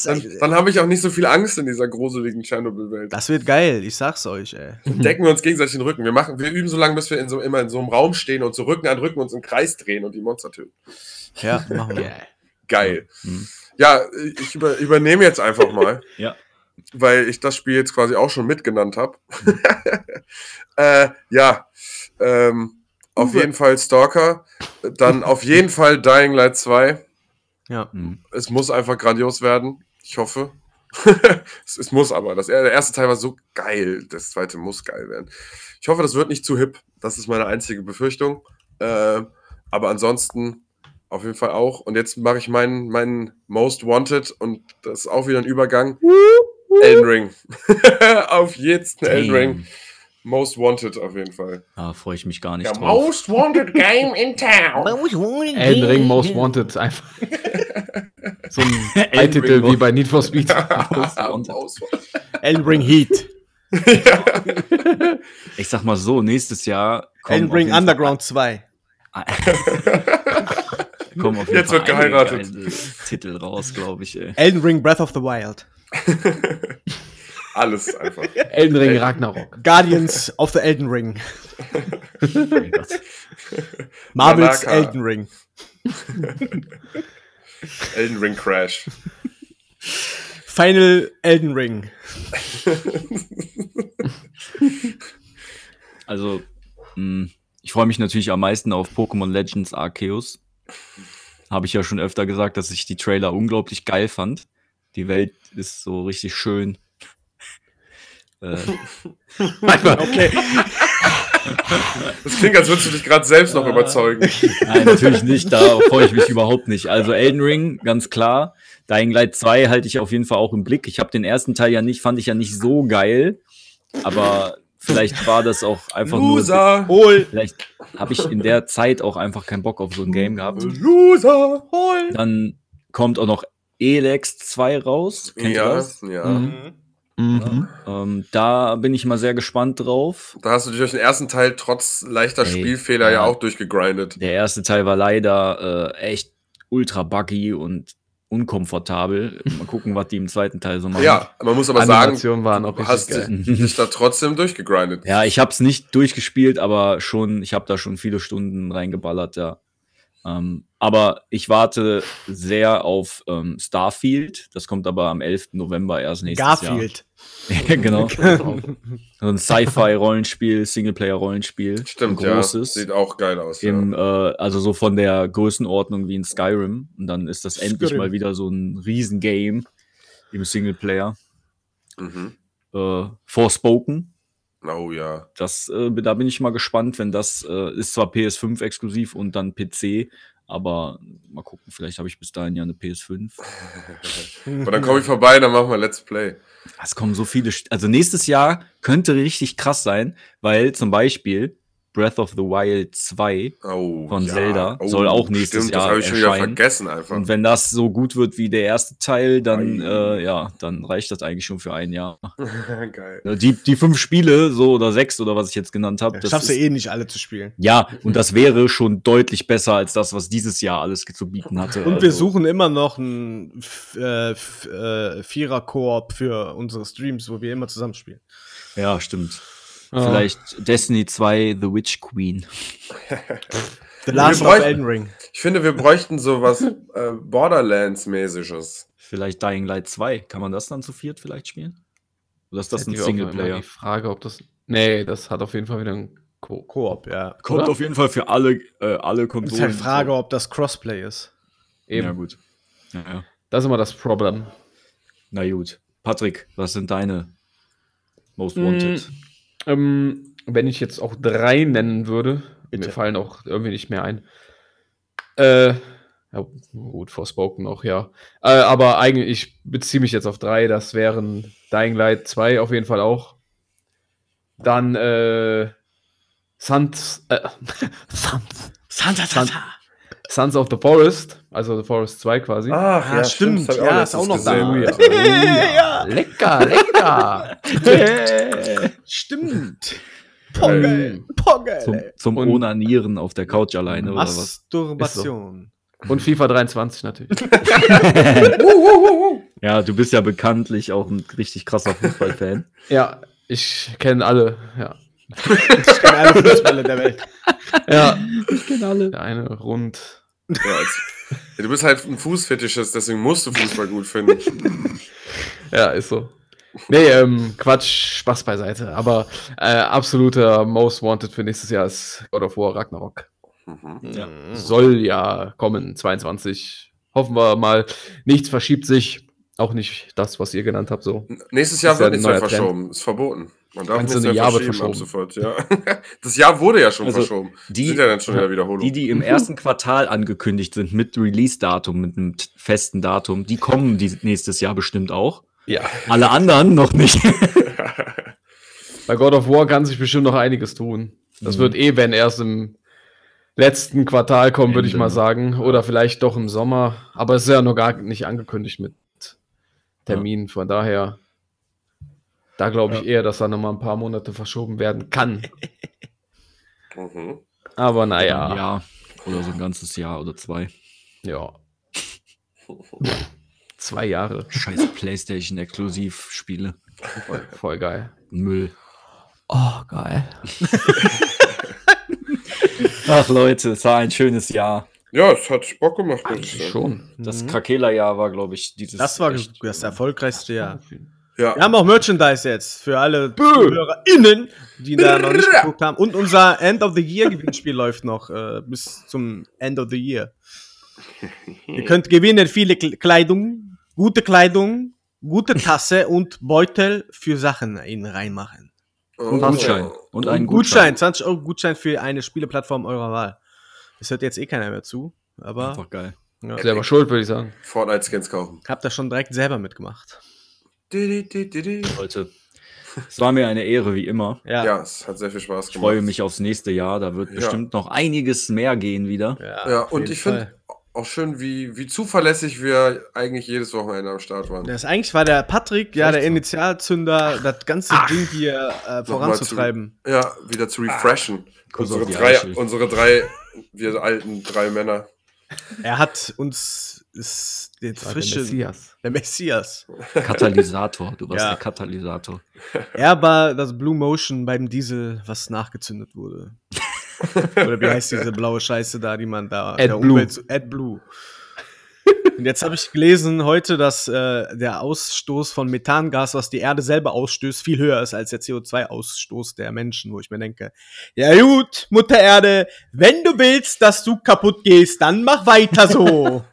Dann, dann habe ich auch nicht so viel Angst in dieser gruseligen Tschernobyl-Welt. Das wird geil, ich sag's euch, ey. Decken wir uns gegenseitig den Rücken. Wir, machen, wir üben so lange, bis wir in so, immer in so einem Raum stehen und so Rücken an Rücken uns im Kreis drehen und die Monster töten. Ja, machen wir. Geil. Mhm. Ja, ich über, übernehme jetzt einfach mal. Ja. Weil ich das Spiel jetzt quasi auch schon mitgenannt habe. [LAUGHS] [LAUGHS] äh, ja, ähm, auf jeden Fall Stalker. Dann [LAUGHS] auf jeden Fall Dying Light 2. Ja. Mhm. Es muss einfach grandios werden. Ich hoffe. es, es muss aber. Das, der erste Teil war so geil. Das zweite muss geil werden. Ich hoffe, das wird nicht zu hip. Das ist meine einzige Befürchtung. Äh, aber ansonsten auf jeden Fall auch. Und jetzt mache ich meinen, meinen Most Wanted und das ist auch wieder ein Übergang. Elden Ring. [LAUGHS] auf jeden Elden Ring. Most Wanted auf jeden Fall. Da freue ich mich gar nicht Der drauf. Most Wanted Game in Town. [LAUGHS] Elden Ring Most Wanted einfach. [LAUGHS] so ein Beititel wie bei Need for Speed. Elden Ring Heat. Ich sag mal so, nächstes Jahr kommen Elden Ring jeden Fall Underground 2. kommen auf jeden Jetzt Fall wird geheiratet. Titel raus, glaube ich, ey. Elden Ring Breath of the Wild. [LAUGHS] Alles einfach. Elden Ring Ragnarok. Guardians of the Elden Ring. [LAUGHS] Marvels Nanaka. Elden Ring. [LAUGHS] Elden Ring Crash. Final Elden Ring. Also, mh, ich freue mich natürlich am meisten auf Pokémon Legends Arceus. Habe ich ja schon öfter gesagt, dass ich die Trailer unglaublich geil fand. Die Welt ist so richtig schön. [LAUGHS] äh, Okay. Das klingt, als würdest du dich gerade selbst noch überzeugen. Nein, natürlich nicht. Da freue ich mich überhaupt nicht. Also Elden Ring, ganz klar. Dying Light 2 halte ich auf jeden Fall auch im Blick. Ich habe den ersten Teil ja nicht, fand ich ja nicht so geil. Aber vielleicht war das auch einfach nur. Loser! Hol. Vielleicht habe ich in der Zeit auch einfach keinen Bock auf so ein Game gehabt. Loser! Hol. Dann kommt auch noch Elex 2 raus. Kennt Ja, das? ja. Mhm. Mhm. Ähm, da bin ich mal sehr gespannt drauf. Da hast du dich durch den ersten Teil trotz leichter Ey, Spielfehler ja. ja. auch durchgegrindet. Der erste Teil war leider äh, echt ultra buggy und unkomfortabel. Mal gucken, was die im zweiten Teil so machen. Ja, man muss aber sagen, Animationen waren auch du hast dich da trotzdem durchgegrindet. Ja, ich habe es nicht durchgespielt, aber schon, ich habe da schon viele Stunden reingeballert, ja. Ähm, aber ich warte sehr auf ähm, Starfield. Das kommt aber am 11. November erst nächstes Garfield. [LAUGHS] Jahr. [LAUGHS] genau. So ein Sci-Fi-Rollenspiel, Singleplayer-Rollenspiel. Stimmt, ein ja. großes. Sieht auch geil aus. Im, ja. äh, also so von der Größenordnung wie in Skyrim. Und dann ist das endlich Skyrim. mal wieder so ein Riesengame im Singleplayer. Mhm. Äh, Forspoken. Oh ja. Das, äh, da bin ich mal gespannt, wenn das äh, ist zwar PS5 exklusiv und dann PC, aber mal gucken, vielleicht habe ich bis dahin ja eine PS5. [LAUGHS] Und dann komme ich vorbei, dann machen wir Let's Play. Es kommen so viele, also nächstes Jahr könnte richtig krass sein, weil zum Beispiel Breath of the Wild 2 Oh, Von Zelda soll auch nächstes stimmt, Jahr Das habe ich schon wieder erscheinen. vergessen einfach. und wenn das so gut wird wie der erste Teil, dann äh, ja, dann reicht das eigentlich schon für ein Jahr. [LAUGHS] geil. Die, die fünf Spiele, so oder sechs oder was ich jetzt genannt habe, Das schaffst du eh nicht alle zu spielen. Ja, und das wäre schon deutlich besser als das, was dieses Jahr alles zu bieten hatte. Und wir Also, suchen immer noch einen äh, äh, Vierer-Koop für unsere Streams, wo wir immer zusammenspielen. Ja, stimmt. Ja. Vielleicht Destiny 2 The Witch Queen. [LAUGHS] The Last of Elden Ring. Ich finde, wir bräuchten sowas äh, Borderlands-mäßiges. Vielleicht Dying Light 2. Kann man das dann zu viert vielleicht spielen? Oder ist das ein Hätte ich immer Singleplayer? Die Frage, ob das. Nee, das hat auf jeden Fall wieder ein Co. Koop, ja. Kommt Oder? auf jeden Fall für alle, äh, alle Konsolen. ist halt Frage, ob das Crossplay ist. Eben. Ja, gut. Ja, ja. Das ist immer das Problem. Na gut. Patrick, was sind deine Most Mm, Wanted? Ähm, wenn ich jetzt auch drei nennen würde, Bitte. mir fallen auch irgendwie nicht mehr ein. Äh, ja, gut, Forspoken noch, ja. Äh, aber eigentlich, ich beziehe mich jetzt auf drei. Das wären Dying Light 2 auf jeden Fall auch. Dann, äh, Sons, äh, [LAUGHS] Sons, Santa. Sons of the Forest, also The Forest 2 quasi. Ach, Ah, stimmt. das hab ich Ja, ist auch noch da. [LAUGHS] Ja, ja. Lecker, lecker. Stimmt. Pogel, Pogel. Zum, zum Und- Onanieren auf der Couch alleine oder was? Masturbation. Und FIFA 23 natürlich. [LAUGHS] Ja, du bist ja bekanntlich auch ein richtig krasser Fußballfan. Ja, ich kenne alle, ja. Ich kenne alle Fußballer der Welt. Ja, ich kenne alle. der eine rund. Ja, als, ja, du bist halt ein Fußfetischist, deswegen musst du Fußball gut finden. [LAUGHS] Ja, ist so. Nee, ähm, Quatsch, Spaß beiseite. Aber äh, absoluter Most Wanted für nächstes Jahr ist God of War Ragnarok. Mhm. Ja. Soll ja kommen, 22. Hoffen wir mal. Nichts verschiebt sich. Auch nicht das, was ihr genannt habt, so. Nächstes Jahr wird nichts mehr neuer Trend. verschoben. Ist verboten. Man darf Meinst nichts du, mehr Jahr verschieben ab verschoben? sofort, ja. [LAUGHS] Das Jahr wurde ja schon Also, verschoben. die- sind ja dann schon wieder Wiederholung. Die, die im ersten Quartal angekündigt sind mit Release-Datum, mit einem festen Datum, die kommen die nächstes Jahr bestimmt auch. Ja. [LAUGHS] Alle anderen noch nicht. [LAUGHS] Bei God of War kann sich bestimmt noch einiges tun. Das Mhm. wird eh, wenn erst im letzten Quartal kommen, würde ich mal sagen. Oder vielleicht doch im Sommer. Aber es ist ja noch gar nicht angekündigt mit Termin. Von daher, da glaube ich eher, dass da noch mal ein paar Monate verschoben werden kann. [LAUGHS] Mhm. Aber Ein naja, Jahr oder so ein ganzes Jahr oder zwei. ja. Zwei Jahre. Scheiß Playstation-Exklusiv-Spiele. Voll, voll geil. Müll. Oh, geil. [LAUGHS] Ach Leute, es war ein schönes Jahr. Ja, es hat Bock gemacht, Eigentlich schon. Das Mhm. Krakela-Jahr war, glaube ich, dieses. Das war echt- das erfolgreichste Jahr. Ja. Wir haben auch Merchandise jetzt für alle ZuhörerInnen, die da noch nicht geguckt haben. Und unser End of the Year Gewinnspiel [LAUGHS] läuft noch äh, bis zum End of the Year. Ihr könnt gewinnen viele Kle- Kleidung, gute Kleidung, gute Tasse und Beutel für Sachen in reinmachen. Und Oh. Gutschein. Und Ein einen Gutschein, 20 Euro Gutschein für eine Spieleplattform eurer Wahl. Das hört jetzt eh keiner mehr zu, aber Einfach geil. ja, Selber schuld, würde ich sagen. Fortnite-Skins kaufen. habt das schon direkt selber mitgemacht. Leute, es war mir eine Ehre, wie immer. Ja. Ja, es hat sehr viel Spaß Ich gemacht. freue mich aufs nächste Jahr. Da wird Ja. bestimmt noch einiges mehr gehen wieder. Ja, auf und ich finde. Auch schön, wie, wie zuverlässig wir eigentlich jedes Wochenende am Start waren. Das eigentlich war der Patrick, ja, der? Initialzünder, das ganze Ding hier äh, voranzutreiben. Ja, wieder zu refreshen. Kuss Unsere drei, unsere drei, wir alten drei Männer. Er hat uns ist den Das war der Messias. der Messias. Katalysator, du warst Ja. der Katalysator. Er war das Blue Motion beim Diesel, was nachgezündet wurde. [LAUGHS] Oder wie heißt diese blaue Scheiße da, die man da zu- AdBlue. Und jetzt habe ich gelesen heute, dass äh, der Ausstoß von Methangas, was die Erde selber ausstößt, viel höher ist als der CO2-Ausstoß der Menschen, wo ich mir denke, ja gut, Mutter Erde, wenn du willst, dass du kaputt gehst, dann mach weiter so.